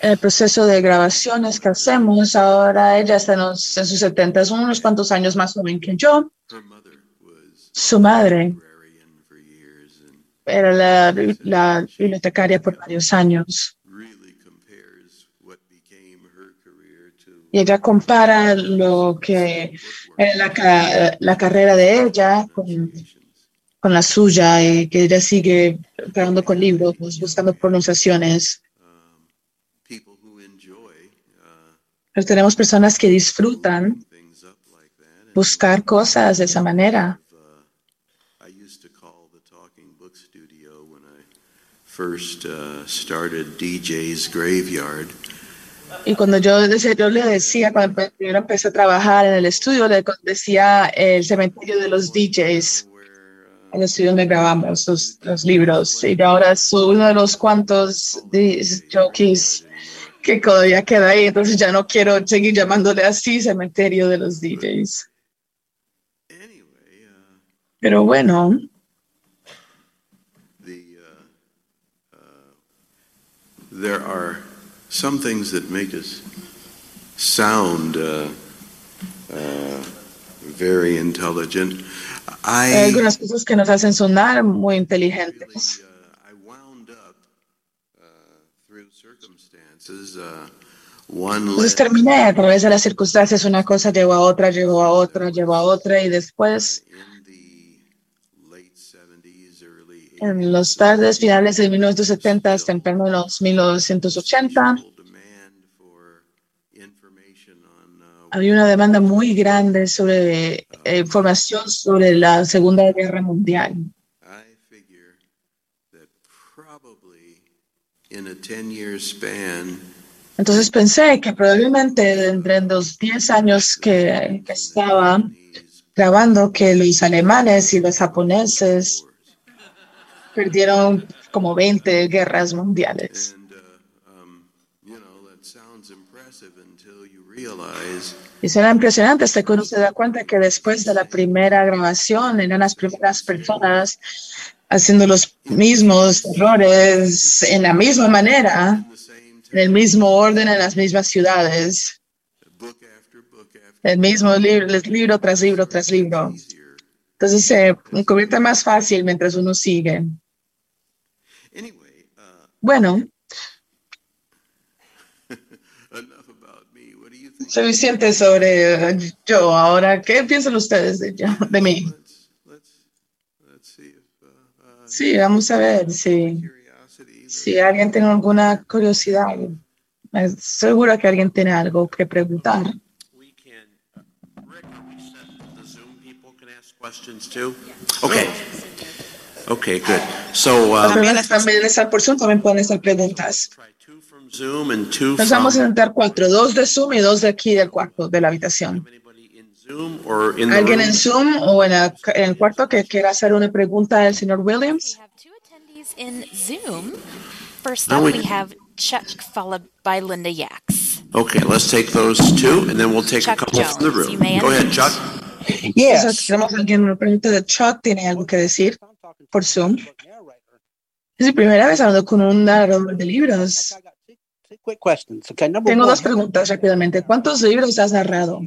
El proceso de grabaciones que hacemos. Ahora ella está en, los- en sus 70, es unos cuantos años más joven que yo. Su madre era la, la bibliotecaria por varios años. Y ella compara lo que era la, la carrera de ella con, con la suya y que ella sigue trabajando con libros, buscando pronunciaciones. Pero tenemos personas que disfrutan buscar cosas de esa manera. Y cuando yo, yo le decía, cuando primero empecé a trabajar en el estudio, le decía el cementerio de los DJs, el estudio donde grabamos los, los libros. Y ahora soy uno de los cuantos jockeys que todavía queda ahí, entonces ya no quiero seguir llamándole así cementerio de los DJs. Pero bueno, There are some things that make us sound uh, uh, very intelligent. Hay algunas cosas que nos hacen sonar muy inteligentes. uh, Entonces led terminé a través de las circunstancias, una cosa llevó a otra, llevó a otra, llevó a otra y después en los tardes finales de 1970, temprano de los 1980, había una demanda muy grande sobre eh, información sobre la Segunda Guerra Mundial. in a 10-year span, Entonces pensé que probablemente entre los 10 años que, que estaba grabando, que los alemanes y los japoneses perdieron como 20 guerras mundiales. Y será impresionante hasta que uno se da cuenta que después de la primera grabación eran las primeras personas haciendo los mismos errores en la misma manera, en el mismo orden, en las mismas ciudades. El mismo libro, libro tras libro tras libro. Entonces se convierte más fácil mientras uno sigue. Bueno, suficiente sobre yo. Ahora, ¿qué piensan ustedes de, yo, de mí? Sí, vamos a ver si, si alguien tiene alguna curiosidad. Seguro que alguien tiene algo que preguntar. Questions too? Okay. Okay, good. So, uh, También, también están por Zoom, también pueden estar preguntas. Zoom and two Nos vamos a intentar cuatro, dos de Zoom y dos de aquí del cuarto, de la habitación. ¿Alguien en Zoom o en, la- en el cuarto que quiera hacer una pregunta al señor Williams? in Zoom. First up, we- have Chuck, followed by Linda Yax. Okay, let's take those two, and then we'll take a Chuck couple from the Jones, room. Go ahead. Chuck. Yes. tenemos alguien, una pregunta de Chuck, ¿tiene algo que decir por Zoom? Es mi primera vez hablando con un narrador de libros. Quick questions. Okay, number Tengo dos preguntas rápidamente. ¿Cuántos libros has narrado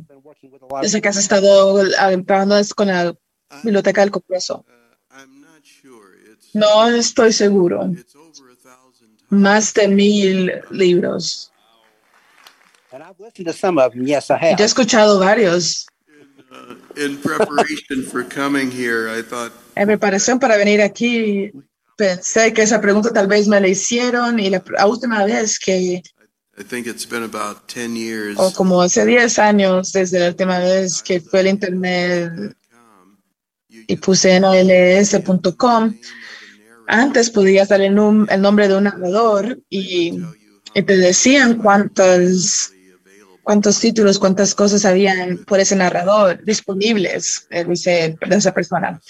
desde que has estado trabajando con la biblioteca del Congreso? No estoy seguro. Más de mil libros. and I've listened to some of them. Yes, I have. Yo he escuchado varios. In preparation for coming here, I thought En preparación para venir aquí, pensé que esa pregunta tal vez me la hicieron y la, la última vez que, I think it's been about 10 years. o como hace 10 años desde la última vez que fue el internet y puse nals.com, antes podías dar el, el nombre de un narrador y, y te decían cuántos, cuántos títulos, cuántas cosas habían por ese narrador disponibles eh, dice, de esa persona.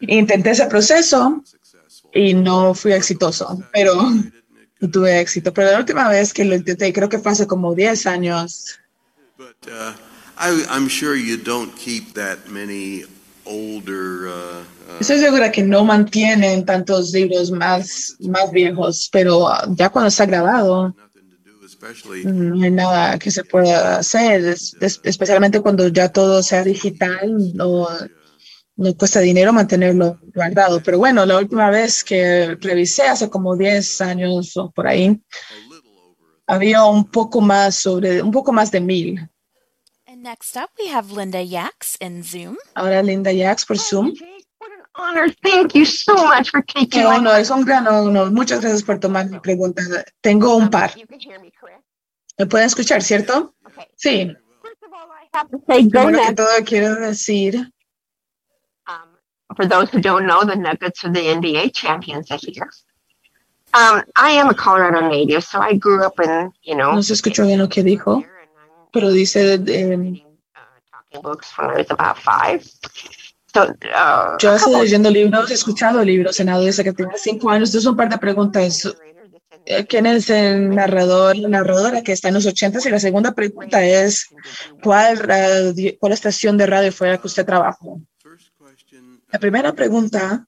Intenté ese proceso y no fui exitoso, pero no tuve éxito. Pero la última vez que lo intenté, creo que fue hace como 10 años, Uh, I, I'm sure you don't keep that many older. Uh, uh, Estoy segura que no mantienen tantos libros más, más viejos, pero ah, ya cuando está grabado, no hay nada que se pueda hacer, es- es- especialmente cuando ya todo sea digital, no, no cuesta dinero mantenerlo guardado. Pero bueno, la última vez que revisé, hace como 10 años o por ahí, había un poco más sobre, un poco más de mil. And next up, we have Linda Yax in Zoom. Ahora Linda Yax por Zoom. honor. Thank you so much for taking Qué my honor, es un gran honor. Muchas gracias por tomar mi pregunta. Tengo un par. Can hear me, pueden escuchar, cierto? Sí. have to say go Primero que todo quiero decir, For those who don't know, the Nuggets are the NBA champions this year. Um, I am a Colorado native, so I grew up in, you know, no se escuchó bien lo que dijo, pero dice, eh, books when I was about five. So, uh, yo estoy leyendo libros, he escuchado libros en desde que tenía cinco años. Entonces, un par de preguntas. Eh, ¿Quién es el narrador, la narradora que está en los ochentas? Y la segunda pregunta es, ¿cuál, radio- ¿cuál estación de radio fue la que usted trabajó? La primera pregunta,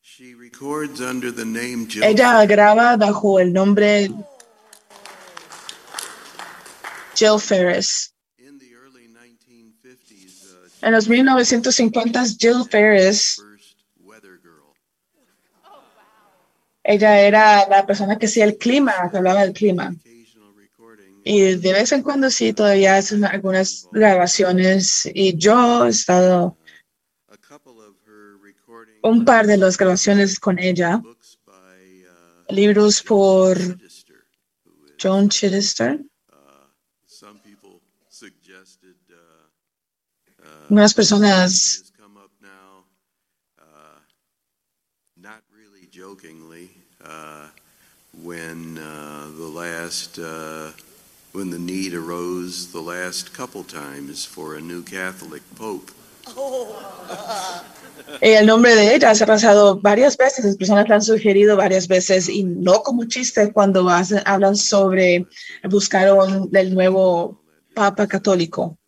she records under the name Jill. ella graba bajo el nombre Jill Ferris. En los 1950s, Jill Ferris, ella era la persona que hacía el clima, que hablaba del clima. Y de vez en cuando sí, todavía hacen algunas grabaciones. Y yo he estado un par de las grabaciones con ella. Libros por Joan Chittister. Some people suggested uh, Unas personas not really jokingly, uh, when uh, the last, uh, when the need arose the last couple times for a new Catholic Pope. Y el nombre de ella se ha pasado varias veces, las personas la han sugerido varias veces y no como chiste cuando hacen- hablan sobre buscar el nuevo Papa católico.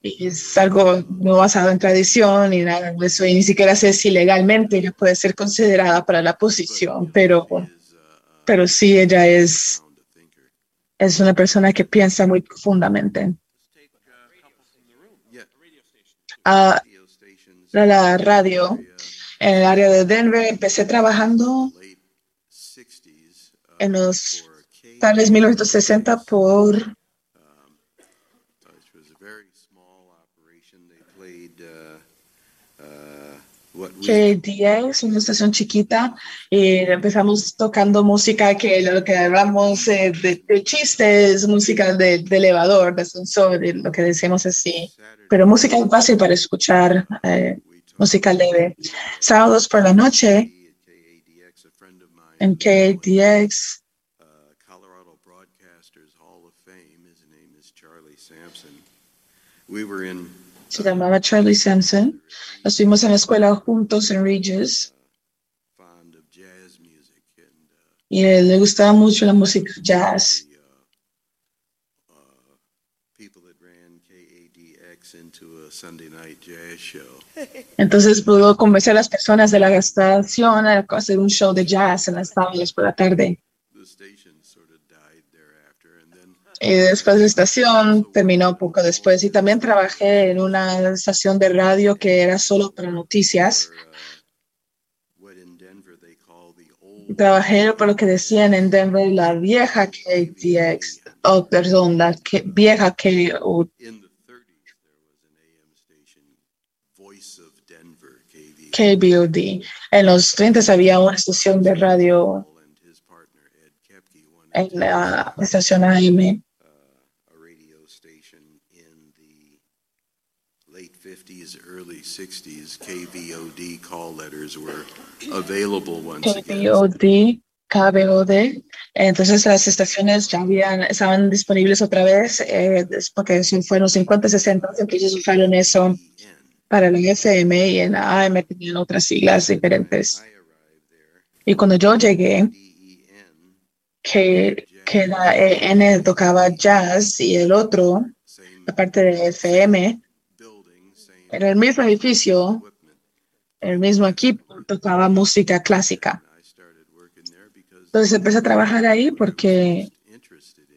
Y es algo no basado en tradición y nada de eso, y ni siquiera sé si legalmente ella puede ser considerada para la posición, pero, pero sí ella es, es una persona que piensa muy profundamente. Ah, la- la radio en el área de Denver. Empecé trabajando en los tales 1960 por It was a very small operation. They played uh, uh, KDX, una estación chiquita, y empezamos tocando música que lo que hablamos eh, de, de chistes, música de, de elevador, de ascensor, lo que decimos así, pero música fácil para escuchar, eh, música leve. Sábados por la noche, en KDX, We were in se llamaba Charlie Sampson. Estuvimos en la escuela juntos en Regis. Y él le gustaba mucho la música jazz. Entonces pudo convencer a las personas de la estación a hacer un show de jazz en las tardes por la tarde. Y después la estación terminó poco después. Y también trabajé en una estación de radio que era solo para noticias. Trabajé por lo que decían en Denver la vieja KTX, oh, perdón, la vieja KO, KBOD. En los 30 había una estación de radio en la estación AM. 60s, KVOD call letters were available once. KBOD, KBOD. Entonces las estaciones ya habían, estaban disponibles otra vez, eh, porque fue en los 50, 60, que ellos usaron eso para la FM y en la AM tenían otras siglas diferentes. Y cuando yo llegué, que, que la EN tocaba jazz y el otro, aparte de FM, en el mismo edificio, el mismo equipo, tocaba música clásica. Entonces empecé a trabajar ahí porque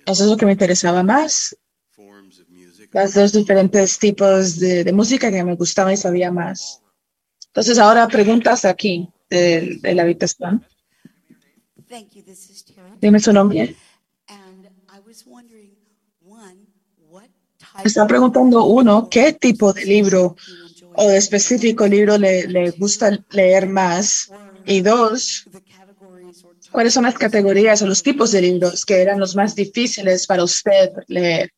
eso es lo que me interesaba más. Las dos diferentes tipos de, de música que me gustaban y sabía más. Entonces ahora preguntas aquí de, de la habitación. Dime su nombre. And I was wondering, one, what Me está preguntando uno, ¿qué tipo de libro o de específico libro le, le gusta leer más? Y dos, ¿cuáles son las categorías o los tipos de libros que eran los más difíciles para usted leer?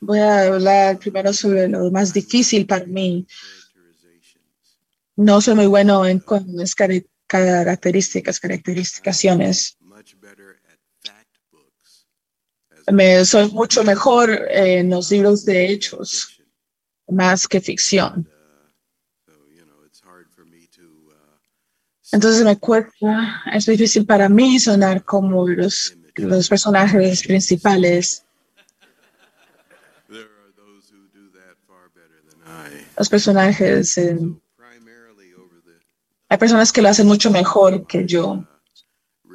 Voy a hablar primero sobre lo más difícil para mí. No soy muy bueno en con las características, caracterizaciones. Me, soy mucho mejor en los libros de hechos, más que ficción. Entonces me cuesta, es difícil para mí sonar como los, los personajes principales. Los personajes, eh, hay personas que lo hacen mucho mejor que yo,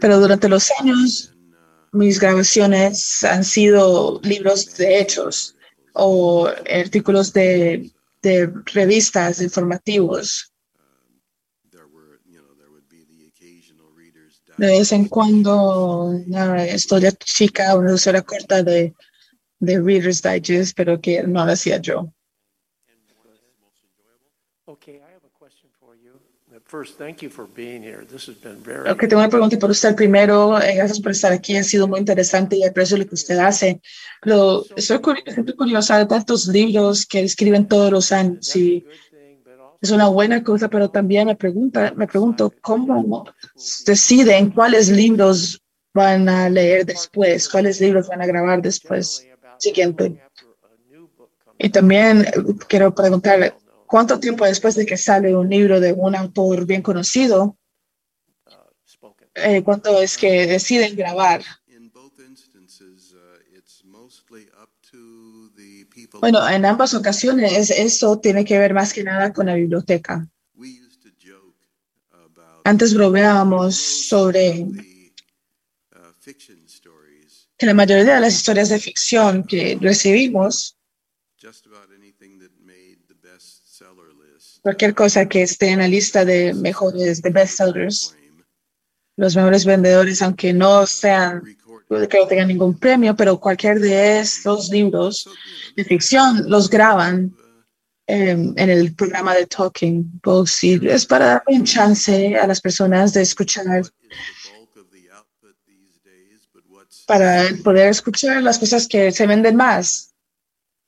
pero durante los años mis grabaciones han sido libros de hechos o artículos de, revistas informativos. De vez en cuando una historia chica, una historia corta de, de Reader's Digest, pero que no la hacía yo. Okay, I have a question for you. But First, thank you for being here. This has been very. Lo que tengo una pregunta para usted primero. eh, gracias por estar aquí. Ha sido muy interesante y aprecio lo que usted hace. Pero estoy, estoy curiosa de tantos libros que escriben todos los años y es una buena cosa, pero también me, pregunta, me pregunto cómo deciden cuáles libros van a leer después, cuáles libros van a grabar después. Siguiente. Y también eh, quiero preguntar, ¿cuánto tiempo después de que sale un libro de un autor bien conocido, eh, cuánto es que deciden grabar? Bueno, en ambas ocasiones eso tiene que ver más que nada con la biblioteca. Antes bromeábamos sobre que la mayoría de las historias de ficción que recibimos, cualquier cosa que esté en la lista de mejores, de bestsellers, los mejores vendedores, aunque no sean que no tengan ningún premio, pero cualquier de estos libros de ficción los graban eh, en el programa de Talking Books y es para dar un chance a las personas de escuchar, para poder escuchar las cosas que se venden más.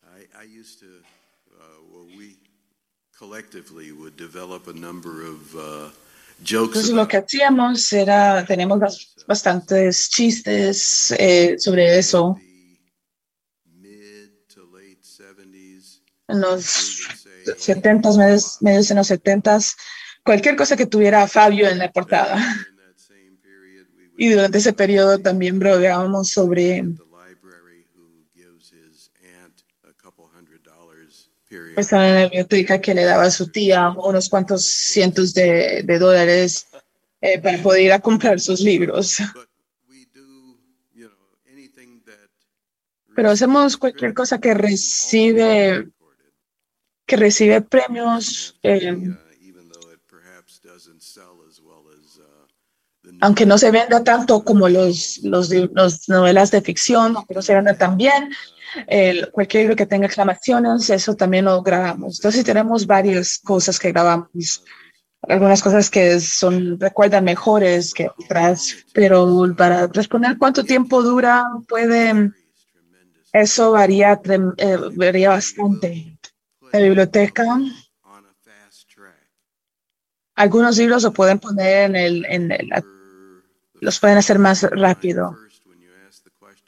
I, I used to, uh, well, we collectively would develop a number of uh, jokes Entonces lo que hacíamos era, teníamos bas- bastantes chistes eh, sobre eso en los 70s, medios, medios en los 70s, cualquier cosa que tuviera a Fabio en la portada. Y durante ese periodo también bromeábamos sobre estaba en la biblioteca que le daba a su tía unos cuantos cientos de, de dólares eh, para poder ir a comprar sus libros. Pero hacemos cualquier cosa que recibe que recibe premios, eh, aunque no se venda tanto como los, los, los novelas de ficción, aunque no se venda tan bien, el- cualquier libro que tenga exclamaciones, eso también lo grabamos. Entonces tenemos varias cosas que grabamos, algunas cosas que son, recuerdan mejores que otras, pero para responder cuánto tiempo dura, puede, eso varía, eh, varía bastante. La biblioteca, algunos libros lo pueden poner en el, en el, los pueden hacer más rápido.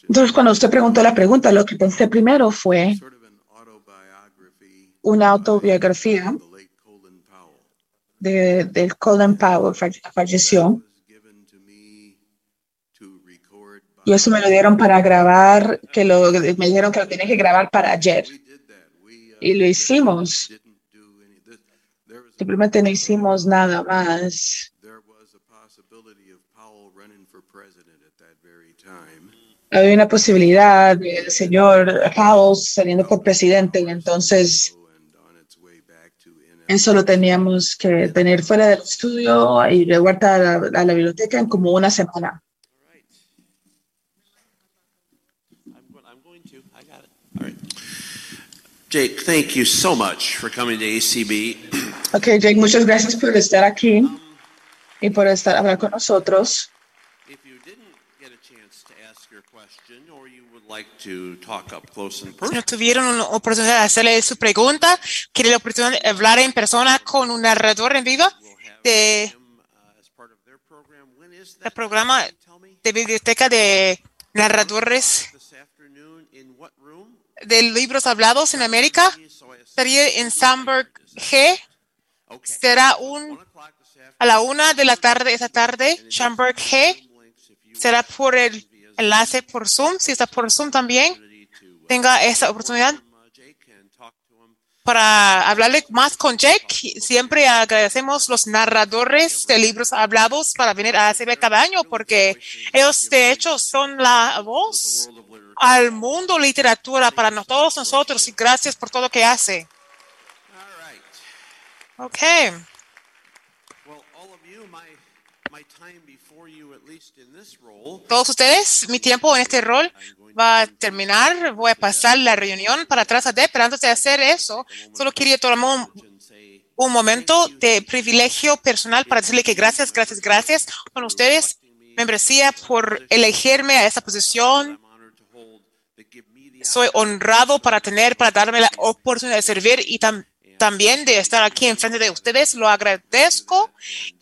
Entonces, cuando usted preguntó la pregunta, lo que pensé primero fue una autobiografía de, del Colin Powell, falle- falleció. Y eso me lo dieron para grabar, que lo, me dijeron que lo tenía que grabar para ayer. Y lo hicimos. Simplemente no hicimos nada más. Había una posibilidad del señor Powell saliendo por presidente, y entonces eso lo teníamos que tener fuera del estudio y de vuelta a la, a la biblioteca en como una semana. Jake, thank you so much for coming to ACB. Ok, Jake, muchas gracias por estar aquí y por estar hablar con nosotros. Get a chance to ask your question, or you would like to talk up close and Si no tuvieron una oportunidad de hacerle su pregunta, quiere la oportunidad de hablar en persona con un narrador en vivo de el programa de biblioteca de narradores de libros hablados en América. Sería en Sandberg G. Será un a la una de la tarde esa tarde, Sandberg G. Será por el enlace por Zoom, si está por Zoom también, tenga esa oportunidad para hablarle más con Jake. Siempre agradecemos los narradores de libros hablados para venir a ACB cada año porque ellos de hecho son la voz al mundo literatura para todos nosotros y gracias por todo lo que hace. Ok. Well, all of you, my my time before you, at least in this role, Todos ustedes, mi tiempo en este rol va a terminar. Voy a pasar la reunión para atrás a Deb, pero antes de hacer eso, solo quería tomar un, momento de privilegio personal para decirle que gracias, gracias, gracias con ustedes, membresía, por elegirme a esa posición. Soy honrado para tener, para darme la oportunidad de servir y tam- también de estar aquí enfrente de ustedes. Lo agradezco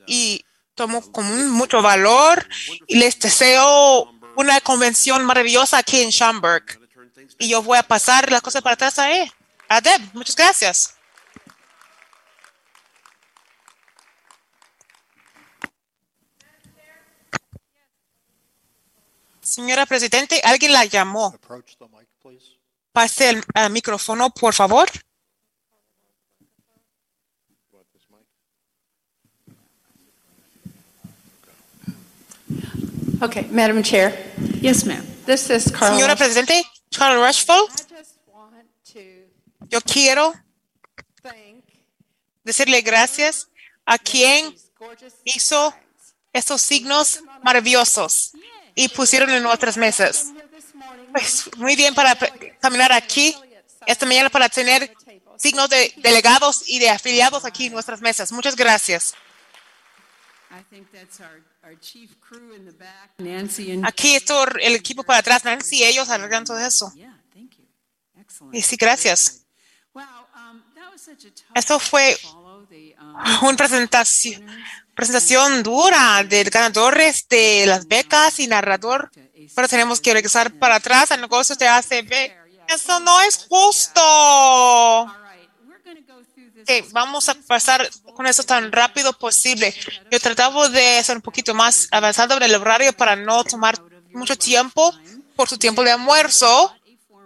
y tomo con mucho valor y les deseo una convención maravillosa aquí en Schaumburg. Y yo voy a pasar las cosas para atrás a él. A Deb, muchas gracias. Señora Presidente, alguien la llamó. Pase el micrófono, por favor. Okay, Madam Chair. Yes, ma'am. This is Carla. Señora Presidente, Charles Rushford, yo quiero decirle gracias a quien hizo estos signos maravillosos. y pusieron en nuestras mesas. Pues muy bien para caminar aquí esta mañana para tener signos de delegados y de afiliados aquí en nuestras mesas. Muchas gracias. I think that's our, our chief crew in the back, Nancy and. Aquí está el equipo para atrás, Nancy, ellos arreglan todo eso. Y sí, gracias. Esto fue una presentación, presentación dura de ganadores de las becas y narrador, pero tenemos que regresar para atrás al negocio de ACB. Eso no es justo. Ok, vamos a pasar con eso tan rápido posible. Yo trataba de ser un poquito más avanzado en el horario para no tomar mucho tiempo por su tiempo de almuerzo.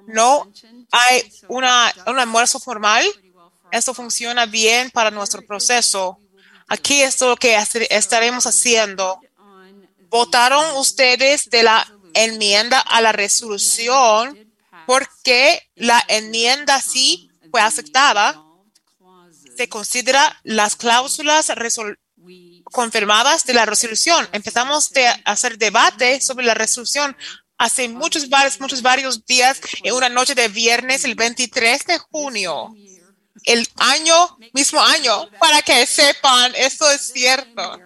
No hay una, un almuerzo formal. Esto funciona bien para nuestro proceso. Aquí es lo que estaremos haciendo. ¿Votaron ustedes de la enmienda a la resolución porque la enmienda sí fue aceptada? Se considera las cláusulas confirmadas de la resolución. Empezamos de hacer debate sobre la resolución hace muchos, varios, muchos, varios días en una noche de viernes, el 23 de junio. El año, mismo año, para que sepan, esto es cierto.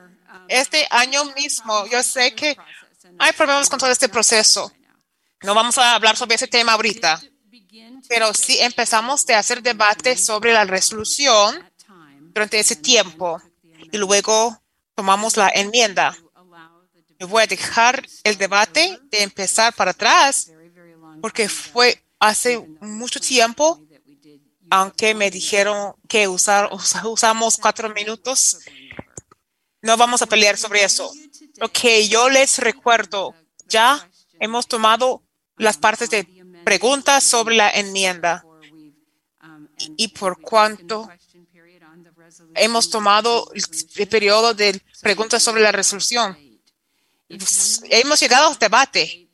Este año mismo, yo sé que hay problemas con todo este proceso. No vamos a hablar sobre ese tema ahorita, pero sí empezamos de hacer debate sobre la resolución durante ese tiempo y luego tomamos la enmienda. Yo voy a dejar el debate de empezar para atrás porque fue hace mucho tiempo, aunque me dijeron que usar, usa- usamos cuatro minutos. No vamos a pelear sobre eso. Lo que yo les recuerdo, ya hemos tomado las partes de preguntas sobre la enmienda y, por cuanto hemos tomado el, periodo de preguntas sobre la resolución. Hemos llegado al debate.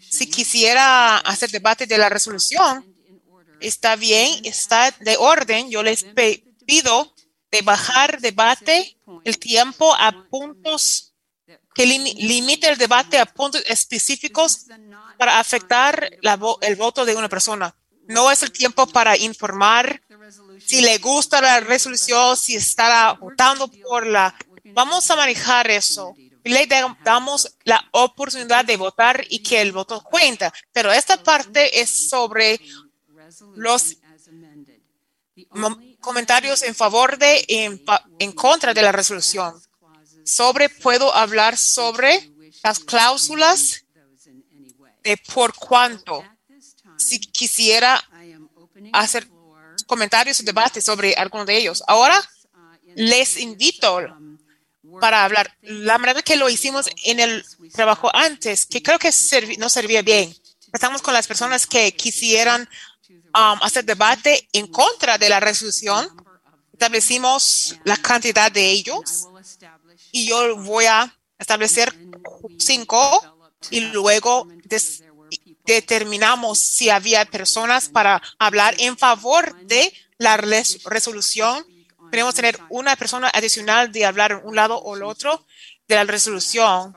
Si quisiera hacer debate de la resolución, está bien, está de orden. Yo les pido de bajar debate el tiempo a puntos que limi- limite el debate a puntos específicos para afectar la vo- el voto de una persona. No es el tiempo para informar si le gusta la resolución, si está votando por la. Vamos a manejar eso. Le da- damos la oportunidad de votar y que el voto cuenta. Pero esta parte es sobre los comentarios en favor de en, en contra de la resolución. Sobre, puedo hablar sobre las cláusulas de por cuánto. Si quisiera hacer comentarios o debates sobre alguno de ellos. Ahora les invito para hablar. La manera que lo hicimos en el trabajo antes, que creo que no servía bien. Estamos con las personas que quisieran um, hacer debate en contra de la resolución. Establecimos la cantidad de ellos y yo voy a establecer cinco y luego determinamos si había personas para hablar en favor de la res- resolución. Queremos tener una persona adicional de hablar un lado o el otro de la resolución.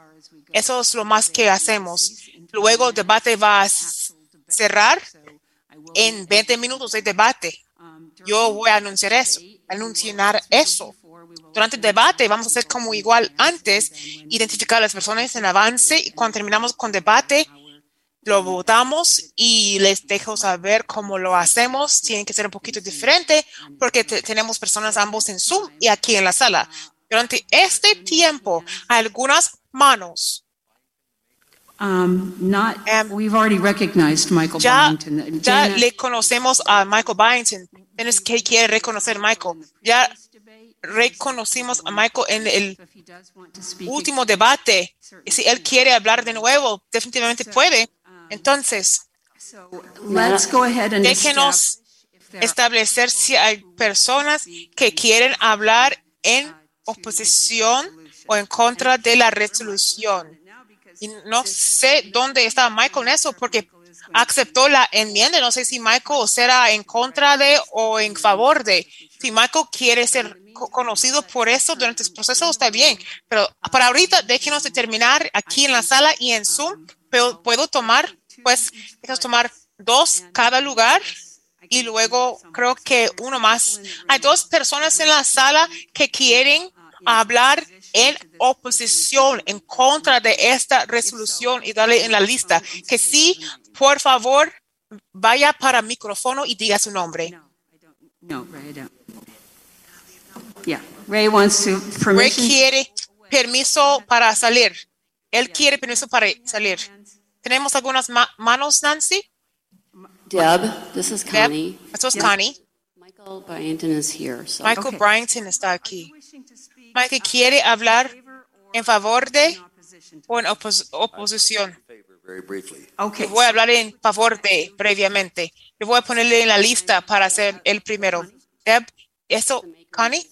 Eso es lo más que hacemos. Luego el debate va a cerrar en 20 minutos de debate. Yo voy a anunciar eso, anunciar eso. Durante el debate vamos a hacer como igual antes, identificar a las personas en avance y cuando terminamos con debate, lo votamos y les dejo saber cómo lo hacemos. Tiene que ser un poquito diferente porque te- tenemos personas ambos en Zoom y aquí en la sala. Durante este tiempo, algunas manos Um, not, we've already recognized Michael ya, Byington. ya le conocemos a Michael Byington. Tienes que quiere reconocer a Michael. Ya reconocimos a Michael en el último debate. Y si él quiere hablar de nuevo, definitivamente puede. Entonces, Let's go ahead and déjenos establecer si hay personas que quieren hablar en oposición o en contra de la resolución. Y no sé dónde está Michael en eso, porque aceptó la enmienda. No sé si Michael será en contra de o en favor de. Si Michael quiere ser co- conocido por eso durante el proceso, está bien. Pero para ahorita, déjenos determinar aquí en la sala y en Zoom. Puedo tomar, pues, déjenos tomar dos cada lugar y luego creo que uno más. Hay dos personas en la sala que quieren hablar en oposición, en contra de esta resolución y darle en la lista. Que sí, por favor, vaya para micrófono y diga su nombre. No. Yeah, Ray wants to Ray quiere permiso para salir. Él quiere permiso para salir. ¿Tenemos algunas ma- manos, Nancy? Deb, this is Deb, Connie. esto es Connie. Michael Byington is here. So. Michael Bryington está aquí. Michael quiere hablar en favor de o en opos- oposición. Very briefly. Y voy a hablar en favor de brevemente. Le voy a ponerle en la lista para ser el primero. Deb, eso, Connie,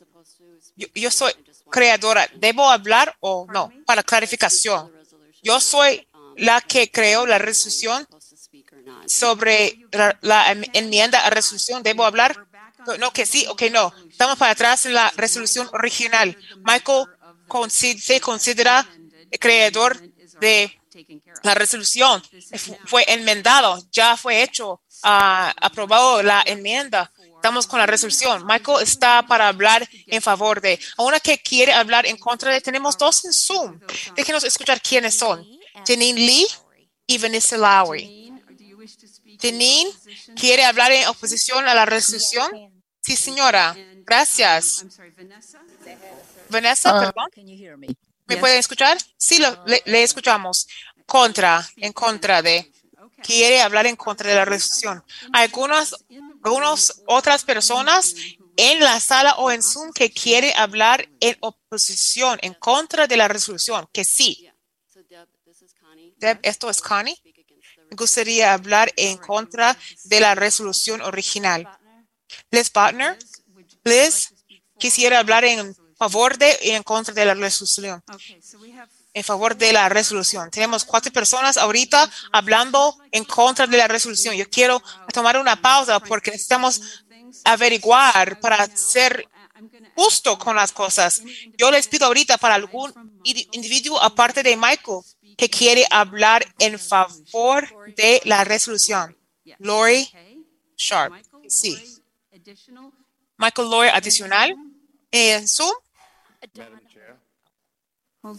yo, soy creadora. ¿Debo hablar o no? Para clarificación. Yo soy la que creó la resolución sobre la, enmienda a resolución. ¿Debo hablar? No, que sí o que no. Estamos para atrás en la resolución original. Michael se considera creador de la resolución. Fu- Fue enmendado, ya fue hecho, ah, aprobado la enmienda. Estamos con la resolución. Michael está para hablar en favor de. A una que quiere hablar en contra de, tenemos dos en Zoom. Déjenos escuchar quiénes son. Janine Lee y Vanessa Lowry. Janine quiere hablar en oposición a la resolución. Sí, señora. Gracias. Vanessa, Ah, perdón. ¿Me pueden escuchar? Sí, lo- le, le escuchamos. Contra, en contra de. Quiere hablar en contra de la resolución. Algunas, algunas otras personas en la sala o en Zoom que quiere hablar en oposición, en contra de la resolución, que sí. Deb, esto es Connie. Me gustaría hablar en contra de la resolución original. Liz Butner, Liz, quisiera hablar en favor de y en contra de la resolución. En favor de la resolución. Tenemos cuatro personas ahorita hablando en contra de la resolución. Yo quiero tomar una pausa porque necesitamos averiguar para ser justo con las cosas. Yo les pido ahorita para algún indi- individuo aparte de Michael que quiere hablar en favor de la resolución. Lori Sharp. Sí. Michael Lawyer adicional en Zoom.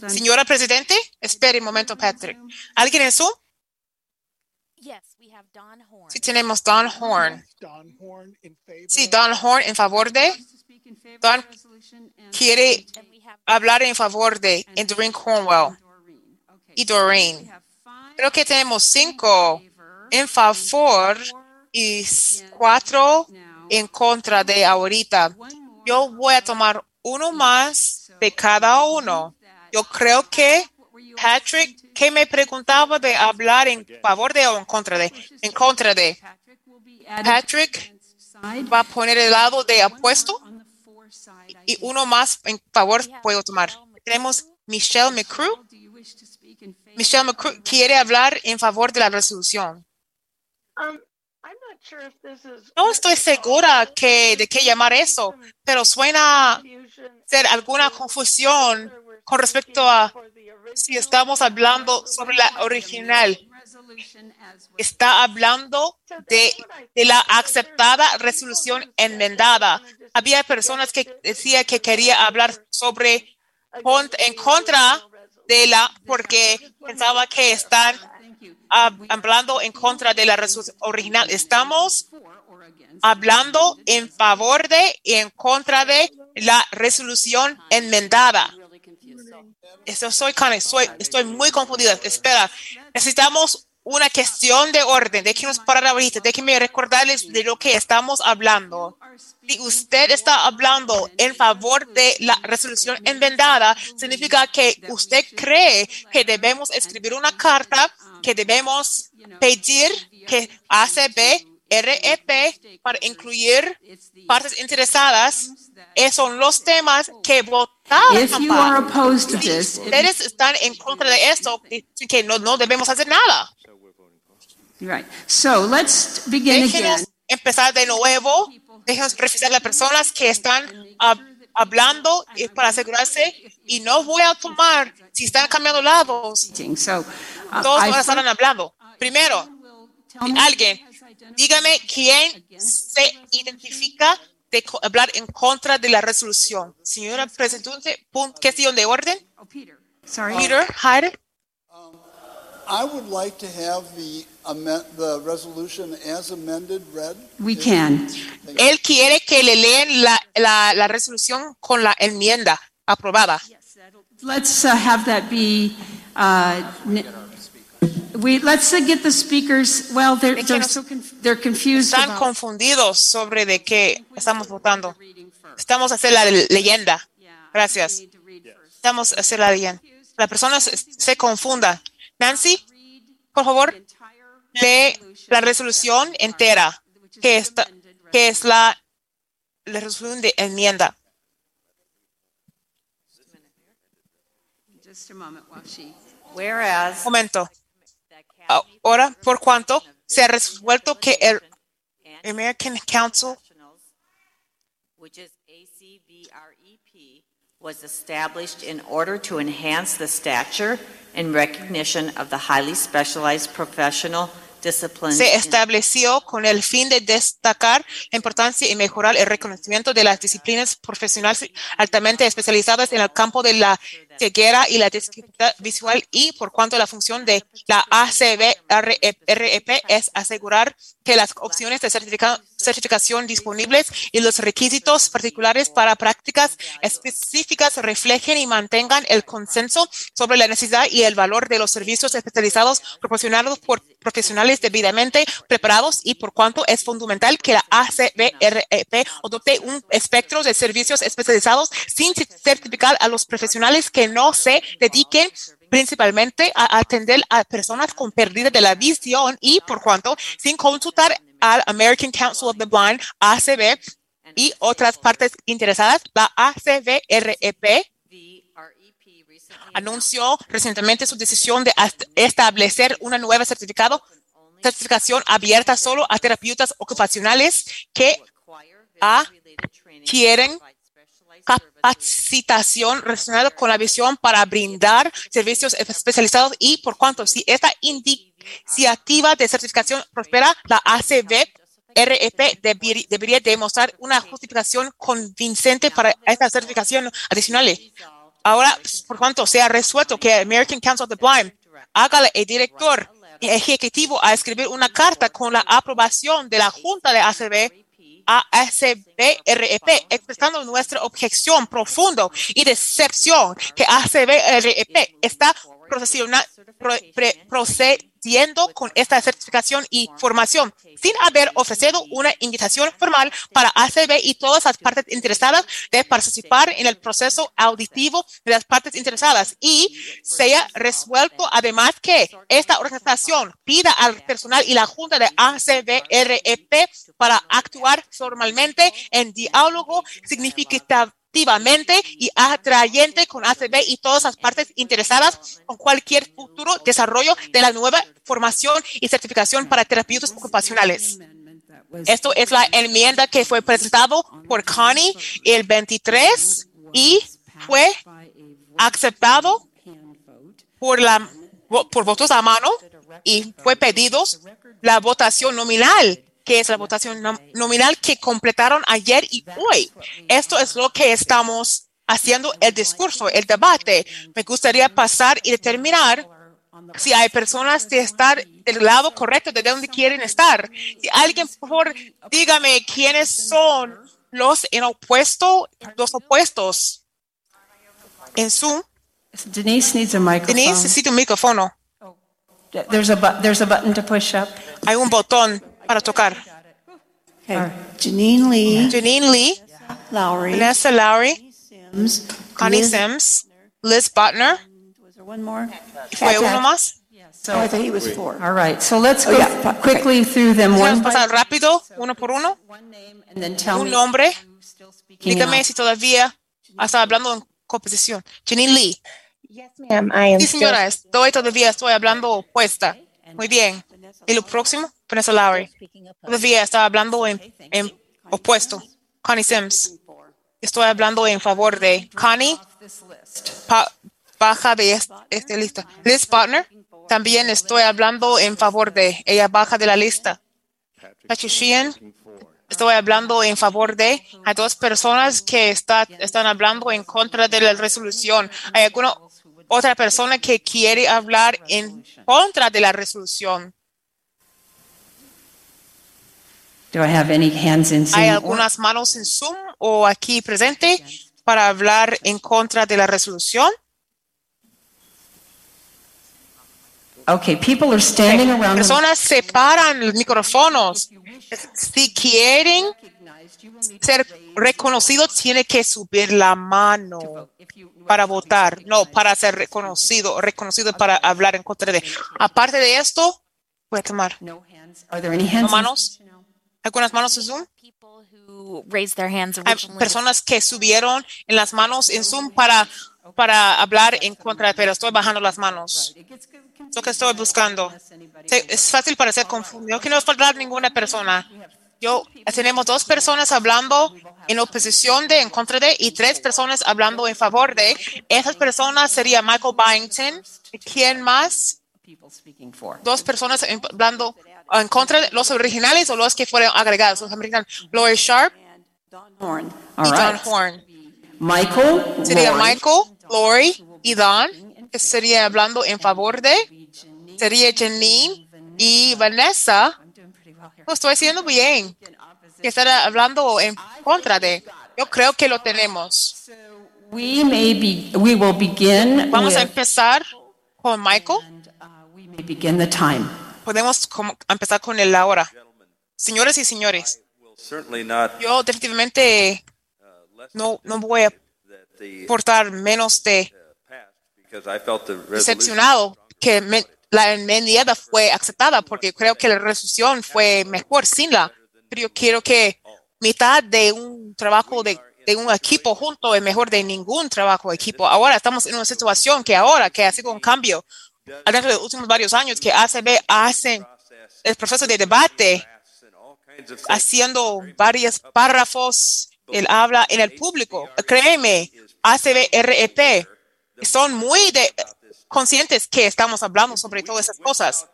Señora Presidente, espere un momento, Patrick. ¿Alguien en Zoom? Sí, tenemos Don Horn. Sí, Don Horn en favor de. Don quiere hablar en favor de en Doreen Cornwell y Doreen. Creo que tenemos cinco en favor y cuatro en contra de ahorita. Yo voy a tomar uno más de cada uno. Yo creo que Patrick, que me preguntaba de hablar en favor de o en contra de, en contra de. Patrick va a poner el lado de apuesto y uno más en favor puedo tomar. Tenemos Michelle McCrew. Michelle McCrew quiere hablar en favor de la resolución. No estoy segura que, de qué llamar eso, pero suena ser alguna confusión con respecto a si estamos hablando sobre la original. Está hablando de, la aceptada resolución enmendada. Había personas que decía que quería hablar sobre en contra de la porque pensaba que están hablando en contra de la resolución original. Estamos hablando en favor de y en contra de la resolución enmendada. Eso soy, soy, estoy muy confundida. Espera, necesitamos una cuestión de orden. Déjenos parar ahorita. Déjenme recordarles de lo que estamos hablando. Si usted está hablando en favor de la resolución enmendada, significa que usted cree que debemos escribir una carta, que debemos pedir que ACB, REP, para incluir partes interesadas. Esos son los temas que votaron. If you are opposed to this, Ustedes están en contra de esto, dicen que no, no debemos hacer nada. Right. So let's begin Déjenos again. empezar de nuevo. Déjenos precisar las personas que están ah, hablando para asegurarse y no voy a tomar si están cambiando lados. So, uh, Todos van a estar hablando. Primero, alguien, dígame quién se identifica de co- hablar en contra de la resolución. Señora Presidente, cuestión de orden. Sorry. Peter, Hyde. I would like to have the the resolution as amended read. We can. Él quiere que le leen la, la, la resolución con la enmienda aprobada. Let's uh, have that be, uh, we, let's uh, get the speakers, well, they're, they're so, conf- they're confused Están about. confundidos sobre de qué estamos votando. Estamos a hacer la le- leyenda. Gracias. Estamos a hacer la leyenda. La persona se, se confunda. Nancy, por favor, lee la resolución entera, que, está, que es la, la resolución de enmienda. Just a moment while she. Whereas Momento. Ahora, por cuanto se ha resuelto que el American Council ACVREP, was established in order to enhance the stature and recognition of the highly specialized professional disciplines. se estableció con el fin de destacar la importancia y mejorar el reconocimiento de las disciplinas profesionales altamente especializadas en el campo de la ceguera y la discapacidad visual y por cuanto la función de la ACB-REP es asegurar que las opciones de certifica- certificación disponibles y los requisitos particulares para prácticas específicas reflejen y mantengan el consenso sobre la necesidad y el valor de los servicios especializados proporcionados por profesionales debidamente preparados y por cuanto es fundamental que la ACBREP adopte un espectro de servicios especializados sin certificar a los profesionales que no se dediquen principalmente a atender a personas con pérdida de la visión y por cuanto sin consultar al American Council of the Blind, ACB, y otras partes interesadas, la ACBREP anunció recientemente su decisión de establecer una nueva certificado, certificación abierta solo a terapeutas ocupacionales que ah, quieren capacitación relacionada con la visión para brindar servicios especializados y por cuanto si esta iniciativa de certificación prospera, la ACB REP debir- debería demostrar una justificación convincente para esta certificación adicional. Ahora, pues, por cuanto se ha resuelto que American Council of the Blind haga el director ejecutivo a escribir una carta con la aprobación de la Junta de ACB ACBREP, expresando nuestra objeción profundo y decepción que ACBREP está procediendo con esta certificación y formación sin haber ofrecido una invitación formal para ACB y todas las partes interesadas de participar en el proceso auditivo de las partes interesadas. Y se ha resuelto además que esta organización pida al personal y la junta de ACBREP para actuar formalmente en diálogo significativamente y atrayente con ACB y todas las partes interesadas con cualquier futuro desarrollo de la nueva formación y certificación para terapeutas ocupacionales. Esto es la enmienda que fue presentado por Connie el 23 y fue aceptado por, la, por votos a mano y fue pedido la votación nominal, que es la votación nom- nominal que completaron ayer y hoy. Esto es lo que estamos haciendo el discurso, el debate. Me gustaría pasar y determinar si hay personas de estar del lado correcto de donde quieren estar. Si alguien, por favor, dígame quiénes son los en opuesto, los opuestos en Zoom. Denise needs a microphone. Denise necesita un micrófono. There's a, there's a button to push up. Hay un botón para tocar. Okay. Janine Lee. Janine Lee, Lowry. Vanessa Lowry, Sims. Connie Liz- Sims, Liz Butner. Was there one more? ¿Fue uno más? Oh, I thought he was four. All right, so let's Oh, go yeah, okay. quickly through them one a by pasar rápido, uno por uno. and then tell Un me. nombre. Dígame si todavía está hablando en composición. Janine Lee. Ma'am, I am Sí, señora, estoy todavía estoy hablando opuesta. Muy bien. Y lo próximo, Vanessa Lowry. Todavía estaba hablando en, en opuesto. Connie Sims. Estoy hablando en favor de Connie. pa- baja de es- esta lista. Liz Partner. También estoy hablando en favor de ella baja de la lista. Patrick Sheehan. Estoy hablando en favor de. Hay dos personas que está, están hablando en contra de la resolución. ¿Hay alguna otra persona que quiere hablar en contra de la resolución? Do I have any hands in Zoom? ¿Hay algunas manos en Zoom o aquí presente para hablar en contra de la resolución? Okay, people are standing around. the- Personas separan los micrófonos. Si quieren ser reconocidos, tiene que subir la mano para votar, no para ser reconocido, reconocido para hablar en contra de. Aparte de esto, voy a tomar. Are there any ¿No manos? ¿Algunas manos en Zoom? Hay personas que subieron en las manos en Zoom para, para hablar en contra, pero estoy bajando las manos. Lo que estoy buscando. Es fácil para ser confundido. Que no faltar ninguna persona. Yo tenemos dos personas hablando en oposición de, en contra de, y tres personas hablando en favor de. Esas personas sería Michael Byington. ¿Quién más? Dos personas hablando en contra de los originales o los que fueron agregados. Los americanos. Lori Sharp Horn. y Don. Horn. Michael. Sería Lori. Michael, Lori y Don, que sería hablando en favor de. Sería Janine y Vanessa. Lo estoy haciendo bien. Que estará hablando en contra de. Yo creo que lo tenemos. We may be, we will begin Vamos a empezar con Michael. we begin the time. Podemos empezar con él ahora. Señores y señores, yo definitivamente no, no voy a portar menos de decepcionado que me- la enmienda fue aceptada porque creo que la resolución fue mejor sin la. Pero yo quiero que mitad de un trabajo de, de un equipo junto es mejor de ningún trabajo de equipo. Ahora estamos en una situación que ahora, que ha sido un cambio dentro de los últimos varios años, que ACB hace el proceso de debate haciendo varios párrafos, él habla en el público. Créeme, ACB, REP, son muy de, conscientes que estamos hablando sobre todas esas cosas.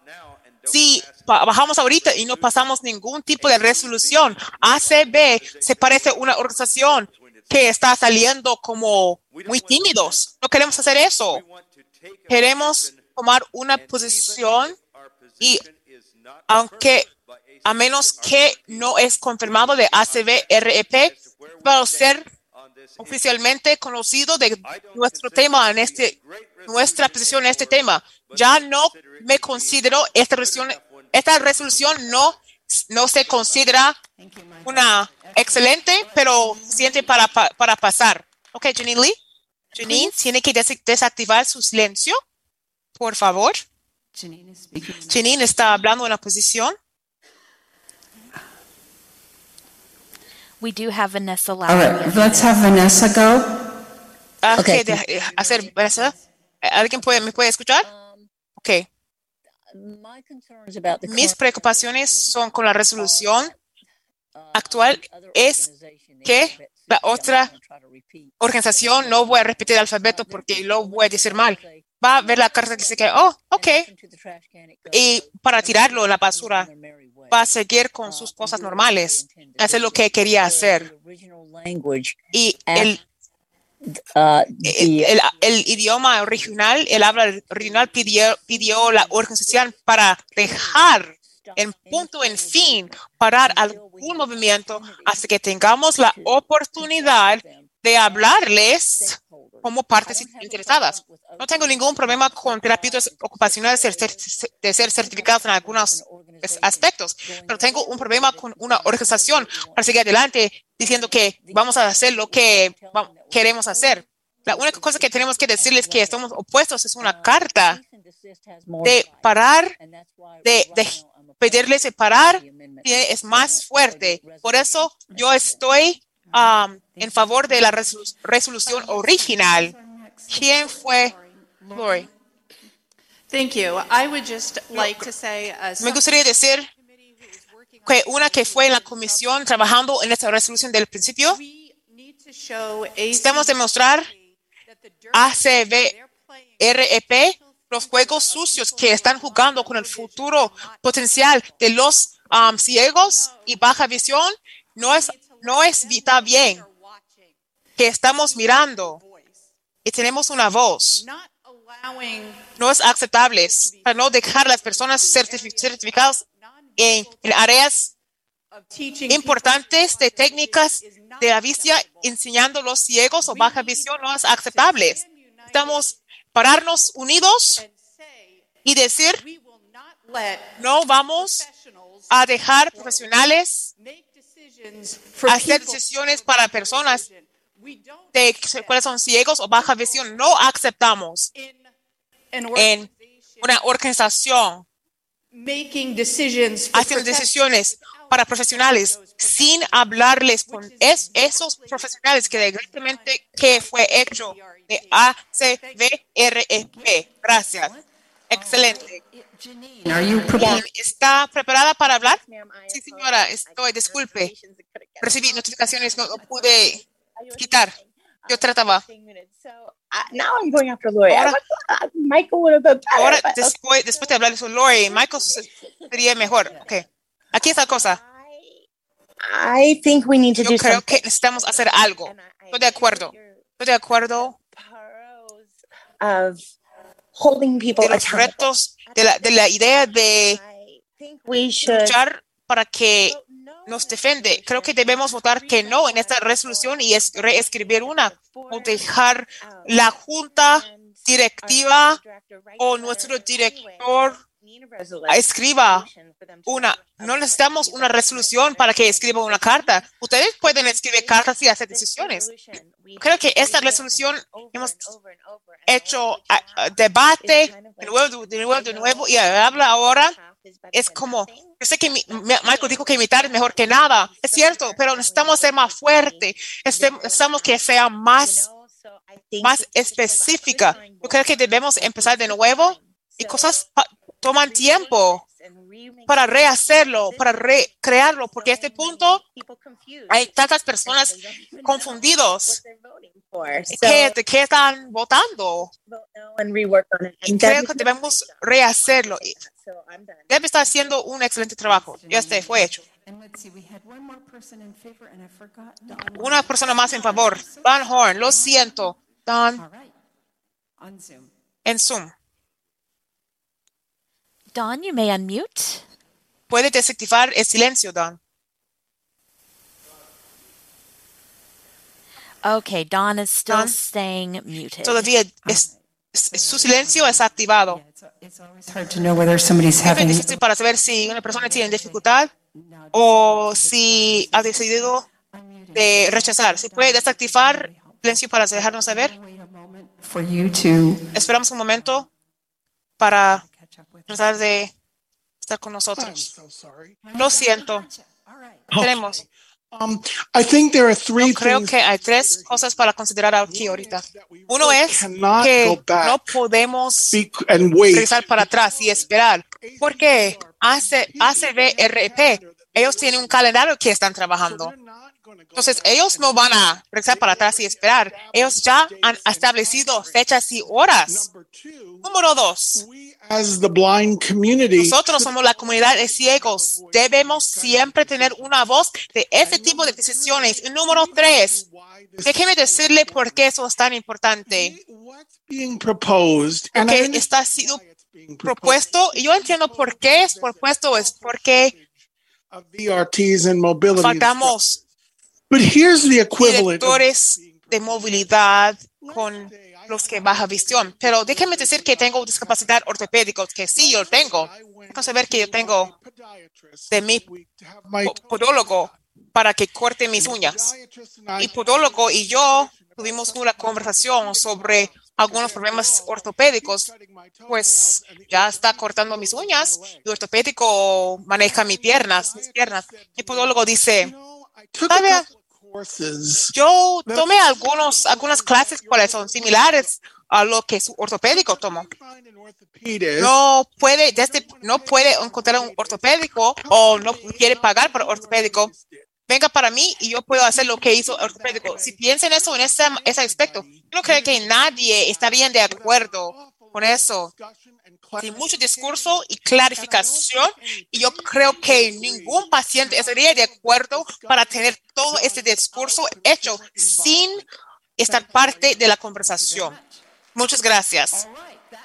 Si bajamos ahorita y no pasamos ningún tipo de resolución, ACB se parece a una organización que está saliendo como muy tímidos. No queremos hacer eso. Queremos tomar una posición y aunque a menos que no es confirmado de ACB REP, para ser oficialmente conocido de nuestro tema en este, nuestra posición en este tema. Ya no me considero esta resolución, esta resolución no, no se considera una excelente, pero suficiente para, pa- para pasar. Ok, Janine Lee. Janine tiene que des- desactivar su silencio, por favor. Janine está hablando en la posición. We do have Vanessa All right, let's have Vanessa go. Ah, Okay. ok, de- eh, hacer, Vanessa. ¿Alguien puede, me puede escuchar? Ok. Mis preocupaciones son con la resolución actual es que la otra organización, no voy a repetir el alfabeto porque lo voy a decir mal, va a ver la carta que se queda, oh, ok, y para tirarlo en la basura, va a seguir con sus cosas normales, hacer lo que quería hacer. Y el, el, el- el idioma original, el habla original pidió, pidió la organización para dejar en punto, en fin, parar algún movimiento hasta que tengamos la oportunidad de hablarles como partes interesadas. No tengo ningún problema con terapeutas ocupacionales de ser, certificados en algunos aspectos, pero tengo un problema con una organización para seguir adelante diciendo que vamos a hacer lo que queremos hacer. La única cosa que tenemos que decirles que estamos opuestos es una carta de parar, de, de pedirles de parar, es más fuerte. Por eso yo estoy um, en favor de la resolu- resolución original. ¿Quién fue? Lori. Thank you. I would just like to say, uh, Me gustaría decir que una que fue en la comisión trabajando en esta resolución del principio, necesitamos demostrar ACVREP E los juegos sucios que están jugando con el futuro potencial de los um, ciegos y baja visión no es no es está bien que estamos mirando y tenemos una voz no es aceptable para no dejar a las personas certifi- certificadas en, en áreas importantes de técnicas de la enseñando a los ciegos o baja visión no es aceptable. Estamos pararnos unidos y decir no vamos a dejar profesionales hacer decisiones para personas de cuáles son ciegos o baja visión. No aceptamos en una organización making decisions for haciendo decisiones para profesionales sin hablarles con es- esos profesionales que directamente que fue hecho de ACVREP. Gracias. Excelente. Bien, ¿Está preparada para hablar? Sí, señora, estoy, disculpe. Recibí notificaciones, no lo pude quitar. Yo trataba. now I'm going after Lori. Ahora- uh. Ahora, después, después de hablar sobre Lori, Michael sería mejor. Ok. Aquí está la cosa. I think we need to Yo do creo something que necesitamos hacer algo. Estoy de acuerdo. Estoy de acuerdo of holding people de los retos, de la, de la idea de luchar para que nos defiende. Creo que debemos votar que no en esta resolución y es reescribir una o dejar la junta directiva o nuestro director escriba una. No necesitamos una resolución para que escriba una carta. Ustedes pueden escribir cartas y hacer decisiones. Creo que esta resolución hemos hecho debate de nuevo, de nuevo, de nuevo y habla ahora. Es como, yo sé que mi- mi- Michael dijo que imitar es mejor que nada. Es cierto, pero necesitamos ser más fuerte. Este- Necesitamos que sea más, más específica. Yo creo que debemos empezar de nuevo y cosas toman tiempo para rehacerlo, para recrearlo, porque a este punto hay tantas personas confundidos. ¿Qué, ¿De qué están votando? Y creo que debemos rehacerlo. Debe estar haciendo un excelente trabajo. Ya este fue hecho. Una persona más en favor. Don Horn, lo siento. Don, en Zoom. Don, you may unmute. Puede desactivar el silencio, Don. Okay, Don is still Don. staying muted. Todavía es- es- su silencio es activado. hard to know whether somebody's Es difícil para saber si una persona tiene dificultad o si ha decidido de rechazar. Si puede desactivar el silencio para dejarnos saber. Esperamos un momento para tratar de estar con nosotros. Lo siento. Tenemos. Um, I think there are three Yo creo things que hay tres cosas para considerar aquí ahorita. Uno es que no podemos regresar para atrás y esperar. Porque hace ACVRP, ellos tienen un calendario que están trabajando. Entonces, ellos no van a regresar para atrás y esperar. Ellos ya han establecido fechas y horas. Número dos, as the blind community. nosotros somos la comunidad de ciegos. Debemos siempre tener una voz de ese tipo de decisiones. Y número tres, déjeme decirle por qué eso es tan importante. Porque está sido propuesto, y yo entiendo por qué es propuesto, es porque faltamos But here's the equivalent. directores de movilidad con los que baja visión. Pero déjeme decir que tengo discapacidad ortopédica, que sí, yo tengo. Déjame saber que yo tengo de mi po- podólogo para que corte mis uñas. Y podólogo y yo tuvimos una conversación sobre algunos problemas ortopédicos. Pues ya está cortando mis uñas y ortopédico maneja mis piernas, mis piernas. Y podólogo dice, ¿sabe? Yo tomé algunos, algunas clases cuales son similares a lo que su ortopédico tomó. No puede, desde, no puede encontrar un ortopédico o no quiere pagar por ortopédico. Venga para mí y yo puedo hacer lo que hizo el ortopédico. Si piensan eso en ese, ese aspecto, no creo que nadie está bien de acuerdo con eso. Hay mucho discurso y clarificación y yo creo que ningún paciente estaría de acuerdo para tener todo este discurso hecho sin estar parte de la conversación. Muchas gracias.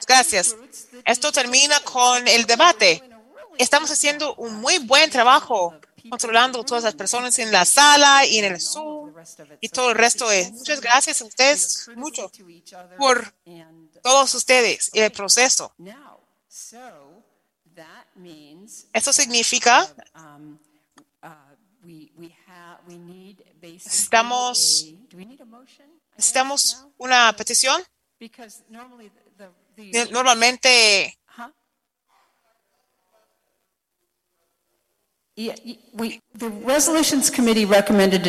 Gracias. Esto termina con el debate. Estamos haciendo un muy buen trabajo controlando todas las personas en la sala y en el Zoom y todo el resto. Muchas gracias a ustedes mucho por todos ustedes y el proceso. Esto significa necesitamos necesitamos una petición. Normalmente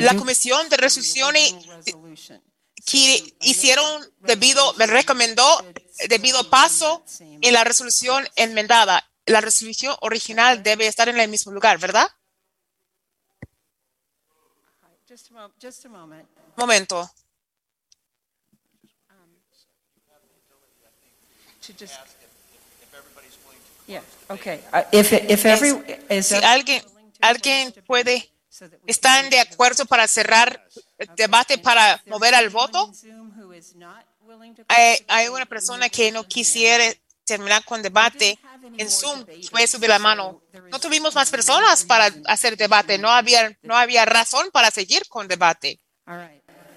la comisión de resoluciones que hicieron debido, me recomendó debido paso en la resolución enmendada. La resolución original debe estar en el mismo lugar, ¿verdad? Moment. Momento. Uh, Si alguien, alguien puede, están de acuerdo para cerrar el debate para mover al voto. Hay, hay una persona que no quisiera terminar con debate en Zoom. Puede subir la mano. No tuvimos más personas para hacer debate. No había, no había razón para seguir con debate.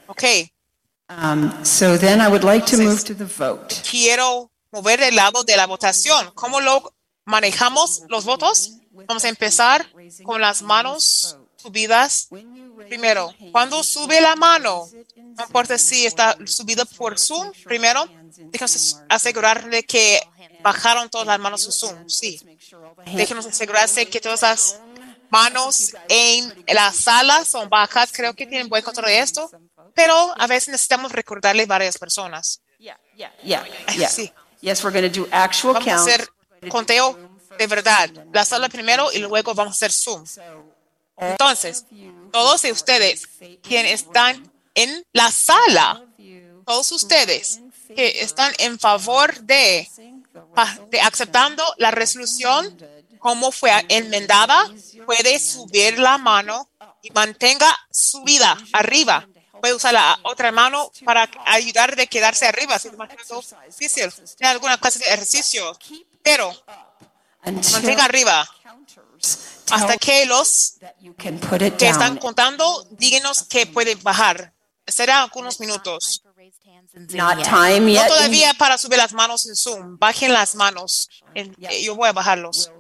Ok. So then I would like to move to the vote. quiero mover el lado de la votación. ¿Cómo lo manejamos los votos? Vamos a empezar con las manos subidas. Primero, cuando sube la mano, no importa si está subida por Zoom, primero, déjenos asegurar de que bajaron todas las manos en Zoom. Sí. Déjenos asegurarse que todas las manos en la sala son bajas. Creo que tienen buen control de esto, pero a veces necesitamos recordarle varias personas. Sí. Yes, we're going to do actual Vamos a hacer conteo de verdad. La sala primero y luego vamos a hacer Zoom. Entonces, todos de ustedes quienes están en la sala, todos ustedes que están en favor de, pa- de aceptando la resolución como fue enmendada, puede subir la mano y mantenga subida arriba. Puede usar la otra mano para ayudar de quedarse arriba. Si difícil, tiene alguna clase de ejercicio, pero mantenga arriba hasta que los que están contando díganos que puede bajar. Será algunos minutos. Not time No todavía para subir las manos en Zoom. Bajen las manos. Eh, yo voy a bajarlos.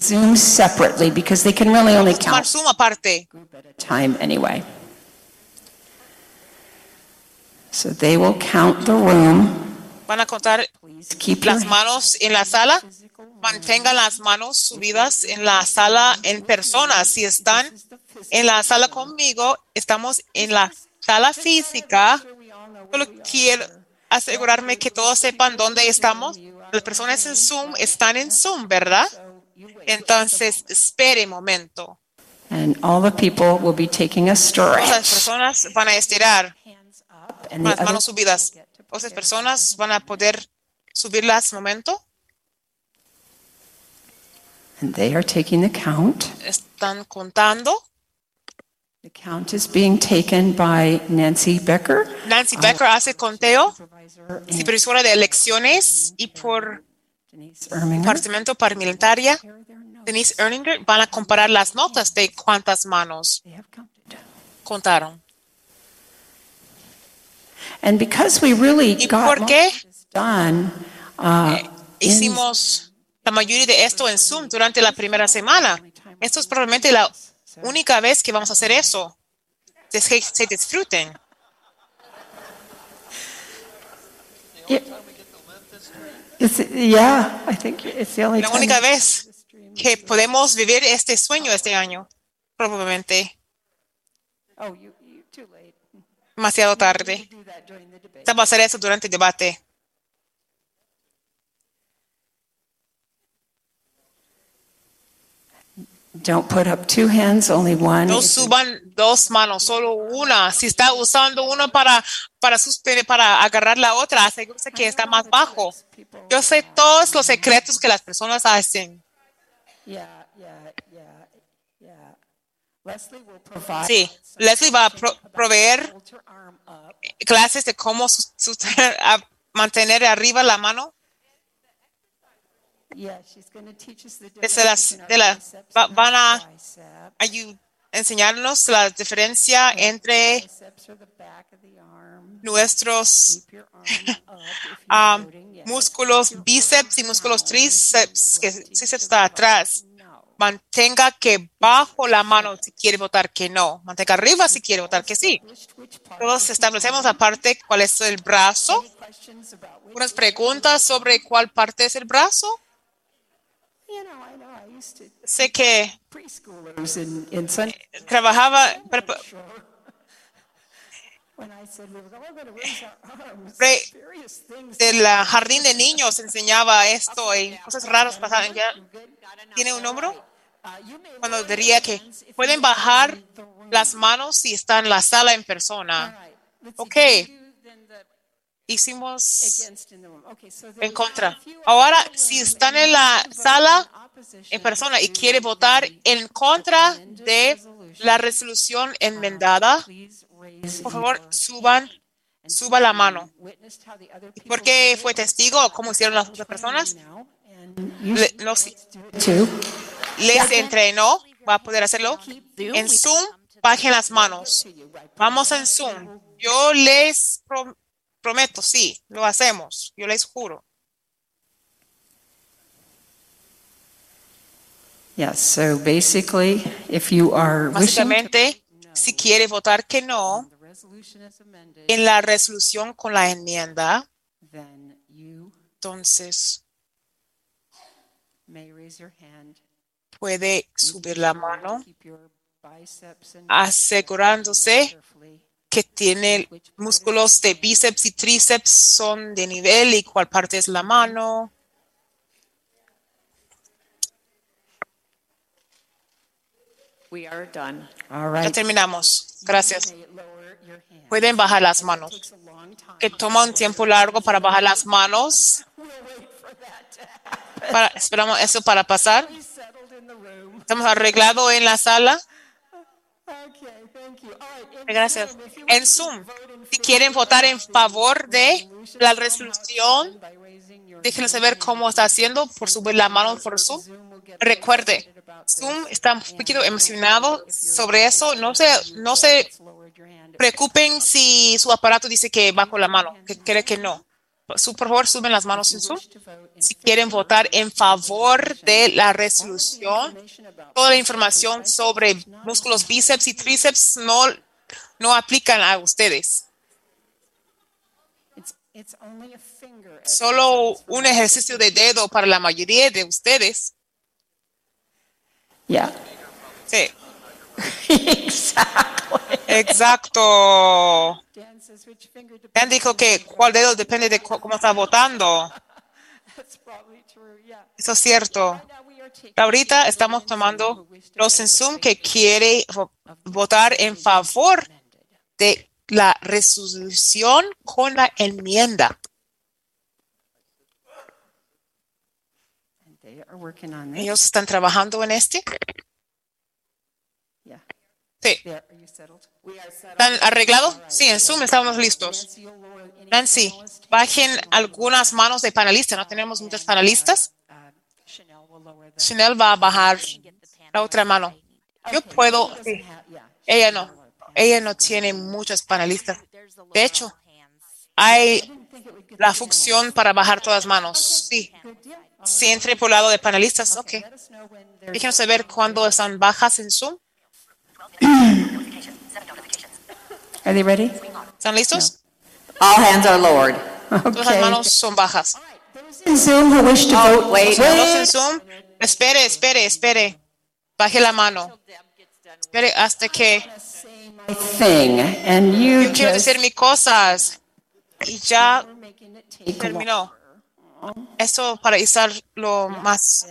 Zoom separately because they can really only count Zoom aparte. time anyway. So they will count the room. Van a contar Keep las manos en la sala. Mantengan las manos subidas en la sala en persona. Si están en la sala conmigo, estamos en la sala física. Solo quiero asegurarme que todos sepan dónde estamos. Las personas en Zoom están en Zoom, ¿verdad? Entonces, espere un momento. and all the people will be taking a Todas las stretch. personas van a estirar con las manos subidas. Otras personas van a poder subirlas un momento. And they are taking the count. Están contando. The count is being taken by Nancy Becker. Nancy Becker hace conteo, supervisora de elecciones y por departamento paramilitaria, Denise Erninger, van a comparar las notas de cuántas manos contaron. And because we really ¿Y got por most qué of this done, uh, in- hicimos la mayoría de esto en Zoom durante la primera semana? Esto es probablemente la única vez que vamos a hacer eso. Es que se disfruten. La única vez que podemos vivir este sueño este año, probablemente. Oh, demasiado tarde. Vamos a hacer eso durante el debate. Don't put up two hands, only one. No suban dos manos, solo una. Si está usando uno para, para, suspender, para agarrar la otra, asegúrese que está más bajo. Yo sé todos los secretos que las personas hacen. Yeah, yeah, yeah, yeah. Leslie will provide. Sí, Leslie va a pro- proveer clases de cómo a mantener arriba la mano. Yeah, she's going to teach us the Desde las, de la, va- van a enseñarnos la diferencia entre nuestros yes. músculos bíceps y músculos tríceps, que tríceps está atrás. Mantenga que bajo la mano si quiere votar que no. Mantenga arriba si quiere votar que sí. Todos establecemos aparte cuál es el brazo. Unas preguntas sobre cuál parte es el brazo. You know, I know, I used to Sé que trabajaba del jardín de niños enseñaba esto y cosas raras pasaban. ¿Ya tiene un número? Cuando diría que pueden bajar las manos si están en la sala en persona. Ok. Hicimos en contra. Ahora, si están en la sala en persona y quiere votar en contra de la resolución enmendada, por favor, suban, suba la mano. witnessed how the other ¿Por qué fue testigo? ¿Cómo hicieron las otras personas? Le- les entrenó, va a poder hacerlo. En Zoom, bajen las manos. Vamos en Zoom. Yo les prometo, sí, lo hacemos. Yo les juro. Yes, so basically, if you are Básicamente, si quiere votar que no en la resolución con la enmienda, then you entonces may raise your hand. puede subir la mano asegurándose que tiene músculos de bíceps y tríceps son de nivel y cuál parte es la mano. We are done. All Ya right. terminamos. Gracias. Lower your hand. Pueden bajar las manos. Que toma un tiempo largo para bajar las manos. Para- esperamos eso para pasar. Estamos arreglados en la sala. Gracias. En Zoom, si quieren votar en favor de la resolución, déjenlo saber cómo está haciendo por subir la mano por Zoom. Recuerde, Zoom está un poquito emocionado sobre eso. No se, no se preocupen si su aparato dice que va con la mano, que cree que no. Por favor, suben las manos en Zoom. Si quieren votar en favor de la resolución, toda la información sobre músculos bíceps y tríceps no, no aplican a ustedes. Solo un ejercicio de dedo para la mayoría de ustedes. Yeah. Sí, exactly. exacto. Dan dijo que cuál dedo depende de cómo está votando. Eso es cierto. Ahorita estamos tomando los en Zoom que quiere vo- votar en favor de la resolución con la enmienda. Ellos están trabajando en este. Sí. ¿Están arreglados? Sí, en Zoom estamos listos. Nancy, bajen algunas manos de panelistas. No tenemos muchos panelistas. Chanel va a bajar la otra mano. Yo puedo. Ella no. Ella no tiene muchos panelistas. De hecho, hay la función para bajar todas las manos. Sí. Si entre por el lado de panelistas, ok. Déjenos saber cuándo están bajas en Zoom. Are they ready? ¿Están listos? All hands are lowered. Okay. Todas las manos son bajas. In Zoom who wish to oh, vote. wait. Todos en Zoom. Espere, espere, espere. Baje la mano. Espere hasta que thing, and you Yo quiero just decir mis cosas y ya terminó. Eso para lo más.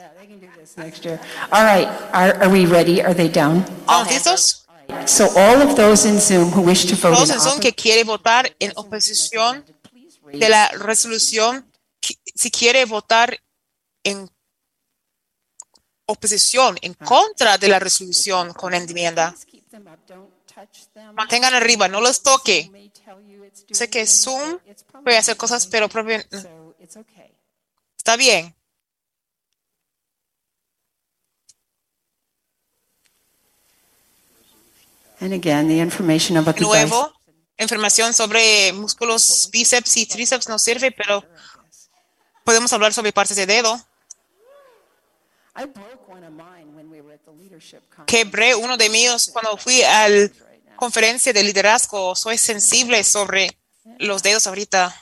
next year. All right, are, are we ready? Are they down? ¿Estamos listos? So all of those in Zoom who wish to vote Todos en Zoom que quiere votar en oposición de la resolución, si quiere votar en oposición, en contra de la resolución con enmienda, mantengan arriba, no los toque. Sé que Zoom puede hacer cosas, pero propio- está bien. And again, the information about the nuevo, información sobre músculos bíceps y tríceps no sirve, pero podemos hablar sobre partes de dedo. Quebré uno de míos cuando fui a la conferencia de liderazgo. Soy sensible sobre los dedos ahorita.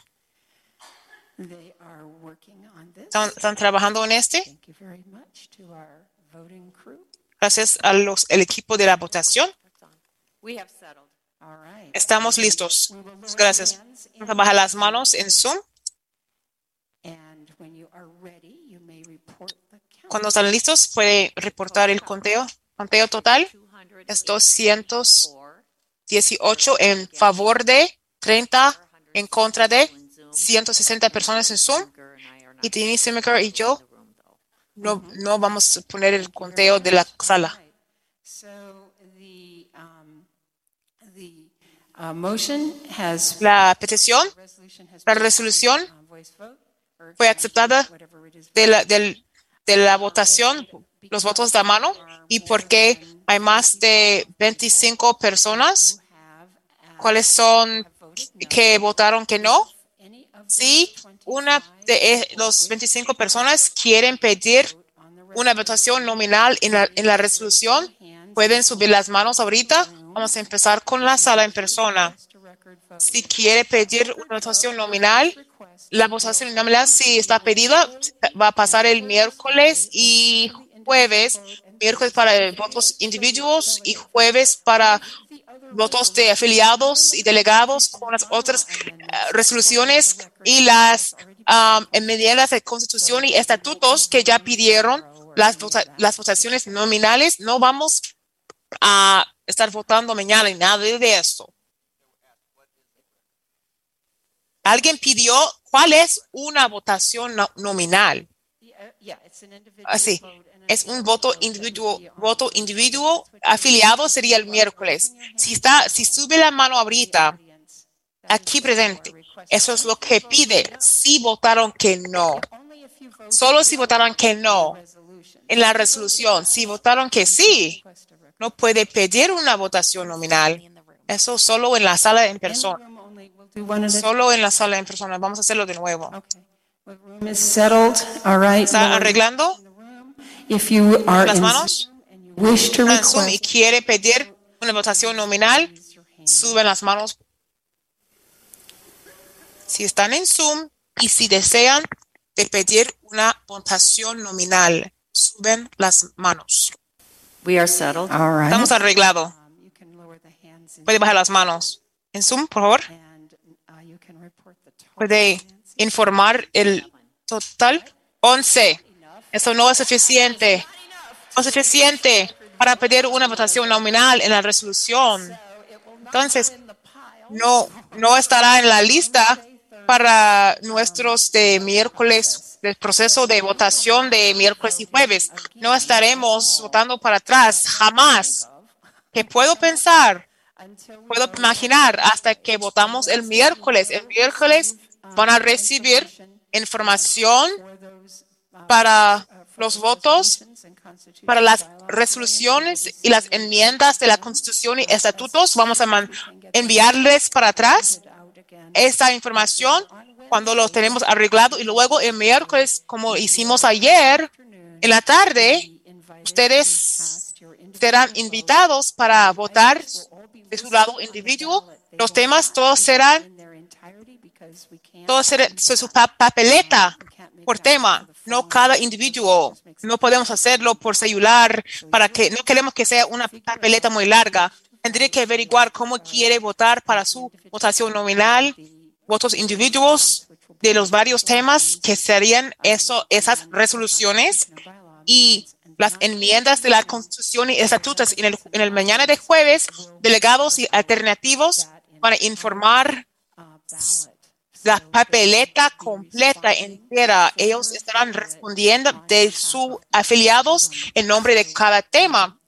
They are working on this. ¿Están, están trabajando en este? Thank you very much to our voting crew. Gracias a los, el equipo de la votación. We have settled. All right. Estamos listos. Gracias. Vamos a bajar las manos en Zoom. And when you are ready, you may report the count. Cuando están listos, puede reportar el conteo. Conteo total es 218 en favor de 30 en contra de 160 personas en Zoom. Y Denise Zimmer y yo no, no vamos a poner el conteo de la sala. So the, um, the uh, motion has La petición, la resolución or fue aceptada de la, del- de la votación, los votos de mano, y porque hay más de 25 personas, ¿cuáles son que votaron que no? Sí, una de e- los 25 personas quieren pedir una votación nominal en la, en la resolución. Pueden subir las manos ahorita. Vamos a empezar con la sala en persona. Si quiere pedir una votación nominal, la votación nominal, si está pedida, va a pasar el miércoles y jueves. Miércoles para votos individuos y jueves para votos de afiliados y delegados con las otras eh, resoluciones y las um, enmiendas de constitución y estatutos que ya pidieron las, vota- las votaciones nominales. No vamos a estar votando mañana y nada de eso. Alguien pidió cuál es una votación no- nominal. Así, es un voto individual, voto individuo afiliado sería el miércoles. Si está, si sube la mano ahorita, aquí presente, eso es lo que pide. Si votaron que no, solo si votaron que no en la resolución. Si votaron que sí, no puede pedir una votación nominal. Eso solo en la sala en persona. Solo en la sala en persona. Vamos a hacerlo de nuevo. ¿Está arreglando las manos? y quiere pedir una votación nominal, suben las manos. Si están en Zoom y si desean de pedir una votación nominal, suben las manos. We are settled. All right. Estamos arreglados. you can lower the hands in Puede bajar las manos. En Zoom, por favor. uh, you can report the total. Puede informar el total. 11. Eso no es suficiente. No es suficiente para pedir una votación nominal en la resolución. Entonces, no, no estará en la lista para nuestros de miércoles, del proceso de votación de miércoles y jueves. No estaremos votando para atrás, jamás. Que puedo pensar, puedo imaginar hasta que votamos el miércoles. El miércoles van a recibir información para los votos, para las resoluciones y las enmiendas de la Constitución y estatutos. Vamos a enviarles para atrás esta información cuando lo tenemos arreglado y luego el miércoles, como hicimos ayer en la tarde, ustedes serán invitados para votar de su lado individuo. Los temas todos serán, todos serán su su pa- papeleta por tema, no cada individuo. No podemos hacerlo por celular para que no queremos que sea una papeleta muy larga. Tendría que averiguar cómo quiere votar para su votación nominal, votos individuos de los varios temas que serían eso, esas resoluciones y las enmiendas de la Constitución y estatutos. En el, en el mañana de jueves, delegados y alternativos van a informar la papeleta completa entera. Ellos estarán respondiendo de sus afiliados en nombre de cada tema.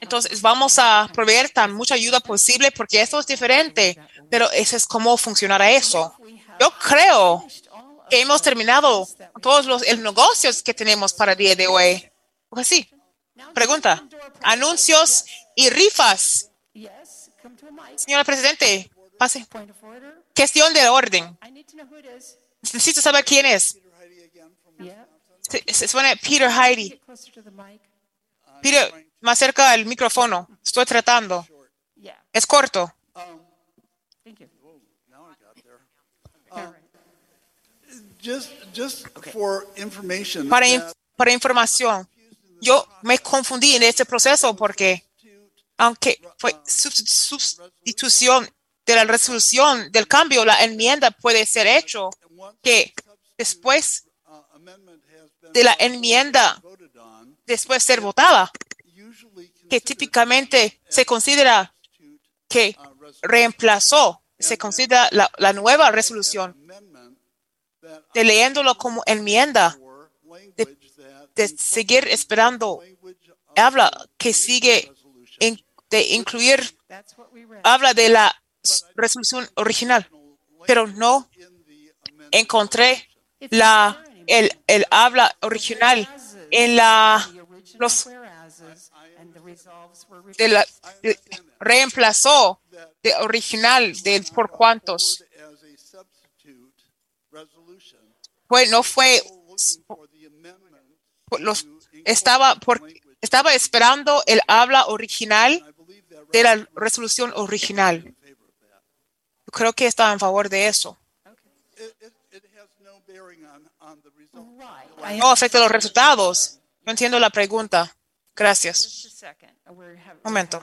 Entonces, vamos a proveer tan mucha ayuda posible porque esto es diferente, pero eso es cómo funcionará eso. Yo creo que hemos terminado todos los negocios que tenemos para el día de hoy. Pues sí. Pregunta. Anuncios y rifas. Señora Presidente, pase. Cuestión de orden. Necesito saber quién es. Se, se suena Peter Heidi. Peter, más cerca del micrófono. Estoy tratando. Es corto. For information. Para, in- para información, yo me confundí en este proceso porque aunque fue sustitución de la resolución del cambio, la enmienda puede ser hecho que después de la enmienda, después ser votada, que típicamente se considera que reemplazó, se considera la, nueva resolución, de leyéndolo como enmienda, de, seguir esperando, habla que sigue de incluir, habla de la resolución original, pero no encontré la, el, el habla original en la, los, de la, de- reemplazó de original del por cuantos. Fue, no fue, los, estaba, por, estaba esperando el habla original de la resolución original. Creo que estaba en favor de eso. No afecta los resultados. No entiendo la pregunta. Gracias. Momento.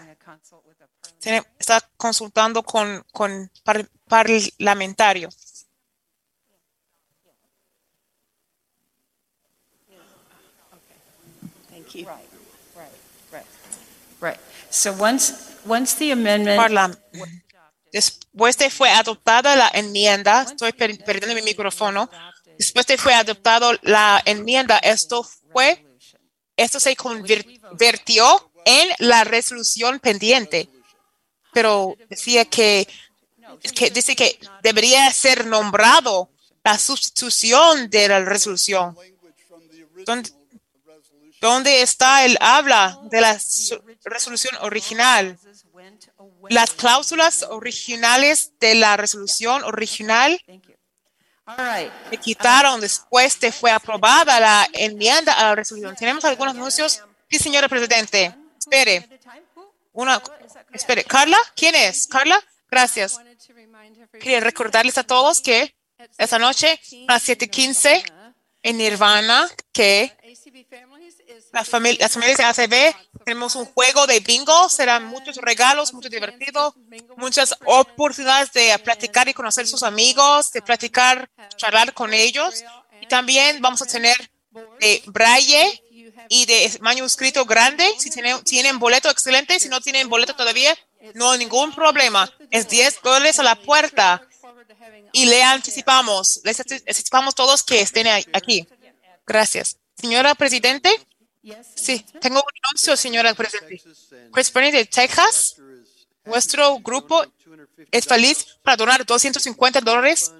Está consultando con, con par- parlamentario. Thank you. Right, right, right. Right. So once, once the amendment. Parla- Después de fue adoptada la enmienda, estoy per- perdiendo mi micrófono. Después de fue adoptado la enmienda, esto fue, esto se convirtió en la resolución pendiente. Pero decía que, dice que debería ser nombrado la sustitución de la resolución. ¿Dónde, está el habla de la resolución original? Las cláusulas originales de la resolución original se quitaron después de fue aprobada la enmienda a la resolución. ¿Tenemos algunos anuncios? Sí, señora Presidente. Espere. Una, espere. ¿Carla? ¿Quién es? ¿Carla? Gracias. Quería recordarles a todos que esta noche a las 7:15 en Nirvana que las, famili- las familias de ACB tenemos un juego de bingo, serán muchos regalos, mucho divertido, muchas oportunidades de platicar y conocer sus amigos, de platicar, charlar con ellos. Y también vamos a tener de braille y de manuscrito grande. Si tienen, tienen boleto, excelente. Si no tienen boleto todavía, no hay ningún problema. Es 10 dólares a la puerta. Y le anticipamos, les anticipamos todos que estén aquí. Gracias. Señora Presidente. Sí, tengo un anuncio, señora Presidente. Chris Bernie de Texas, nuestro grupo es feliz para donar 250 dólares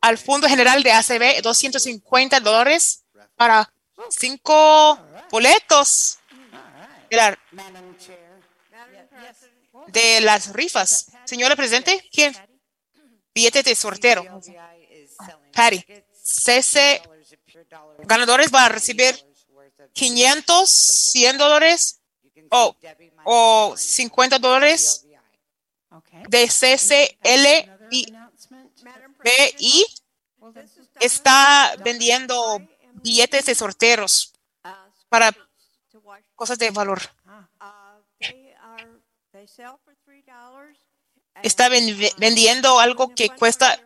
al Fondo General de ACB, 250 dólares para cinco boletos de, la- de las rifas. Señora Presidente, ¿quién? Billete de sortero. Patty. CC ganadores van a recibir 500, 100 dólares o, o 50 dólares de CCL y BI está vendiendo billetes de sorteros para cosas de valor. está ven- vendiendo algo que cuesta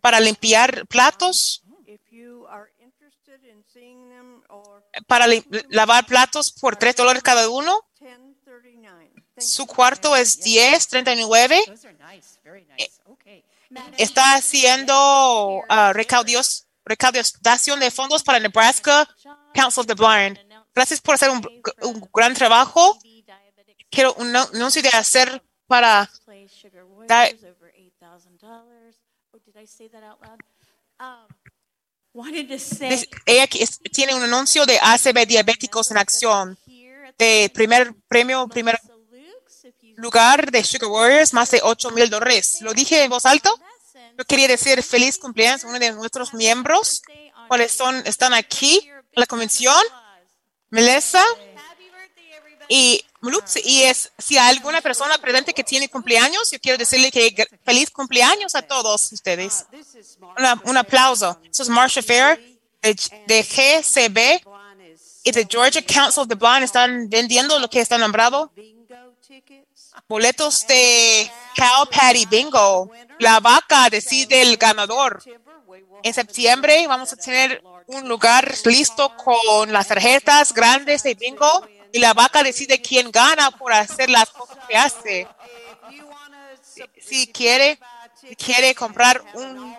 para limpiar platos, para lavar platos por 3 dólares cada uno. Su cuarto es 10.39. Eh, Está haciendo ah, recaudios- recaudación de fondos para Nebraska Council of the Blind. Gracias por hacer un, gran trabajo. Quiero un anuncio de hacer para Ella tiene un anuncio de ACB Diabéticos en Acción, de primer premio, primer lugar de Sugar Warriors, más de 8 mil dólares. ¿Lo dije en voz alta? Yo quería decir feliz cumpleaños a uno de nuestros miembros, cuáles son, están aquí en la convención, Melissa y y es, si alguna persona presente que tiene cumpleaños, yo quiero decirle que feliz cumpleaños a todos ustedes. Una- un aplauso. Eso es Marsha Fair de, de GCB y de Georgia Council of the Blind. Están vendiendo lo que está nombrado. Boletos de Cow Patty Bingo. La vaca decide el ganador. En septiembre vamos a tener un lugar listo con las tarjetas grandes de bingo y la vaca decide quién gana por hacer las cosas que hace. Si quiere, quiere comprar un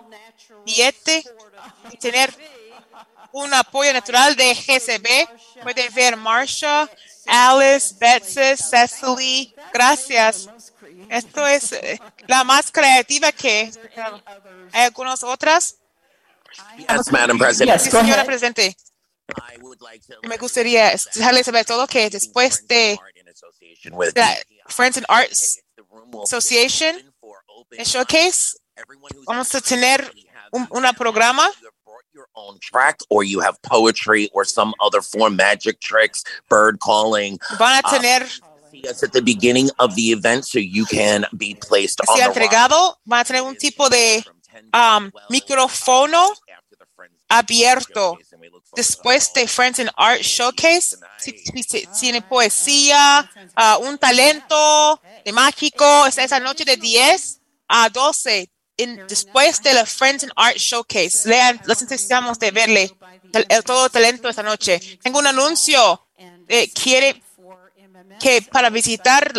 billete y tener un apoyo natural de GCB, puede ver Marsha, Alice, Betsy, Cecily. Gracias. Esto es eh, la más creativa que hay algunas otras. Yes, Madam President. Sí, señora Presidente. Me gustaría dejarles saber todo que después de la Friends and Arts Association el Showcase, vamos a tener un una programa. Your own track or you have poetry or some other form, magic tricks, bird calling. Van a uh, tener, see us at the beginning of the event so you can be placed on the entregado, van a tener un tipo de um, micrófono abierto. Después de Friends and Art Showcase, si, si- si tiene poesía, ah, un talento de mágico, es esa noche de 10 a 12. en- después de la Friends and Art Showcase, lean, los necesitamos de verle el, el todo talento esta noche. Tengo un anuncio. eh, quiere que para visitar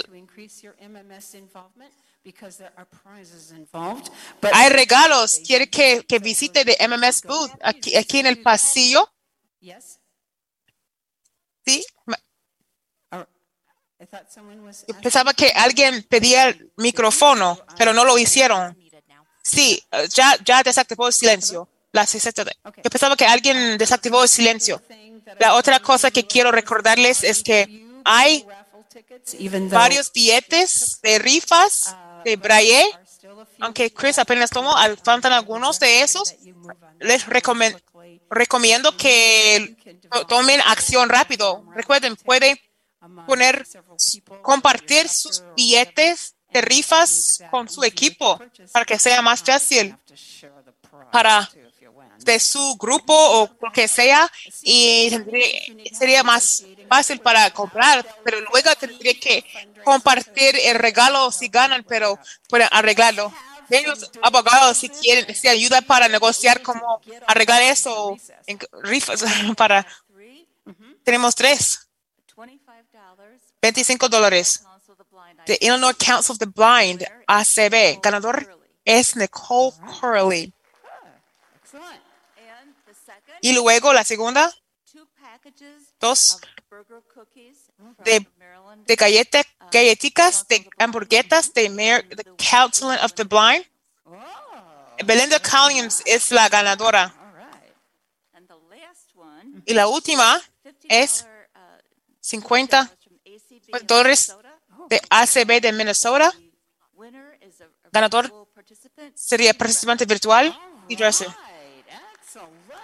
Hay regalos. Quiere que, que visite de MMS Booth aquí, aquí en el pasillo. Sí. Yo pensaba que alguien pedía el micrófono, pero no lo hicieron. Sí, ya, ya desactivó el silencio. La Yo pensaba que alguien desactivó el silencio. La otra cosa que quiero recordarles es que hay varios billetes de rifas de Braille, aunque Chris apenas tomó, al- faltan algunos de esos. Les recomiendo que to- tomen acción rápido. Recuerden, puede poner, compartir sus billetes de rifas con su equipo para que sea más fácil para de su grupo o lo que sea y sería más fácil para comprar, pero luego tendría que compartir el regalo si ganan, pero pueden arreglarlo. Ven los abogados si quieren, si ayuda para negociar cómo arreglar eso en para tenemos tres. 25 dólares. The Illinois Council of the Blind, ACB. Ganador es Nicole Corley. Y luego la segunda, dos de, de galleta, galletitas, de hamburguetas de Mayor, the Council of the Blind. Belinda Collins es la ganadora. Y la última es 50 dólares de ACB de Minnesota. Ganador sería participante virtual y dresser.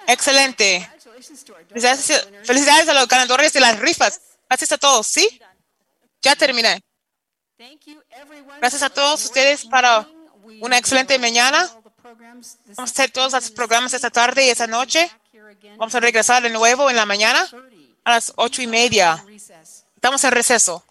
Excelente. Felicidades, a los ganadores de las rifas. Gracias a todos, ¿sí? Ya terminé. Gracias a todos ustedes para una excelente mañana. Vamos a hacer todos los programas esta tarde y esta noche. Vamos a regresar de nuevo en la mañana a las ocho y media. Estamos en receso.